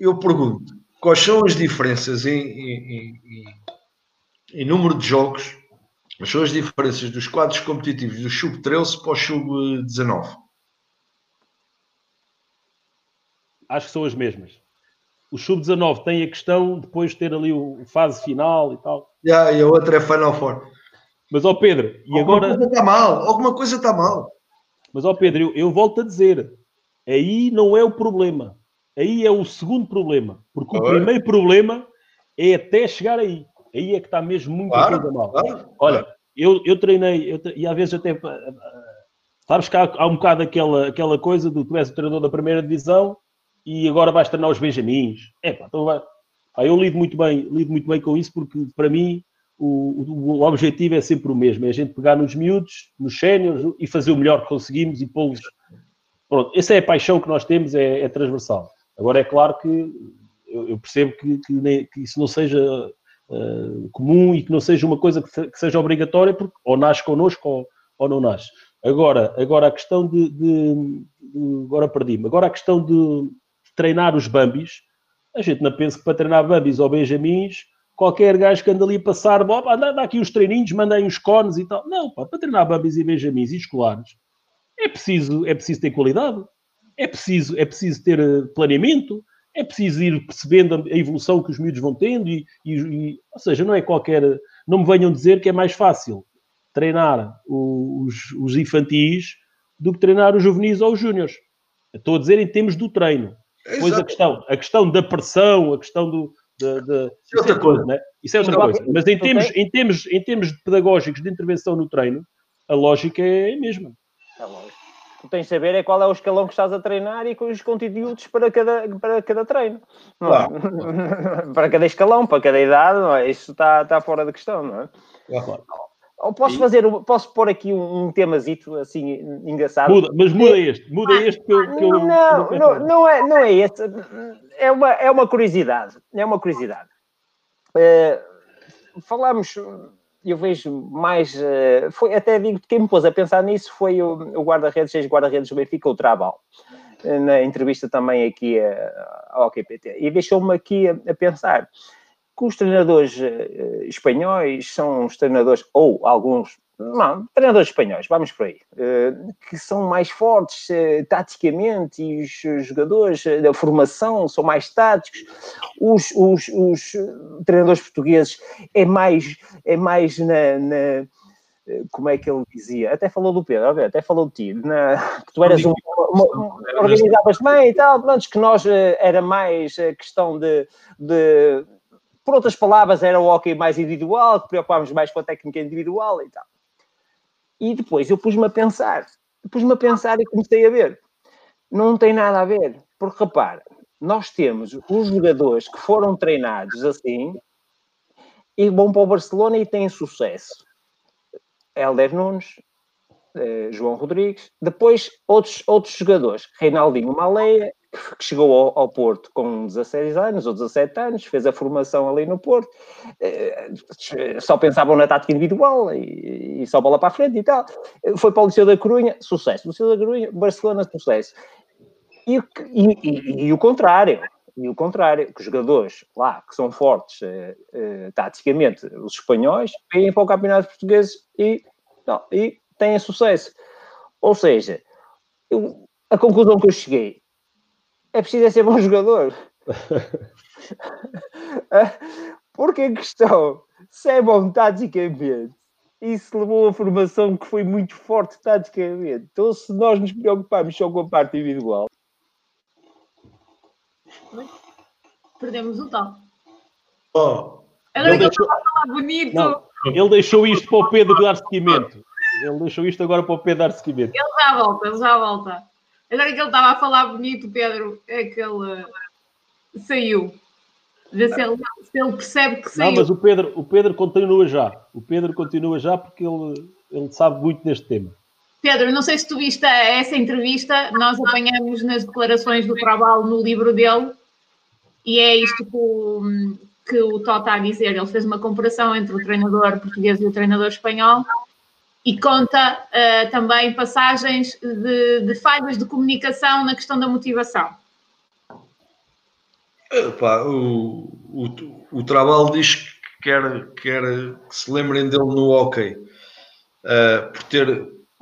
S5: eu pergunto, quais são as diferenças em, em, em, em número de jogos, quais são as diferenças dos quadros competitivos do sub-13 para o sub-19?
S4: Acho que são as mesmas. O Sub-19 tem a questão depois de ter ali o fase final e tal.
S5: Yeah, e a outra é Final Four.
S4: Mas, ó Pedro, e
S5: alguma
S4: agora...
S5: coisa está mal, alguma coisa está mal.
S4: Mas, ó Pedro, eu, eu, volto a dizer, aí não é o problema. Aí é o segundo problema. Porque o primeiro problema é até chegar aí. Aí é que está mesmo muito claro, coisa mal. Claro, Olha, claro. Eu, eu treinei, eu, e às vezes até... Sabes que há, há um bocado aquela, aquela coisa do tu és o treinador da primeira divisão e agora vais treinar os Benjamins. É pá, então vai. Eu lido muito bem, lido muito bem com isso porque para mim o, o, o, objetivo é sempre o mesmo, é a gente pegar nos miúdos, nos séniores e fazer o melhor que conseguimos e pô-los. Pronto, essa é a paixão que nós temos, é, é transversal. Agora é claro que eu, eu percebo que, que, nem, que, isso não seja uh, comum e que não seja uma coisa que, que seja obrigatória, porque ou nasce connosco ou, ou não nasce. Agora, agora a questão de, de, de agora perdi-me. Agora a questão de, treinar os Bambis, a gente não pensa que para treinar Bambis ou Benjamins, qualquer gajo que anda ali a passar, anda, anda aqui uns treininhos, manda aí uns cones e tal. Não, pá, para treinar Bambis e Benjamins e escolares, é preciso, é preciso ter qualidade, é preciso, é preciso ter eh, planeamento, é preciso ir percebendo a evolução que os miúdos vão tendo e, e, e, ou seja, não é qualquer, não me venham dizer que é mais fácil treinar os, os infantis do que treinar os juvenis ou os júniores. Estou a dizer em termos do treino. Depois a questão, a questão da pressão, a questão do. De, de, isso, é outra coisa, né? isso é outra coisa. Mas em termos, em, termos, em termos pedagógicos de intervenção no treino, a lógica é a mesma.
S3: É lógico. Tu tens de saber é qual é o escalão que estás a treinar e com os conteúdos para cada, para cada treino. É? Claro. para cada escalão, para cada idade, não é? Isso está, está fora de questão, não é? Claro. Ou posso e... fazer, posso pôr aqui um, um temazito assim engraçado?
S4: Muda, mas muda este, muda ah, este que eu, que eu
S3: não, não, não, é, não é este. É uma, é uma curiosidade. É uma curiosidade. Uh, falamos, eu vejo mais. Uh, foi até digo quem me pôs a pensar nisso foi o, o guarda-redes, ex-guarda-redes do Benfica, o Trabal. Na entrevista também aqui ao OKPT. E deixou-me aqui a, a pensar que os treinadores uh, espanhóis são os treinadores, ou alguns, não, treinadores espanhóis, vamos por aí, uh, que são mais fortes uh, taticamente e os jogadores da formação são mais táticos, os, os, os treinadores portugueses é mais, é mais na, na como é que ele dizia? Até falou do Pedro, até falou de ti, na, que tu eras um, uma, organizavas bem e tal, antes que nós era mais questão de, de por outras palavras, era o hockey mais individual, preocupávamos mais com a técnica individual e tal. E depois eu pus-me a pensar, pus-me a pensar e comecei a ver. Não tem nada a ver, porque repara, nós temos os jogadores que foram treinados assim e vão para o Barcelona e têm sucesso. Helder Nunes, eh, João Rodrigues, depois outros, outros jogadores, Reinaldinho Maleia, que chegou ao, ao, Porto com 16 anos ou 17 anos, fez a formação ali no Porto, eh, só pensavam na tática individual e, e, só bola para a frente e tal. Foi para o Liceu da Corunha, sucesso. Liceu da Corunha, Barcelona, sucesso. E, e, e, e o contrário, e o contrário, que os jogadores lá que são fortes eh, eh, taticamente, os espanhóis, vêm para o campeonato português e, não, e têm sucesso. Ou seja, eu, a conclusão que eu cheguei é preciso é ser bom jogador. Porque a questão, se é bom taticamente, isso levou a formação que foi muito forte taticamente. Então, se nós nos preocuparmos só com a parte individual.
S2: Perdemos o tal.
S5: Oh,
S2: Agora
S4: Ele deixou-
S2: estava a falar bonito,
S4: Não, ele deixou isto para o Pedro dar seguimento. Ele deixou isto agora para o Pedro dar seguimento.
S2: ele já volta, ele já volta. Agora que ele estava a falar bonito, Pedro, é que ele eh, saiu. Vê se ele, se ele percebe que
S4: Não,
S2: saiu.
S4: mas o Pedro, o Pedro continua já. O Pedro continua já porque ele, ele sabe muito deste tema.
S2: Pedro, não sei se tu viste essa entrevista, nós apanhamos nas declarações do trabalho no livro dele e é isto que o, que o Tó está a dizer. Ele fez uma comparação entre o treinador português e o treinador espanhol e conta eh, também passagens de, de falhas de comunicação na questão da motivação.
S5: O, o, o trabalho diz que quer, quer que se lembrem dele no hockey ah, por, ter,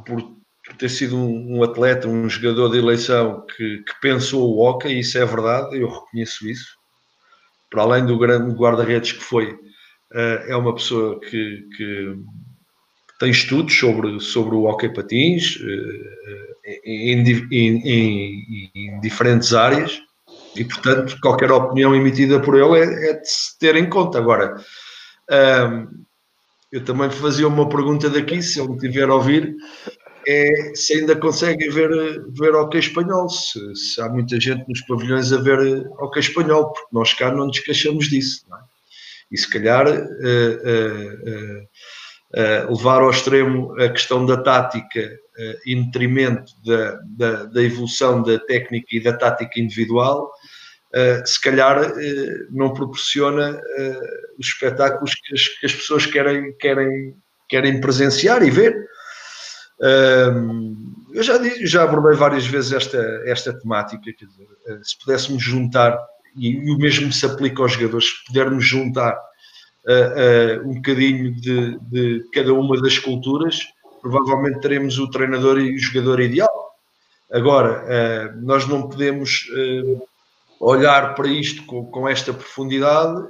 S5: por, por ter sido um, um atleta, um jogador de eleição que, que pensou o hockey, isso é verdade, eu reconheço isso. Para além do grande guarda-redes que foi, ah, é uma pessoa que, que tem estudos sobre, sobre o hockey patins eh, em, di- em- em- em diferentes áreas e, portanto, qualquer opinião emitida por ele é, é de se ter em conta. Agora, eu também fazia uma pergunta daqui, se ele tiver a ouvir, é se ainda consegue ver, ver hockey espanhol, se, se há muita gente nos pavilhões a ver hockey espanhol, porque nós cá não nos queixamos disso. Não é? E se calhar eh, eh, eh, eh, levar ao extremo a questão da tática eh, em detrimento da, da, da evolução da técnica e da tática individual, eh, se calhar não proporciona os espetáculos que as, que as pessoas querem, querem, querem presenciar e ver. Eu já, já abordei várias vezes esta, esta temática, quer dizer, se pudéssemos juntar, e, e o mesmo se aplica aos jogadores, se pudermos juntar eh, um bocadinho de, de cada uma das culturas, provavelmente teremos o treinador e o jogador ideal. Agora, eh, nós não podemos eh, olhar para isto com, com esta profundidade,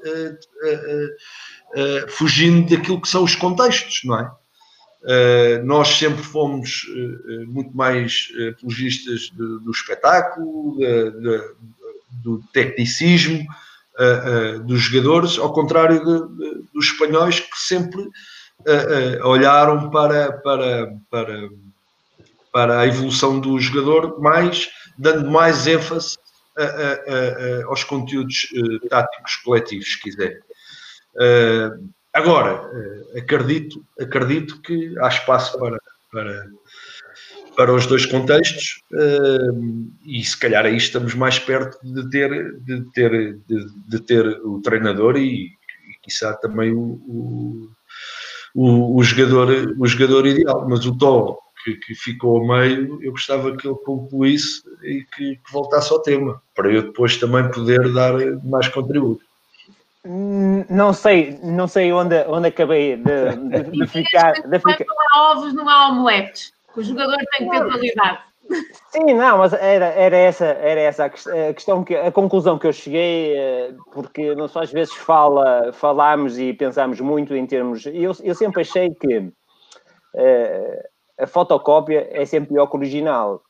S5: eh, fugindo daquilo que são os contextos, não é? Uh, nós sempre fomos uh, uh, muito mais apologistas do, do espetáculo, de- de- do tecnicismo dos jogadores, ao contrário de- de- dos espanhóis que sempre olharam para, para, para, para a evolução do jogador, mais dando mais ênfase a- a- a- aos conteúdos eh, táticos coletivos, se quiser. Uh, agora, eh, acredito, acredito que há espaço para, para, para os dois contextos uh, e se calhar aí estamos mais perto de ter, de ter, de, de ter o treinador e, e quiçá também o, o, o, o jogador, o jogador ideal. Mas o Tó, que, que ficou a meio, eu gostava que ele concluísse e que, que voltasse ao tema, para eu depois também poder dar mais contributo.
S3: Hum, Não sei, não sei onde, onde acabei de, de- de ficar. De ficar...
S2: não há ovos, não há omeletes. O jogador tem que ter qualidade.
S3: Sim, não, mas era, era essa, era essa a ques- a questão, que, a conclusão que eu cheguei, eh, porque não só às vezes fala, falamos e pensamos muito em termos. Eu, eu sempre achei que eh, a fotocópia é sempre pior que o original.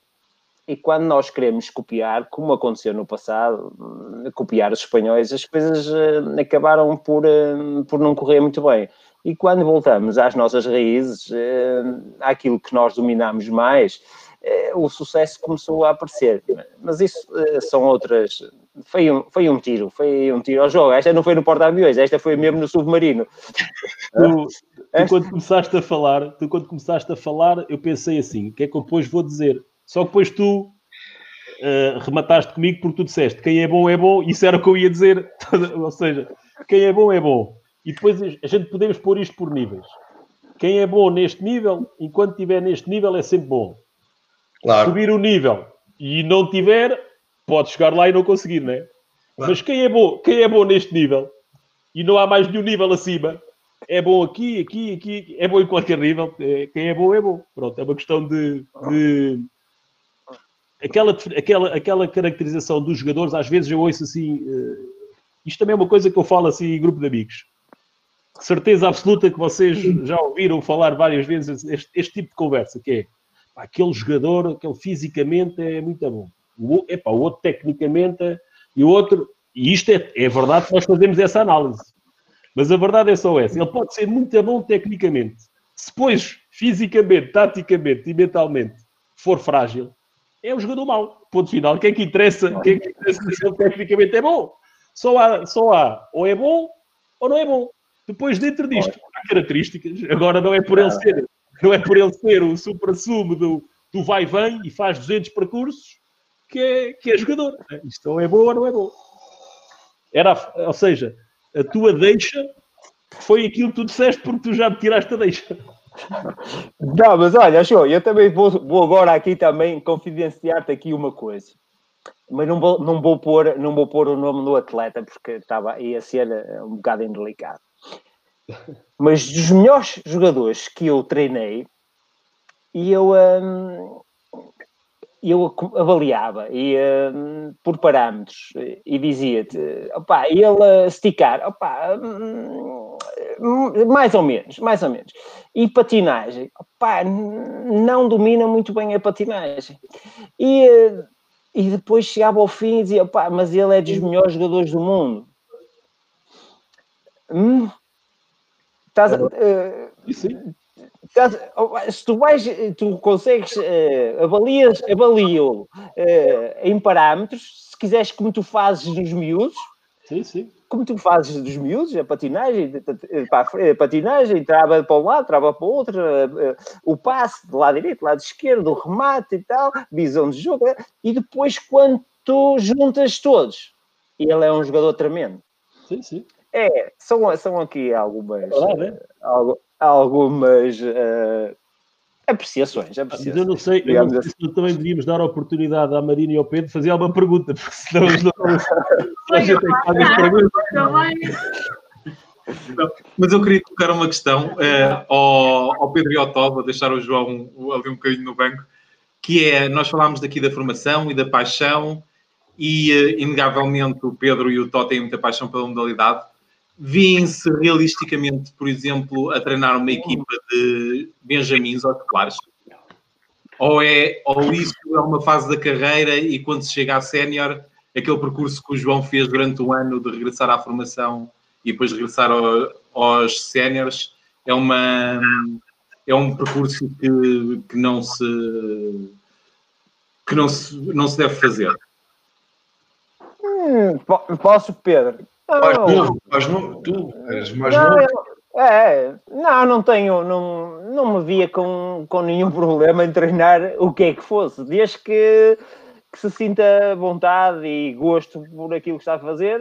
S3: E quando nós queremos copiar, como aconteceu no passado, hum, copiar os espanhóis, as coisas eh, acabaram por, eh, por não correr muito bem. E quando voltamos às nossas raízes, eh, àquilo que nós dominamos mais, eh, o sucesso começou a aparecer. Mas isso eh, são outras. Foi um, foi um tiro, foi um tiro ao jogo. Esta não foi no porta-aviões, esta foi mesmo no submarino.
S4: Tu, tu quando começaste a falar, tu quando começaste a falar, eu pensei assim, o que é que eu depois vou dizer? Só que depois tu eh, remataste comigo porque tu disseste quem é bom é bom, isso era o que eu ia dizer. Ou seja, quem é bom é bom. E depois a gente podemos pôr isto por níveis. Quem é bom neste nível, enquanto estiver neste nível, é sempre bom.
S5: Claro.
S4: Subir o nível e não tiver, pode chegar lá e não conseguir, não é?
S5: Claro.
S4: Mas quem é bom, quem é bom neste nível e não há mais nenhum nível acima, é bom aqui, aqui, aqui, é bom em qualquer nível. É- quem é bom é bom. Pronto, é uma questão de, de- aquela, aquela, aquela caracterização dos jogadores. Às vezes eu ouço assim, eh, isto também é uma coisa que eu falo assim em grupo de amigos. Certeza absoluta que vocês já ouviram falar várias vezes este, este tipo de conversa, que é pá, aquele jogador, aquele fisicamente é muito bom. O, epá, o outro tecnicamente é, e o outro, e isto é, é verdade que nós fazemos essa análise. Mas a verdade é só essa. Ele pode ser muito bom tecnicamente. Se depois, fisicamente, taticamente e mentalmente, for frágil, é um jogador mau. Ponto final. Quem é que interessa? Quem é que interessa se ele tecnicamente é bom? Só há, só há ou é bom ou não é bom. Depois, dentro disto, há características. Agora não é por ele ser, não é por ele ser o supra-sumo do, do vai-vem e faz 200 percursos que é, que é jogador. Isto ou é bom ou não é bom. Era, ou seja, a tua deixa foi aquilo que tu disseste porque tu já me tiraste a deixa.
S3: Não, mas olha, show, eu também vou, vou agora aqui também confidenciar-te aqui uma coisa. Mas não vou, não, vou pôr, não vou pôr o nome do atleta porque estava, ia ser eh, um bocado indelicado. Mas dos melhores jogadores que eu treinei, e eu, hum, eu avaliava e, hum, por parâmetros e dizia-te, opá, ele esticar, opá, hum, mais ou menos, mais ou menos. E patinagem, opá, não domina muito bem a patinagem. E, e depois chegava ao fim e dizia, opá, mas ele é dos melhores jogadores do mundo. Hum, estás, uh, Sim se tu vais, tu consegues, uh, avalias, avalio uh, em parâmetros, se quiseres como tu fazes nos miúdos,
S4: sim, sim.
S3: como tu fazes dos miúdos, a patinagem, a patinagem, trava para um lado, trava para o outro, o passe do lado direito, lado esquerdo, o remate e tal, visão de jogo, e depois quando tu juntas todos, ele é um jogador tremendo.
S4: Sim, sim.
S3: É, são, são aqui algumas, é algumas uh, apreciações, apreciações.
S4: Mas eu não sei, eu não sei assim. se também devíamos dar a oportunidade à Marina e ao Pedro de fazer alguma pergunta, porque senão eles não. a gente tem que fazer perguntas.
S6: Mas eu queria colocar uma questão uh, ao, ao, Pedro e ao Tó, vou deixar o João ali um bocadinho no banco, que é, nós falámos daqui da formação e da paixão, e uh, inegavelmente o Pedro e o Tó têm muita paixão pela modalidade, Vêm-se realisticamente, por exemplo, a treinar uma equipa de benjamins ou de claros? Ou, é, ou isso é uma fase da carreira e quando se chega à sénior, aquele percurso que o João fez durante o ano de regressar à formação e depois regressar ao, aos séniores, é, uma, é um percurso que, que, não se que não se, não se deve fazer.
S3: Hum, posso, Pedro?
S5: Mais novo, mais novo, tu és mais não, novo.
S3: Eu, é, não, não tenho, não, não me via com, com nenhum problema em treinar o que é que fosse, desde que, que se sinta vontade e gosto por aquilo que está a fazer,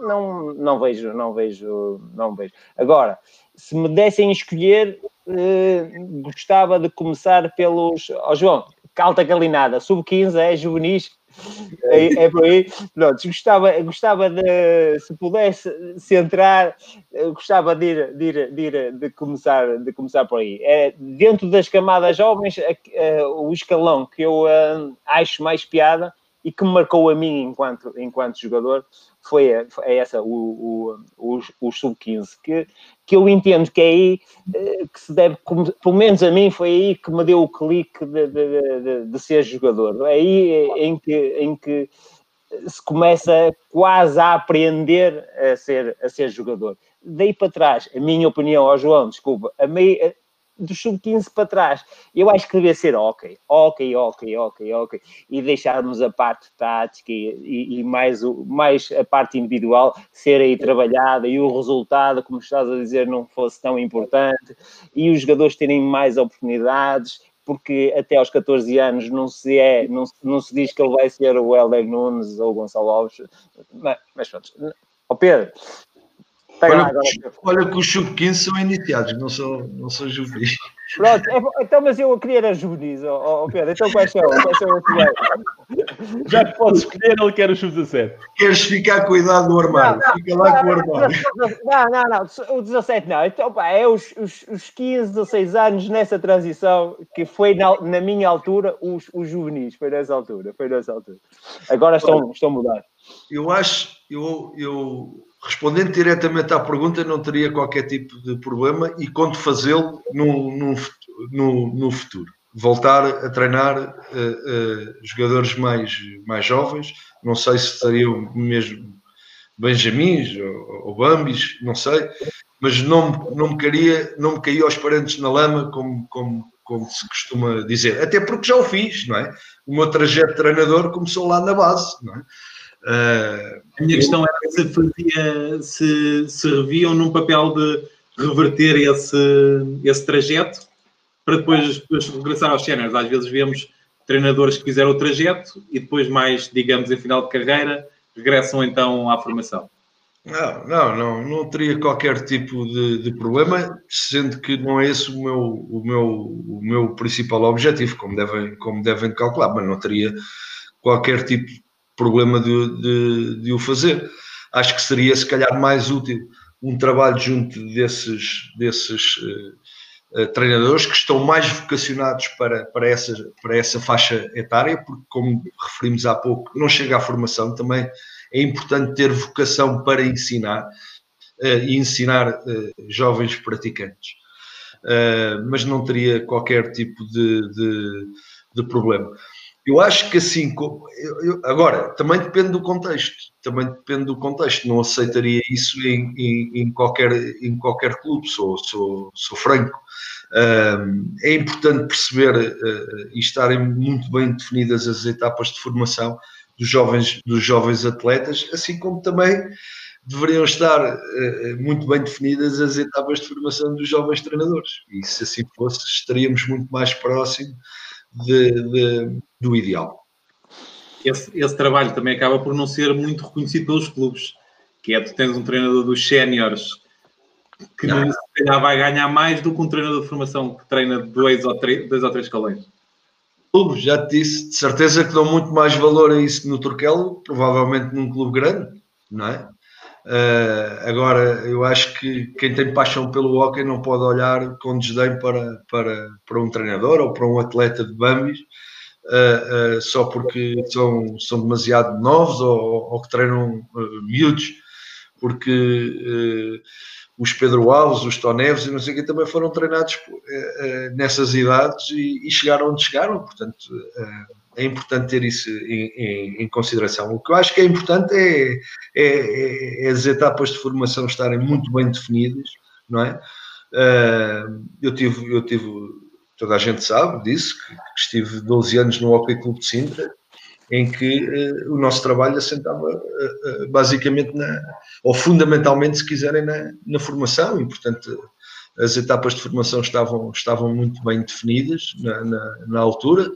S3: não, não vejo, não vejo, não vejo. Agora, se me dessem escolher, eh, gostava de começar pelos. Ó oh, João, Calta Galinada, sub-15, é juvenis, é, é por aí. Pronto, gostava, gostava de, se pudesse centrar, gostava de ir, de, ir, de, ir, de, começar, de começar por aí. É, dentro das camadas jovens, o escalão que eu uh, acho mais piada e que me marcou a mim enquanto, enquanto jogador foi, é essa, o, o, os, os sub-15, que, que eu entendo que é aí eh, que se deve, pelo menos a mim, foi aí que me deu o clique de, de, de, de ser jogador. É aí em que, em que se começa quase a aprender a ser, a ser jogador. Daí para trás, a minha opinião, ó João, desculpa, a meia, do sub-15 para trás. Eu acho que devia ser ok, ok, ok, ok, ok, e deixarmos a parte tática e, e, e, mais, o, mais a parte individual ser aí trabalhada e o resultado, como estás a dizer, não fosse tão importante e os jogadores terem mais oportunidades. Porque até aos 14 anos não se é, não, não se diz que ele vai ser o Helder Nunes ou o Gonçalo Alves, mas, mas pronto. Ó Pedro,
S5: Olha, olha que os sub-15 são iniciados, não são, não são juvenis.
S3: Pronto, é, então, mas eu queria era juvenis, oh, oh, Pedro. Então quais são? Quais são
S4: Já que podes escolher, ele quer os sub-17.
S5: Queres ficar com a idade do armário? Não, Fica lá não, com o armário.
S3: Não, não, não, o 17 não. Então, pá, é os, os, os 15, 16 anos nessa transição que foi na, na minha altura os, os juvenis. Foi nessa altura, foi nessa altura. Agora estão, estão a mudar.
S5: Eu acho, eu, eu respondendo diretamente à pergunta, não teria qualquer tipo de problema e conto fazê-lo no, no, no, futuro. Voltar a treinar uh, uh, jogadores mais, mais jovens, não sei se seriam mesmo Benjamins ou, ou Bambis, não sei, mas não, não, me queria, não me caía aos parentes na lama, como, como, como se costuma dizer. Até porque já o fiz, não é? O meu trajeto de treinador começou lá na base, não é?
S6: Uh, a minha questão era se, fazia, se, se reviam num papel de reverter esse, esse trajeto para depois, depois regressar aos séniores. Às vezes vemos treinadores que fizeram o trajeto e depois, mais, digamos, em final de carreira, regressam então à formação.
S5: Não, não, não, não teria qualquer tipo de, de, problema, sendo que não é esse o meu, o meu, o meu principal objetivo, como devem, como devem calcular, mas não teria qualquer tipo problema de, de, de o fazer. Acho que seria, se calhar, mais útil um trabalho junto desses, desses uh, uh, treinadores que estão mais vocacionados para, para, essa, para essa faixa etária, porque, como referimos há pouco, não chega à formação também é importante ter vocação para ensinar uh, e ensinar jovens praticantes. Mas não teria qualquer tipo de, de, de problema. Eu acho que assim, eu, eu, agora, também depende do contexto, também depende do contexto, não aceitaria isso em, em, em qualquer, em qualquer clube, sou, sou, sou franco. Uh, é importante perceber uh, e estarem muito bem definidas as etapas de formação dos jovens, dos jovens atletas, assim como também deveriam estar uh, muito bem definidas as etapas de formação dos jovens treinadores. E se assim fosse, estaríamos muito mais próximo de, de, do ideal.
S6: Esse, esse, trabalho também acaba por não ser muito reconhecido pelos clubes, que é tu tens um treinador dos séniores que não. se calhar vai ganhar mais do que um treinador de formação que treina dois ou três, dois ou três escalões
S5: clubes, já te disse, de certeza que dão muito mais valor a isso que no Turquelo, provavelmente num clube grande, não é? Uh, agora, eu acho que quem tem paixão pelo hockey não pode olhar com desdém para, para, para um treinador ou para um atleta de Bambis uh, uh, só porque são, são demasiado novos ou, ou que treinam miúdos, porque os Pedro Alves, os Toneves e não sei o que também foram treinados uh, nessas idades e, e, chegaram onde chegaram, portanto uh, é importante ter isso em, em, em, consideração. O que eu acho que é importante é, é, é, as etapas de formação estarem muito bem definidas, não é? Uh, eu tive, eu tive, toda a gente sabe disso, que, que estive 12 anos no Hockey Clube de Sintra, em que uh, o nosso trabalho assentava uh, uh, basicamente na, ou fundamentalmente, se quiserem, na, na, formação e, portanto, as etapas de formação estavam, estavam muito bem definidas na, na, na altura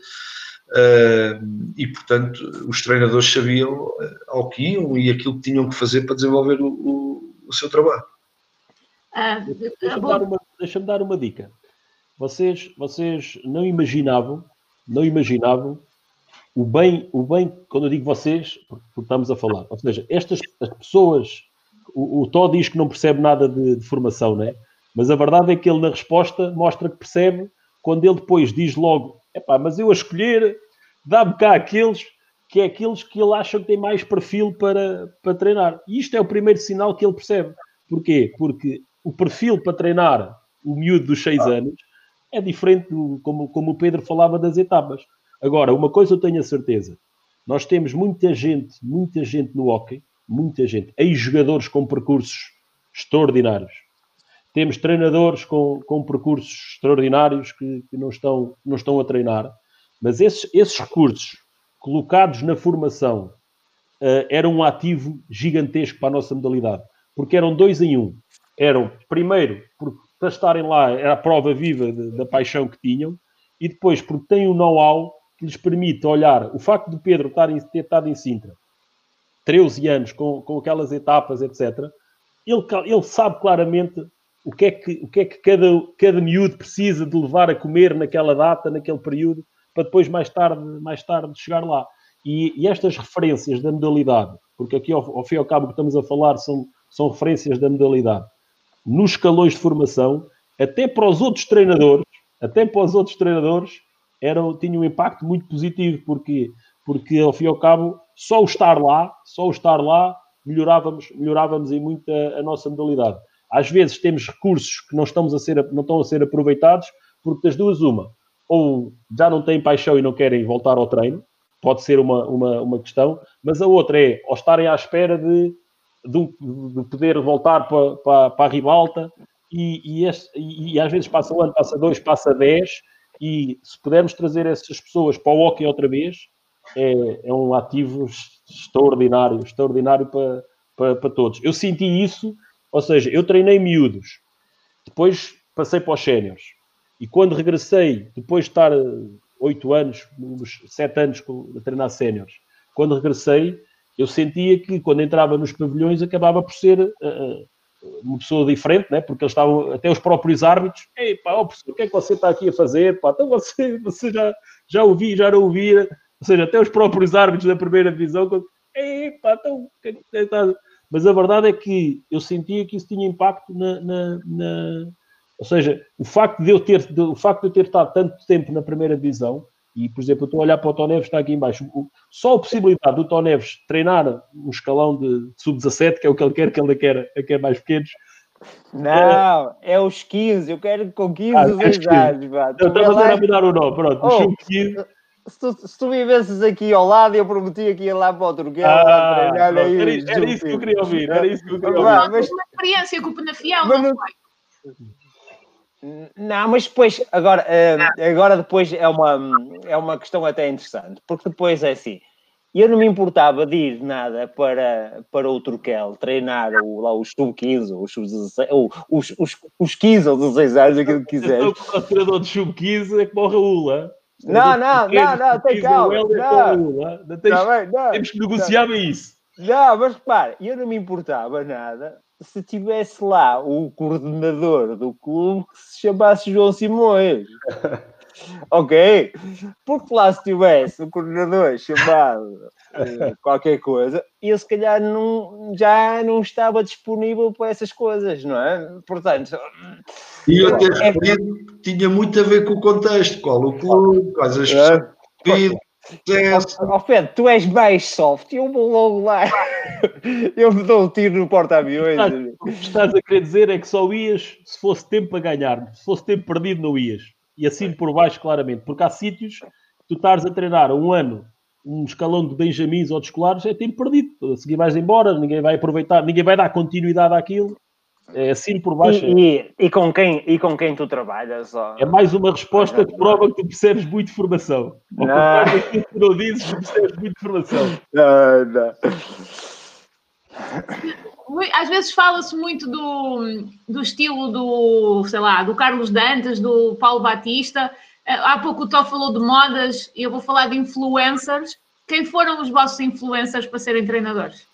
S5: e, portanto, os treinadores sabiam ao que iam e aquilo que tinham que fazer para desenvolver o, o, o seu trabalho.
S4: Ah, deixa-me dar, uma, deixa dar uma dica. Vocês, vocês não imaginavam, não imaginavam o bem, o bem, quando eu digo vocês, porque, estamos a falar, ou seja, estas as pessoas, o, o Tó diz que não percebe nada de, de formação, né? Mas a verdade é que ele na resposta mostra que percebe quando ele depois diz logo, epá, mas eu a escolher, dá-me cá aqueles que é aqueles que ele acha que tem mais perfil para, para treinar. E isto é o primeiro sinal que ele percebe. Porquê? Porque o perfil para treinar o miúdo dos seis anos é diferente, como, como o Pedro falava das etapas. Agora, uma coisa eu tenho a certeza: nós temos muita gente, muita gente no hockey, muita gente, ex-jogadores com percursos extraordinários. Temos treinadores com, com percursos extraordinários que, que, não, estão, não estão a treinar, mas esses, esses recursos colocados na formação uh, eram um ativo gigantesco para a nossa modalidade, porque eram dois em um. Eram, primeiro, por, para estarem lá, era a prova viva de, da paixão que tinham, e depois, porque têm o know-how que lhes permite olhar o facto de Pedro estar em, ter estado em Sintra 13 anos com, com aquelas etapas, etc. Ele, ele sabe claramente o que é que, o que, é que cada, cada miúdo precisa de levar a comer naquela data, naquele período, para depois mais tarde, mais tarde chegar lá. E, e estas referências da modalidade, porque aqui ao, ao fim e ao cabo que estamos a falar são, são referências da modalidade, nos escalões de formação, até para os outros treinadores, até para os outros treinadores, era, tinha um impacto muito positivo, porque, porque ao fim e ao cabo, só o estar lá, só o estar lá, melhorávamos, melhorávamos em muito a, a, nossa modalidade. Às vezes temos recursos que não, estamos a ser, não estão a ser aproveitados, porque das duas, uma, ou já não têm paixão e não querem voltar ao treino, pode ser uma, uma, uma questão, mas a outra é, ou estarem à espera de, de, de poder voltar para, para, para a ribalta, e, e, este, e, às vezes passa um ano, passa dois, passa dez, e se pudermos trazer essas pessoas para o hockey outra vez, é, é um ativo extraordinário, extraordinário para, para, para, todos. Eu senti isso, ou seja, eu treinei miúdos, depois passei para os séniores, e quando regressei, depois de estar oito anos, sete anos a treinar séniores, quando regressei, eu sentia que quando entrava nos pavilhões acabava por ser uh, uma pessoa diferente, né? porque eles estavam, até os próprios árbitros, ei pá, oh, professor, o que é que você está aqui a fazer? Pá, então você, você já, já ouvi, já não ouvia, ou seja, até os próprios árbitros da primeira divisão, ei pá, então, é mas a verdade é que eu sentia que isso tinha impacto na, na, na... ou seja, o facto de eu ter, o facto de eu ter estado tanto tempo na primeira divisão e, por exemplo, eu estou a olhar para o Tom Neves, está aqui embaixo. Só a possibilidade do Tom Neves treinar um escalão de sub-17, que é o que ele quer, que ele quer, quer mais pequenos.
S3: Não, é, é os 15. Eu quero com 15 ah, os anos.
S4: Eu estava a mudar o nome, pronto. Oh, sub-15.
S3: Se tu, se tu vivesses aqui ao lado, eu prometi que ia lá para o Turquia.
S4: Ah, era, era, isso que eu queria ouvir. Era isso que eu queria ouvir.
S2: Mas, uma experiência com o Penafiel, não foi?
S3: Não, mas depois, agora, eh, agora depois é uma, é uma questão até interessante, porque depois é assim, eu não me importava de ir nada para, para o Turquel, treinar o, lá os sub-15, os sub-16, ou os, os, os 15 ou 16 anos, aquilo que quiseres.
S4: O treinador de sub-15 é como o Raul, é?
S3: Não, não, não, não, tem calma. Não,
S4: tá temos que negociar bem isso.
S3: Não, mas repare, eu não me importava nada se tivesse lá o coordenador do clube que se chamasse João Simões. ok? Porque lá se tivesse um coordenador chamado uh, qualquer coisa, eu se calhar não, já não estava disponível para essas coisas, não é? Portanto.
S5: E eu ter é... tinha muito a ver com o contexto, qual o clube, quais as é.
S3: Oh, Pedro, tu és mais soft, eu vou logo lá. eu me dou um tiro no porta-aviões.
S4: O que estás a querer dizer é que só ias se fosse tempo a ganhar, se fosse tempo perdido, não ias. E assim por baixo, claramente, porque há sítios tu estás a treinar um ano um escalão de benjamins ou de escolares, é tempo perdido. A seguir vais embora, ninguém vai aproveitar, ninguém vai dar continuidade àquilo. É assim por baixo.
S3: E, e, e, com, quem, e com quem tu trabalhas? Ó.
S4: É mais uma resposta que prova que tu percebes muito formação. Ou não. que tu não dizes, tu percebes muito formação.
S3: Não, não.
S2: Às vezes fala-se muito do, do estilo do, sei lá, do Carlos Dantas, do Paulo Batista. Há pouco o Tó falou de modas e eu vou falar de influencers. Quem foram os vossos influencers para serem treinadores?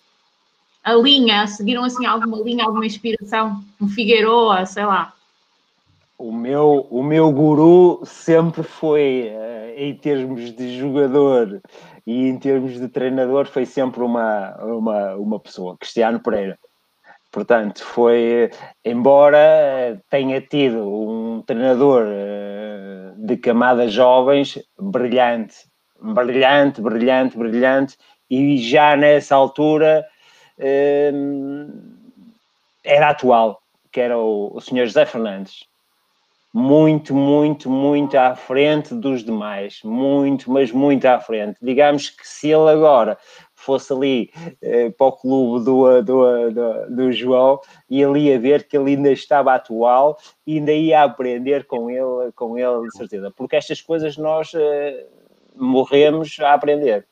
S2: A linha? Seguiram assim alguma linha, alguma inspiração? Um Figueiroa, sei lá.
S3: O meu, o meu guru sempre foi, eh, em termos de jogador e em termos de treinador, foi sempre uma, uma, uma pessoa, Cristiano Pereira. Portanto, foi, embora tenha tido um treinador eh, de camadas jovens brilhante, brilhante, brilhante, brilhante, e já nessa altura era atual, que era o, o senhor José Fernandes. Muito, muito, muito à frente dos demais. Muito, mas muito à frente. Digamos que se ele agora fosse ali eh, para o clube do, do, do, do, João e ele ia ver que ele ainda estava atual e ainda ia aprender com ele, com ele de certeza. Porque estas coisas nós eh, morremos a aprender.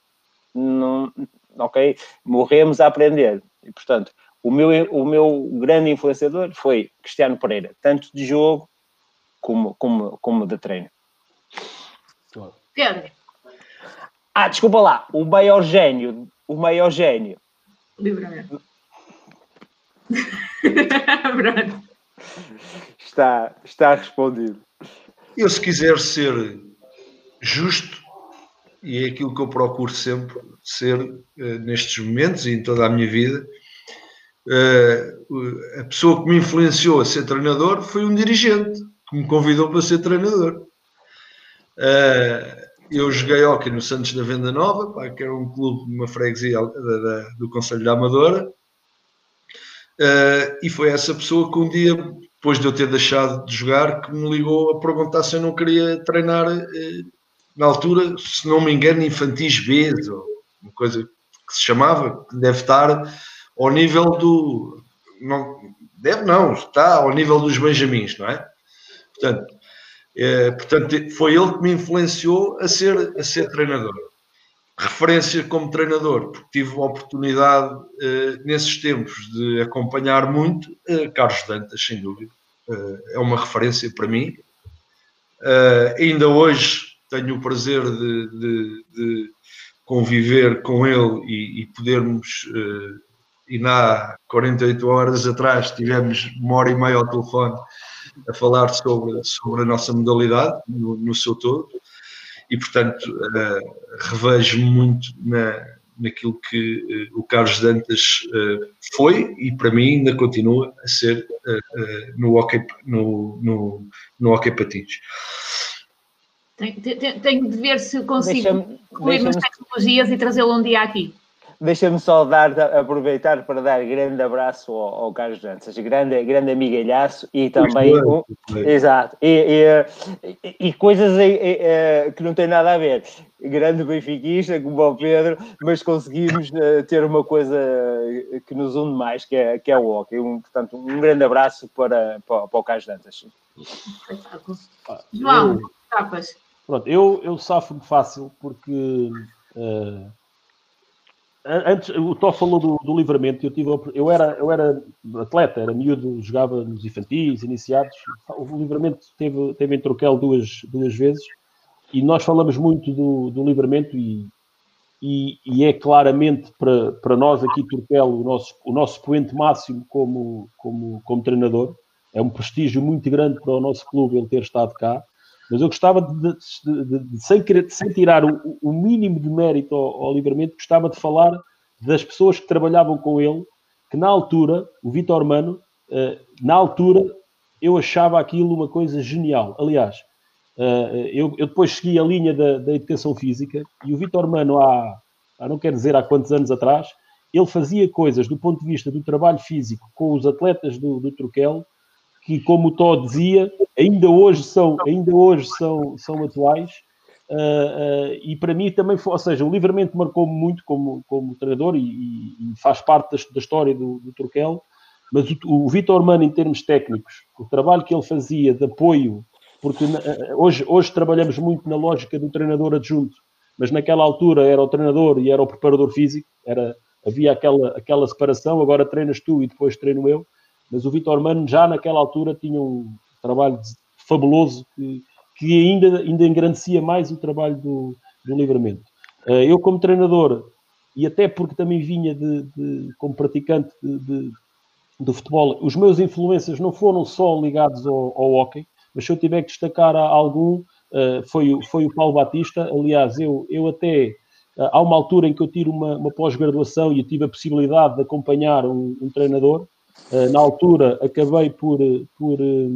S3: Não, ok? Morremos a aprender. E, portanto, o meu, o meu grande influenciador foi Cristiano Pereira, tanto de jogo como, como, como de treino.
S2: Pedro.
S3: Ah, desculpa lá, o maior gênio, o maior gênio.
S2: Livramento.
S3: está, está respondido.
S5: Eu, se quiser ser justo, e é aquilo que eu procuro sempre ser uh, nestes momentos e em toda a minha vida. Uh, a pessoa que me influenciou a ser treinador foi um dirigente que me convidou para ser treinador. Uh, eu joguei hockey no Santos da Venda Nova, pá, que era um clube, uma freguesia da, da, do Conselho da Amadora, e foi essa pessoa que um dia, depois de eu ter deixado de jogar, que me ligou a perguntar se eu não queria treinar na altura, se não me engano, infantis B, ou uma coisa que se chamava, que deve estar ao nível do. Não, deve não, está ao nível dos Benjamins, não é? Portanto, é, portanto, foi ele que me influenciou a ser, a ser treinador. Referência como treinador, porque tive a oportunidade uh, nesses tempos de acompanhar muito uh, Carlos Dantas, sem dúvida. Uh, é uma referência para mim. ainda hoje tenho o prazer de, de, de conviver com ele e, e podermos. e na 48 horas atrás tivemos uma hora e meia ao telefone a falar sobre, sobre a nossa modalidade no, no seu todo e, portanto, uh, revejo muito na, naquilo que uh, o Carlos Dantas uh, foi e, para mim, ainda continua a ser no, hockey, no, no, no hockey patins.
S2: Tenho, tenho de ver se consigo incluir nas tecnologias e trazê-lo um dia aqui.
S3: Deixa-me só dar, aproveitar para dar grande abraço ao, ao Carlos Dantas, grande, grande amigalhaço e também. Um, exato. E, e, e coisas e, que não têm nada a ver. Grande benfiquista, como o Pedro, mas conseguimos uh, ter uma coisa que nos une mais, que é, que é o hockey. Um, portanto, um grande abraço para, para, para o Carlos Dantas.
S2: João, tapas.
S4: Pronto, eu, eu safro fácil porque. Uh, Antes, o Tó falou do, do, livramento. Eu, tive, eu, era, eu era atleta, era miúdo, jogava nos infantis, iniciados. O livramento teve, teve em Troquel duas, duas vezes e nós falamos muito do, do livramento e, e, e, é claramente para, para nós aqui, Turquel, o nosso, o nosso poente máximo como, como, como treinador. É um prestígio muito grande para o nosso clube ele ter estado cá. Mas eu gostava de, de, de, sem, querer, sem tirar o, o, mínimo de mérito ao, ao livramento, gostava de falar das pessoas que trabalhavam com ele, que na altura, o Vitor Mano, uh, na altura, eu achava aquilo uma coisa genial. Aliás, uh, eu, eu, depois segui a linha da, da educação física e o Vitor Mano, há, há, não quero dizer há quantos anos atrás, ele fazia coisas do ponto de vista do trabalho físico com os atletas do, do Troquel que, como o Tó dizia, ainda hoje são, ainda hoje são, são atuais. Uh, uh, e para mim também foi, ou seja, o livramento marcou-me muito como, como treinador e, e, faz parte da, da história do, do Turquel, mas o, o Vitor Mano, em termos técnicos, o trabalho que ele fazia de apoio, porque uh, hoje, hoje trabalhamos muito na lógica do treinador adjunto, mas naquela altura era o treinador e era o preparador físico, era, havia aquela, aquela separação, agora treinas tu e depois treino eu. Mas o Vitor Mano já naquela altura tinha um trabalho fabuloso que, que ainda, ainda engrandecia mais o trabalho do, do livramento. Eh, eu, como treinador, e até porque também vinha de, de como praticante de, de, do futebol, os meus influências não foram só ligados ao, ao hockey, mas se eu tiver que destacar algum, eh, foi, foi o Paulo Batista. Aliás, eu, eu até eh, há uma altura em que eu tiro uma, uma pós-graduação e tive a possibilidade de acompanhar um, um treinador na altura acabei por, por, eh,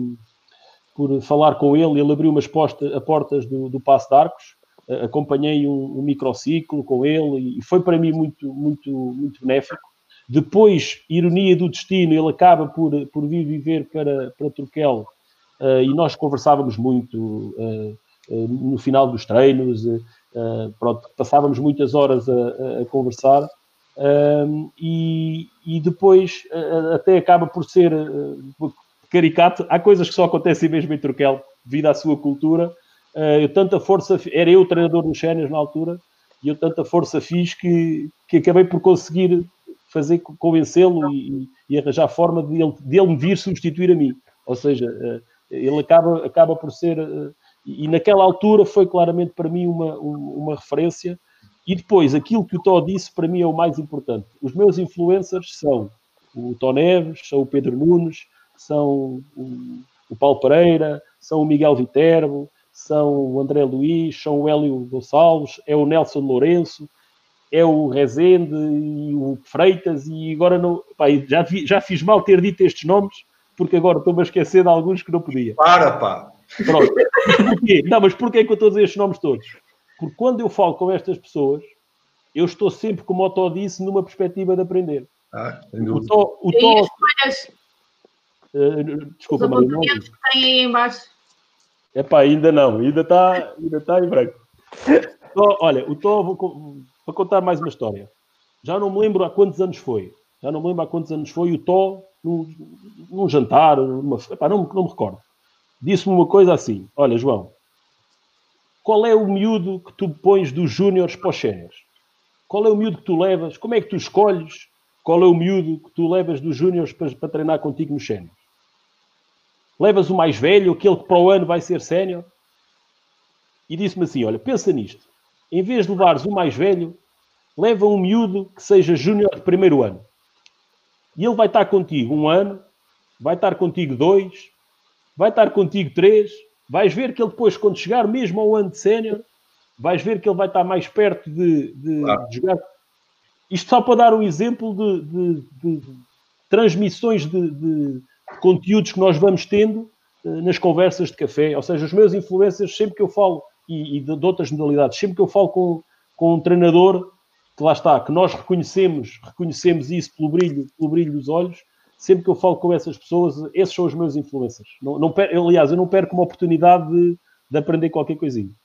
S4: por falar com ele, ele abriu umas postas, a portas do, do Passo de Arcos, eh, acompanhei um, um, microciclo com ele e foi para mim muito, muito, muito benéfico. Depois, ironia do destino, ele acaba por, por vir viver para, para Turquel uh, e nós conversávamos muito uh, uh, no final dos treinos, pronto, passávamos muitas horas a, a conversar um, e, e, depois uh, até acaba por ser uh, caricato. Há coisas que só acontecem mesmo em Turquel, devido à sua cultura. Uh, eu tanta força, era eu o treinador dos Sénios na altura, e eu tanta força fiz que, que acabei por conseguir fazer convencê-lo e, e, arranjar forma de ele, de ele me vir substituir a mim. Ou seja, ele acaba, acaba por ser. E naquela altura foi claramente para mim uma, uma referência e depois, aquilo que o Tó disse, para mim é o mais importante. Os meus influencers são o Tó Neves, são o Pedro Nunes, são o, o Paulo Pereira, são o Miguel Viterbo, são o André Luiz, são o Hélio Gonçalves, é o Nelson Lourenço, é o Rezende e o Freitas, e agora não. Já, já fiz mal ter dito estes nomes, porque agora estou-me a esquecer de alguns que não podia.
S5: Para, pá!
S4: Pronto. Porquê? Não, mas porquê é que eu estou a dizer estes nomes todos? Porque quando eu falo com estas pessoas, eu estou sempre, como o Otto disse, numa perspectiva de aprender.
S5: Ah,
S4: o Tó, o Tó, uh, desculpa,
S2: Os apontamentos que tem aí em baixo.
S4: É pá, ainda não, ainda está ainda tá em branco. Tó, olha, o Tó, vou, vou contar mais uma história. Já não me lembro há quantos anos foi. Já não me lembro há quantos anos foi. O Tó, num, num jantar, numa, epá, não, não me recordo, disse-me uma coisa assim: Olha, João, qual é o miúdo que tu pões dos júniores para os séniores? Qual é o miúdo que tu levas? Como é que tu escolhes? Qual é o miúdo que tu levas dos júniores para, para treinar contigo nos séniores? Levas o mais velho, aquele que para o ano vai ser sénior? E disse-me assim: Olha, pensa nisto. Em vez de levares o mais velho, leva um miúdo que seja júnior de primeiro ano. E ele vai estar contigo um ano, vai estar contigo dois, vai estar contigo três. Vais ver que ele depois, quando chegar mesmo ao ano de sénior, vais ver que ele vai estar mais perto de, de, claro. de jogar. Isto só para dar um exemplo de, de, transmissões de, conteúdos que nós vamos tendo uh, nas conversas de café. Ou seja, os meus influencers, sempre que eu falo, e, e de, outras modalidades, sempre que eu falo com, com um treinador, que lá está, que nós reconhecemos, reconhecemos isso pelo brilho, pelo brilho dos olhos, sempre que eu falo com essas pessoas, esses são os meus influencers. Não, não, aliás, eu não perco uma oportunidade de, de aprender qualquer coisinha.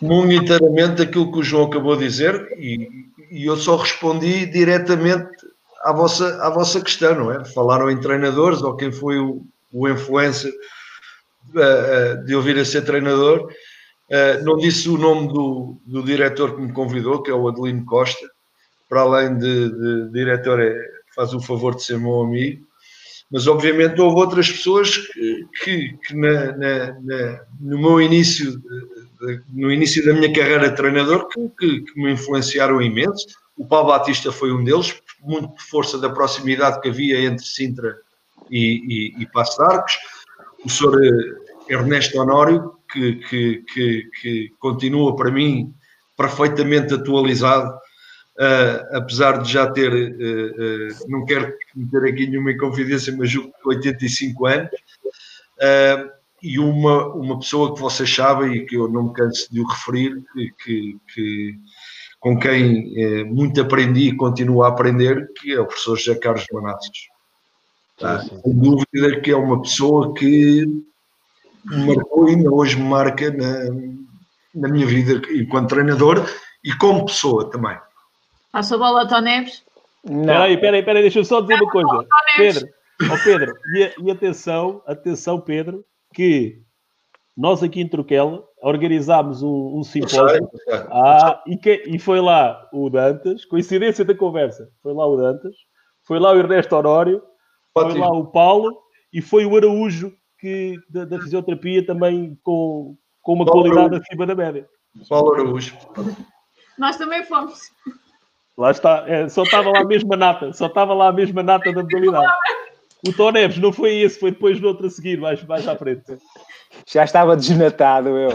S5: Muito inteiramente aquilo que o João acabou de dizer, e, e, eu só respondi diretamente à vossa, à vossa questão, não é? Falaram em treinadores, ou quem foi o, o influencer uh, de ouvir a ser treinador. Uh, não disse o nome do, do diretor que me convidou, que é o Adelino Costa, para além de, de diretor, é, faz o favor de ser meu amigo, mas obviamente houve outras pessoas que, que, na, na, na, no meu início, no início da minha carreira de treinador, que, que, me influenciaram imenso. O Paulo Batista foi um deles, muito por força da proximidade que havia entre Sintra e, e, e Passo de Arcos. O senhor eh, Ernesto Honório, que, que, que, que continua para mim perfeitamente atualizado Uh, apesar de já ter, uh, uh, não quero meter aqui nenhuma inconfidência, mas julgo que 85 anos, e uma, uma pessoa que vocês sabem e que eu não me canso de o referir, que, que, que com quem muito aprendi e continuo a aprender, que é o professor José Carlos Manassos. Tá? Sem dúvida que é uma pessoa que me marcou e ainda hoje me marca na, na minha vida enquanto treinador e como pessoa também.
S2: Passa a bola ao Tó Neves.
S4: Peraí, peraí, peraí, deixa eu só dizer uma coisa. Pedro, oh Pedro, e, e, atenção, atenção, Pedro, que nós aqui em Troquela organizámos um, um simpósio ah, e, que, e foi lá o Dantas, coincidência da conversa, foi lá o Dantas, foi lá o Ernesto Honório, foi lá o Paulo e foi o Araújo que, da, da fisioterapia também com, com uma Paulo qualidade Araújo. acima da média.
S5: Paulo Araújo.
S2: Nós também fomos.
S4: Lá está, é, só estava lá a mesma nata, só estava lá a mesma nata da modalidade. O Tó Neves não foi esse, foi depois do outro a seguir, mais, mais à frente.
S3: Já estava desnatado eu.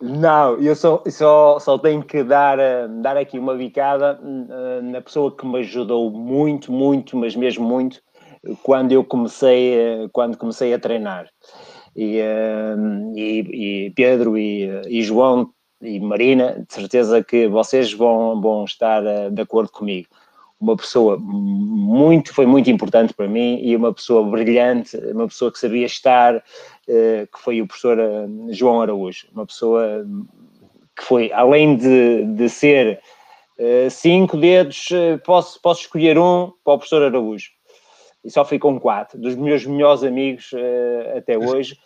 S3: Não, eu só, só, só tenho que dar, eh, dar aqui uma bicada eh, na pessoa que me ajudou muito, muito, mas mesmo muito, quando eu comecei, eh, quando comecei a treinar. E, e, e Pedro e, e João e Marina, de certeza que vocês vão, vão estar uh, de acordo comigo. Uma pessoa muito, foi muito importante para mim e uma pessoa brilhante, uma pessoa que sabia estar, uh, que foi o professor uh, João Araújo. Uma pessoa que foi, além de, de ser cinco dedos, posso, posso escolher um para o professor Araújo. E só fui com quatro, dos meus melhores amigos até hoje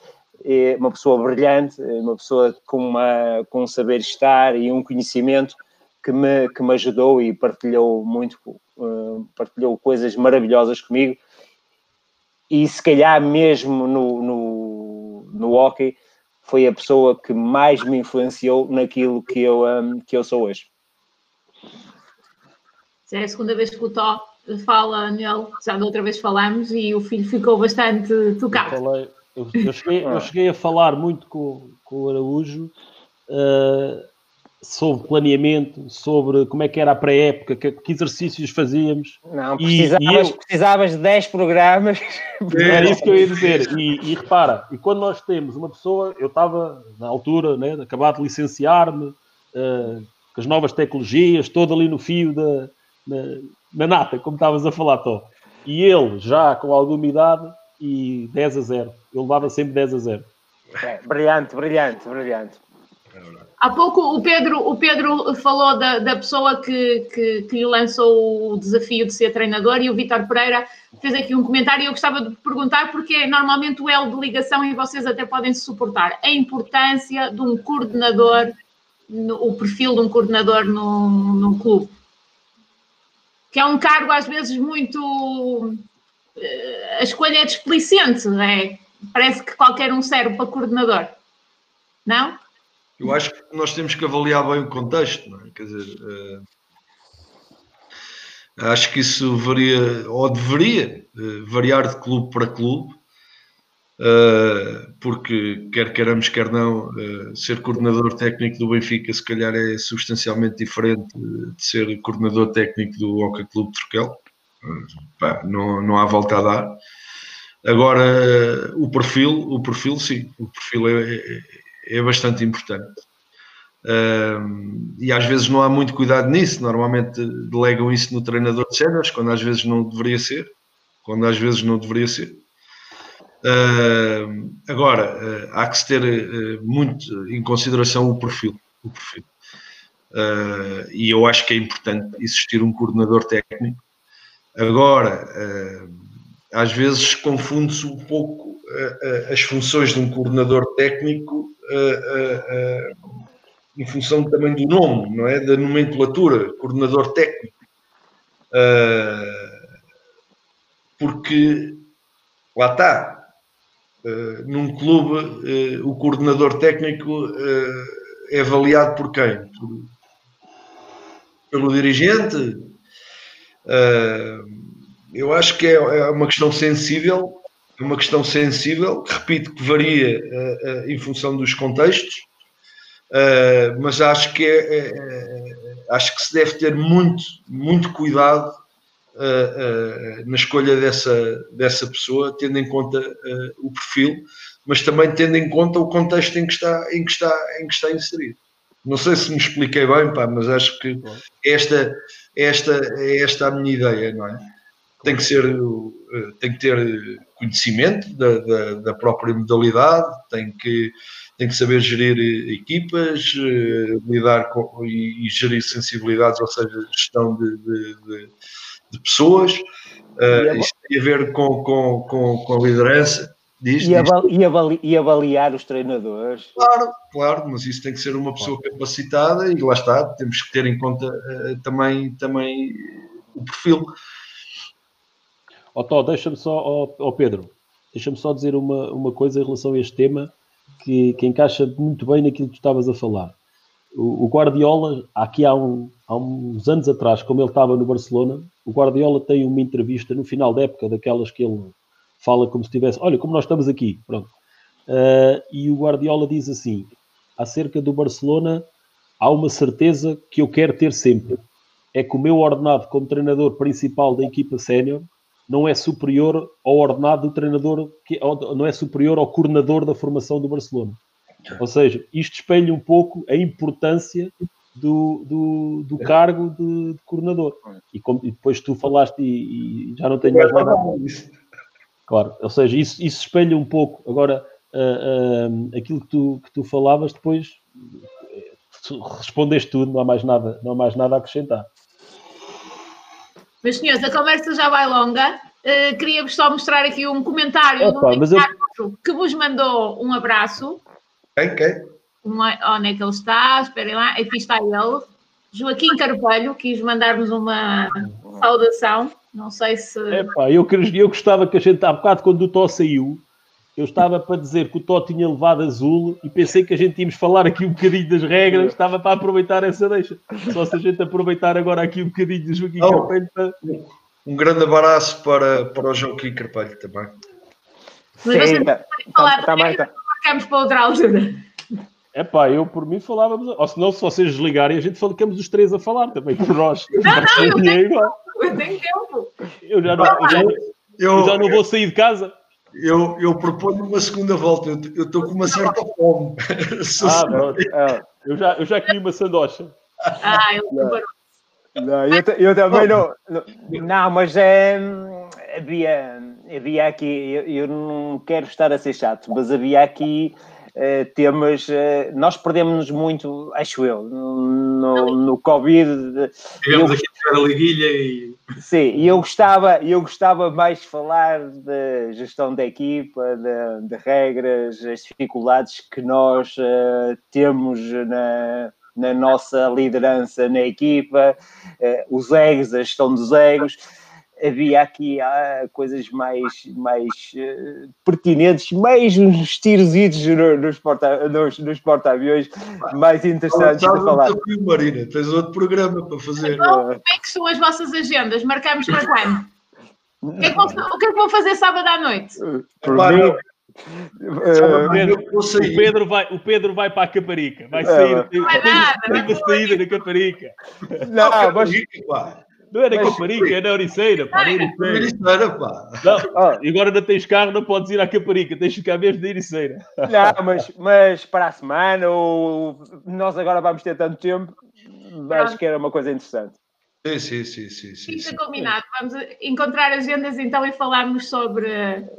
S3: é uma pessoa brilhante, é uma pessoa com, uma, com um saber estar e um conhecimento que me, que me ajudou e partilhou muito, uh, partilhou coisas maravilhosas comigo. E se calhar mesmo no, no, no hockey foi a pessoa que mais me influenciou naquilo que eu, um, que eu sou hoje.
S2: É a segunda vez que o Tó fala nele, já da outra vez falamos e o filho ficou bastante tocado.
S4: Eu falei, eu, eu, cheguei, eu, cheguei, a falar muito com, com o Araújo uh, sobre planeamento, sobre como é que era a pré-época, que, que, exercícios fazíamos.
S3: Não, precisavas, e, eu, precisavas de 10 programas.
S4: Era isso que eu ia dizer. E, e, repara, e quando nós temos uma pessoa, eu estava na altura, né, acabado de licenciar-me, uh, com as novas tecnologias, todo ali no fio da, na, na nata, como estavas a falar, Tó. E ele, já com alguma idade, e 10 a 0. Eu levava sempre 10 a 0.
S3: É, brilhante, brilhante, brilhante.
S2: Há pouco o Pedro, o Pedro falou da, da pessoa que, que, que lhe lançou o desafio de ser treinador e o Vítor Pereira fez aqui um comentário e eu gostava de perguntar porque é normalmente o elo de ligação e vocês até podem se suportar. A importância de um coordenador, no, o perfil de um coordenador num, num clube. Que é um cargo às vezes muito... eh, A escolha é desplicente, é? Parece que qualquer um serve para coordenador. Não?
S5: Eu acho que nós temos que avaliar bem o contexto, não é? Quer dizer, eh, acho que isso varia, ou deveria eh, variar de clube para clube, eh, porque quer queiramos, quer não, ser coordenador técnico do Benfica se calhar é substancialmente diferente de ser coordenador técnico do Hockey Clube. Eh, pá, não, não há volta a dar. Agora, o perfil, o perfil sim, o perfil é, é, é bastante importante. Um, e às vezes não há muito cuidado nisso, normalmente delegam isso no treinador de cenas, quando às vezes não deveria ser, quando às vezes não deveria ser. Um, agora, uh, há que se ter uh, muito em consideração o perfil. O perfil. Uh, e eu acho que é importante existir um coordenador técnico. Agora, às vezes confunde-se um pouco as funções de um coordenador técnico em função também do nome, não é? Da nomenclatura, coordenador técnico. Porque lá está, num clube o coordenador técnico é avaliado por quem? Pelo dirigente. Eu acho que é, é, uma questão sensível, é uma questão sensível, repito que varia em função dos contextos mas acho que é, é, acho que se deve ter muito, muito cuidado na escolha dessa, dessa pessoa, tendo em conta o perfil, mas também tendo em conta o contexto em que está, em que está, em que está inserido. Não sei se me expliquei bem, pá, mas acho que esta, esta é esta a minha ideia, não é? Tem que ser, tem que ter conhecimento da, da, da própria modalidade, tem que tem que saber gerir eh, equipas, eh, lidar com e, e gerir sensibilidades, ou seja, gestão de, de, de, de pessoas. Uh, isto tem a ver com, com, com, com a liderança. Diz,
S3: e, avali, e, avali, e, avaliar os treinadores.
S5: Claro, claro, mas isso tem que ser uma pessoa capacitada e lá está, temos que ter em conta uh, também, também o perfil.
S4: Ó oh, Tó, deixa-me só, ó oh, oh Pedro, deixa-me só dizer uma, uma coisa em relação a este tema que, que encaixa muito bem naquilo que tu estavas a falar. O, o Guardiola, aqui há, um, há, uns anos atrás, como ele estava no Barcelona, o Guardiola tem uma entrevista no final da época, daquelas que ele fala como se tivesse, olha, como nós estamos aqui, pronto. Uh, e o Guardiola diz assim: acerca do Barcelona, há uma certeza que eu quero ter sempre. É que o meu ordenado como treinador principal da equipa sénior não é superior ao ordenado do treinador, que, não é superior ao coordenador da formação do Barcelona. Ou seja, isto espelha um pouco a importância do, do, do cargo de, de, coordenador. E, como, e depois tu falaste e, e, já não tenho mais nada. Claro, ou seja, isso, isso espelha um pouco. Agora, uh, uh, aquilo que tu, que tu falavas, depois respondeste tudo, não há mais nada, não há mais nada a acrescentar.
S2: Meus senhores, a conversa já vai longa. Uh, Queria-vos só mostrar aqui um comentário do Ricardo eu... que vos mandou um abraço.
S5: Quem? Quem?
S2: Uma, onde é que ele está? Esperem lá, aqui está ele. Joaquim Carvalho quis mandar-nos uma saudação. Não sei se.
S4: Epá, eu, eu gostava que a gente, há bocado, quando o Tó saiu, eu estava para dizer que o Tó tinha levado azul e pensei que a gente íamos falar aqui um bocadinho das regras, estava para aproveitar essa deixa. Só se a gente aproveitar agora aqui um bocadinho do Joaquim oh, Carpelho para...
S5: Um grande abraço para, para o Joaquim Carpelho também.
S2: Mas Sim, tá, falar tá, tá, tá. marcamos para outra altura.
S4: É pá, eu por mim falávamos, ou se não, se vocês desligarem, a gente ficamos os três a falar também por nós.
S2: Não, não, eu tenho, eu tenho tempo.
S4: Eu já não, eu já, eu, eu já não vou sair de casa
S5: eu, eu proponho uma segunda volta. Eu estou com uma certa fome.
S4: Ah, é. eu, já, eu já comi uma sandocha.
S2: Ah, ele preparou.
S3: Não, eu, eu, também não, não. Não, mas é, havia, havia aqui. Eu, eu, não quero estar a ser chato, mas havia aqui uh, temas. Uh, nós perdemos-nos muito, acho eu, no, no Covid.
S6: Tivemos aqui a liguilha e.
S3: Sim, e eu gostava, eu gostava mais de falar da gestão da equipa, de, de regras, as dificuldades que nós uh, temos na na nossa liderança na equipa, os egos, a gestão dos egos. Havia aqui ah, coisas mais, mais uh, pertinentes, mais uns tirositos nos, porta, nos, nos porta-aviões mais interessantes
S5: de
S3: falar.
S5: Marina, tens outro programa para fazer.
S2: Então, como é que são as vossas agendas? Marcamos para quando? O que, é que o que é que vão fazer sábado à noite?
S3: Por mim,
S4: o, Pedro, o, Pedro, vai, o Pedro vai para a Caparica, vai sair, tem,
S2: vai nada,
S4: tem uma saída na Caparica.
S3: Não, mas,
S4: não é na Caparica, é na Oriceira, pá. Na
S5: Ericeira, pá.
S4: Não, e agora não tens carro, não podes ir à Caparica, tens de ficar mesmo na Ericeira.
S3: Não, mas, mas para a semana, ou nós agora vamos ter tanto tempo, acho que era uma coisa interessante.
S5: Sim, sim, sim, sim, sim,
S2: Fica combinado. Vamos encontrar agendas então e falarmos sobre,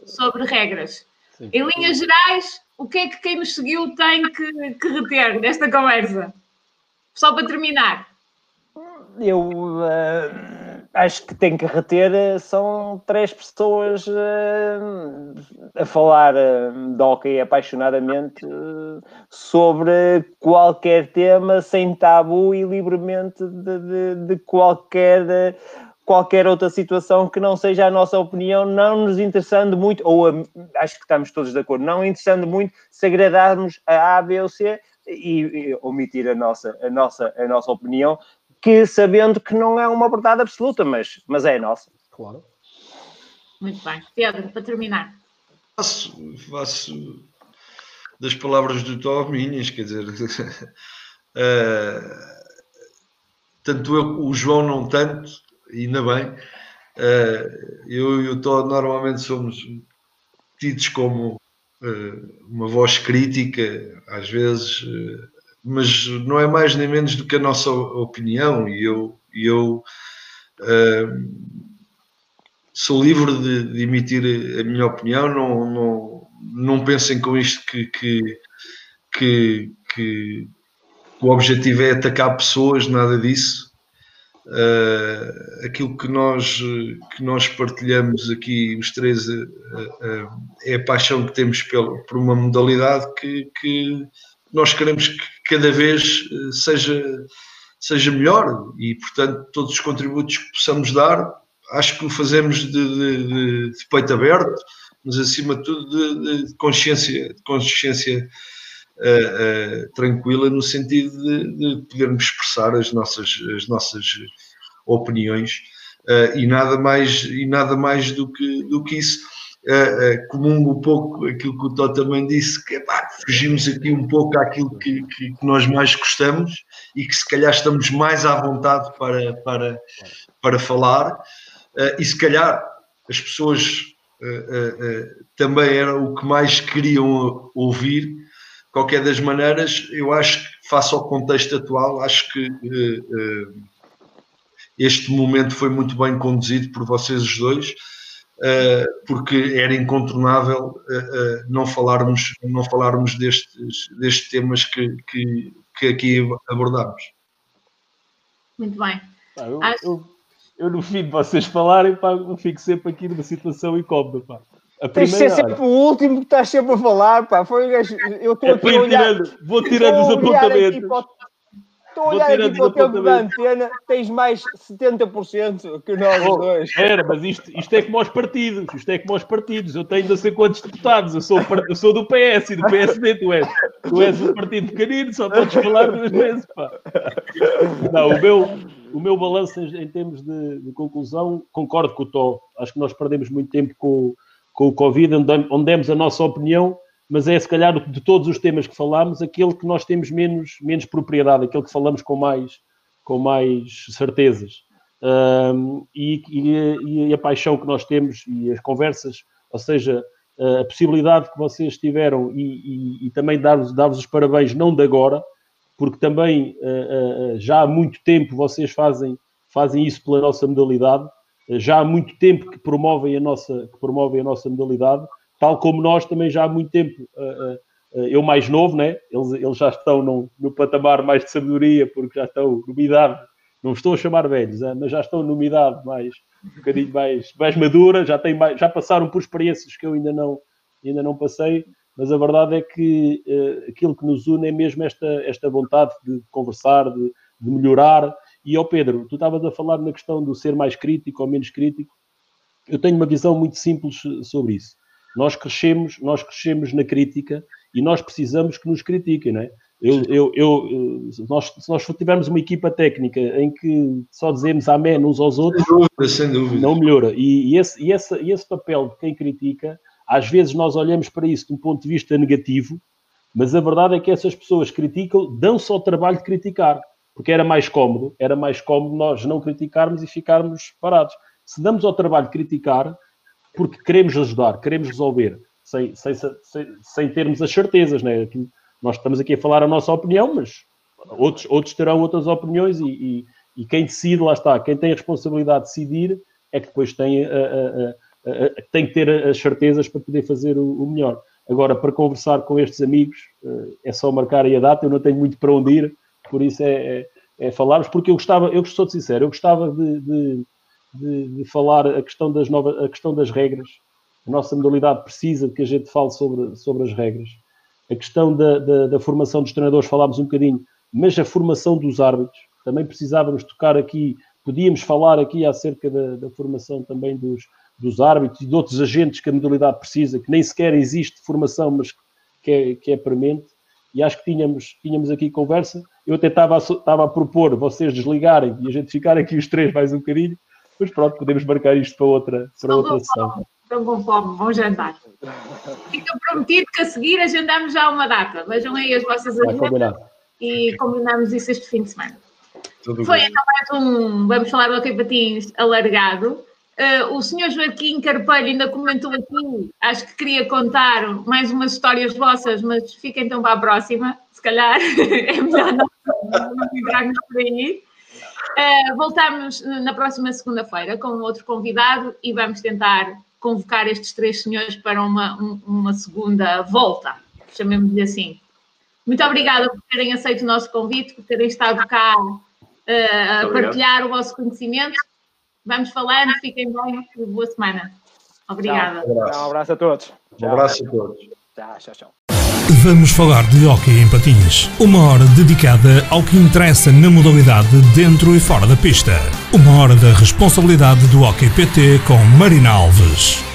S2: sobre regras. Sim. Em linhas gerais, o que é que quem nos seguiu tem que, que reter desta conversa? Só para terminar.
S3: Eu uh, acho que tem que reter uh, são três pessoas uh, a falar uh, de hockey apaixonadamente sobre qualquer tema, sem tabu e livremente de, de, de qualquer qualquer outra situação que não seja a nossa opinião, não nos interessando muito, ou a, acho que estamos todos de acordo, não interessando muito se agradarmos a A, B ou C e, e, omitir a nossa, a, nossa, a nossa opinião, que sabendo que não é uma verdade absoluta, mas, mas é a nossa.
S4: Claro.
S2: Muito bem. Pedro, para terminar.
S5: Faço, faço das palavras do Tó minhas, quer dizer, uh, tanto eu, o João não tanto, ainda bem. Uh, eu e o Todd normalmente somos tidos como uh, uma voz crítica, às vezes, uh, mas não é mais nem menos do que a nossa opinião, e eu, eu sou livre de, de, emitir a minha opinião, não, não, não pensem com isto que, que, que, que o objetivo é atacar pessoas, nada disso. Uh, aquilo que nós, que nós partilhamos aqui, os três, uh, uh, é a paixão que temos pelo, por uma modalidade que, que nós queremos que cada vez seja, seja melhor. E, portanto, todos os contributos que possamos dar, acho que o fazemos de, de, de peito aberto, mas acima de tudo de, de consciência, consciência uh, uh, tranquila no sentido de, de, podermos expressar as nossas, as nossas opiniões uh, e nada mais e nada mais do que do que isso. Uh, comungo um pouco aquilo que o Tó também disse que pá, fugimos aqui um pouco àquilo que, que, que, nós mais gostamos e que se calhar estamos mais à vontade para para para falar. E se calhar as pessoas também era o que mais queriam ouvir. Qualquer das maneiras, eu acho que, face ao contexto atual, acho que uh, uh, este momento foi muito bem conduzido por vocês os dois, uh, porque era incontornável não falarmos, não falarmos destes, destes temas que, que, que aqui abordámos.
S2: Muito bem.
S4: Ah, eu, eu, eu, no fim de vocês falarem, pá, eu fico sempre aqui numa situação incómoda, pá.
S3: A Tens de ser sempre o último que estás sempre a falar, pá. Foi, eu estou aqui a olhar,
S4: tirando, vou tirando os apontamentos.
S3: Estou a olhar aqui para o tempo da antena, tens mais 70% que nós oh, dois.
S4: Era, mas isto, isto é como aos partidos, isto é como aos partidos. Eu tenho não sei quantos deputados, eu sou, eu sou do PS e do PSD, tu és. Tu és um partido pequenino, só podes falar duas vezes, pá. Não, o meu, o meu balanço em termos de, de conclusão, concordo com o Tó. Acho que nós perdemos muito tempo com com o Covid, onde, onde demos a nossa opinião, mas é se calhar de todos os temas que falámos, aquele que nós temos menos, menos propriedade, aquele que falamos com mais, com mais certezas. Um, e, e, e, a paixão que nós temos e as conversas, ou seja, a possibilidade que vocês tiveram e, e também dar-vos dar os parabéns, não de agora, porque também uh, uh, já há muito tempo vocês fazem, fazem isso pela nossa modalidade, já há muito tempo que promovem a nossa, que promovem a nossa modalidade, tal como nós também já há muito tempo, eu mais novo, né? eles, eles já estão no, no patamar mais de sabedoria, porque já estão numa idade, não estou a chamar velhos, mas já estão numa idade mais, um bocadinho mais, mais madura, já, têm mais, já passaram por experiências que eu ainda não, ainda não passei, mas a verdade é que aquilo que nos une é mesmo esta, esta vontade de conversar, de, de melhorar. E, ó Pedro, tu estavas a falar na questão do ser mais crítico ou menos crítico. Eu tenho uma visão muito simples sobre isso. Nós crescemos, nós crescemos na crítica e nós precisamos que nos critiquem, não é? Eu, eu, eu, nós, se nós tivermos uma equipa técnica em que só dizemos amém uns aos outros,
S5: sem dúvida, sem dúvida.
S4: não melhora. E, e, esse, e, esse, e esse papel de quem critica às vezes nós olhamos para isso de um ponto de vista negativo, mas a verdade é que essas pessoas criticam, dão-se ao trabalho de criticar, porque era mais cómodo, era mais cómodo nós não criticarmos e ficarmos parados. Se damos ao trabalho de criticar, porque queremos ajudar, queremos resolver, sem, sem, sem, sem termos as certezas, né? Nós estamos aqui a falar a nossa opinião, mas outros, outros terão outras opiniões e, e, e quem decide, lá está, quem tem a responsabilidade de decidir é que depois tem a, a, tem que ter as certezas para poder fazer o, melhor. Agora, para conversar com estes amigos, eh, é só marcar aí a data, eu não tenho muito para onde ir, por isso é, é, é falarmos, porque eu gostava, eu sou sincero, eu gostava de, de, de, de, falar a questão, das novas, a questão das regras. A nossa modalidade precisa que a gente fale sobre, sobre as regras. A questão da, da, da formação dos treinadores, falámos um bocadinho, mas a formação dos árbitros, também precisávamos tocar aqui, podíamos falar aqui acerca da, da formação também dos, dos árbitros e de outros agentes que a modalidade precisa, que nem sequer existe formação, mas que é, que é premente. E acho que tínhamos, tínhamos aqui conversa. Eu até estava a, estava a propor vocês desligarem e a gente ficar aqui os três mais um bocadinho, mas pronto, podemos marcar isto para outra, para outra sessão.
S2: Estão com fome, vão jantar. Fica prometido que a seguir agendamos já uma data. Vejam aí as vossas agendas e combinamos isso este fim de semana. Tudo Foi bem. então mais um, vamos falar do Ok Patins alargado. Uh, o senhor Joaquim Carpelho ainda comentou aqui, acho que queria contar mais umas histórias vossas, mas fica então para a próxima, se calhar é melhor não, não livrarmos por aí. Uh, voltamos na próxima segunda-feira com outro convidado e vamos tentar convocar estes três senhores para uma, um, uma segunda volta, chamemos-lhe assim. Muito obrigada por terem aceito o nosso convite, por terem estado cá uh, a partilhar o vosso conhecimento Vamos falando, fiquem bem e boa semana. Obrigada.
S3: Tchau, um, abraço. um abraço a todos.
S5: Um abraço a todos.
S3: Tchau, tchau, tchau.
S1: Vamos falar de hockey em patins. Uma hora dedicada ao que interessa na modalidade dentro e fora da pista. Uma hora da responsabilidade do Hockey PT com Marina Alves.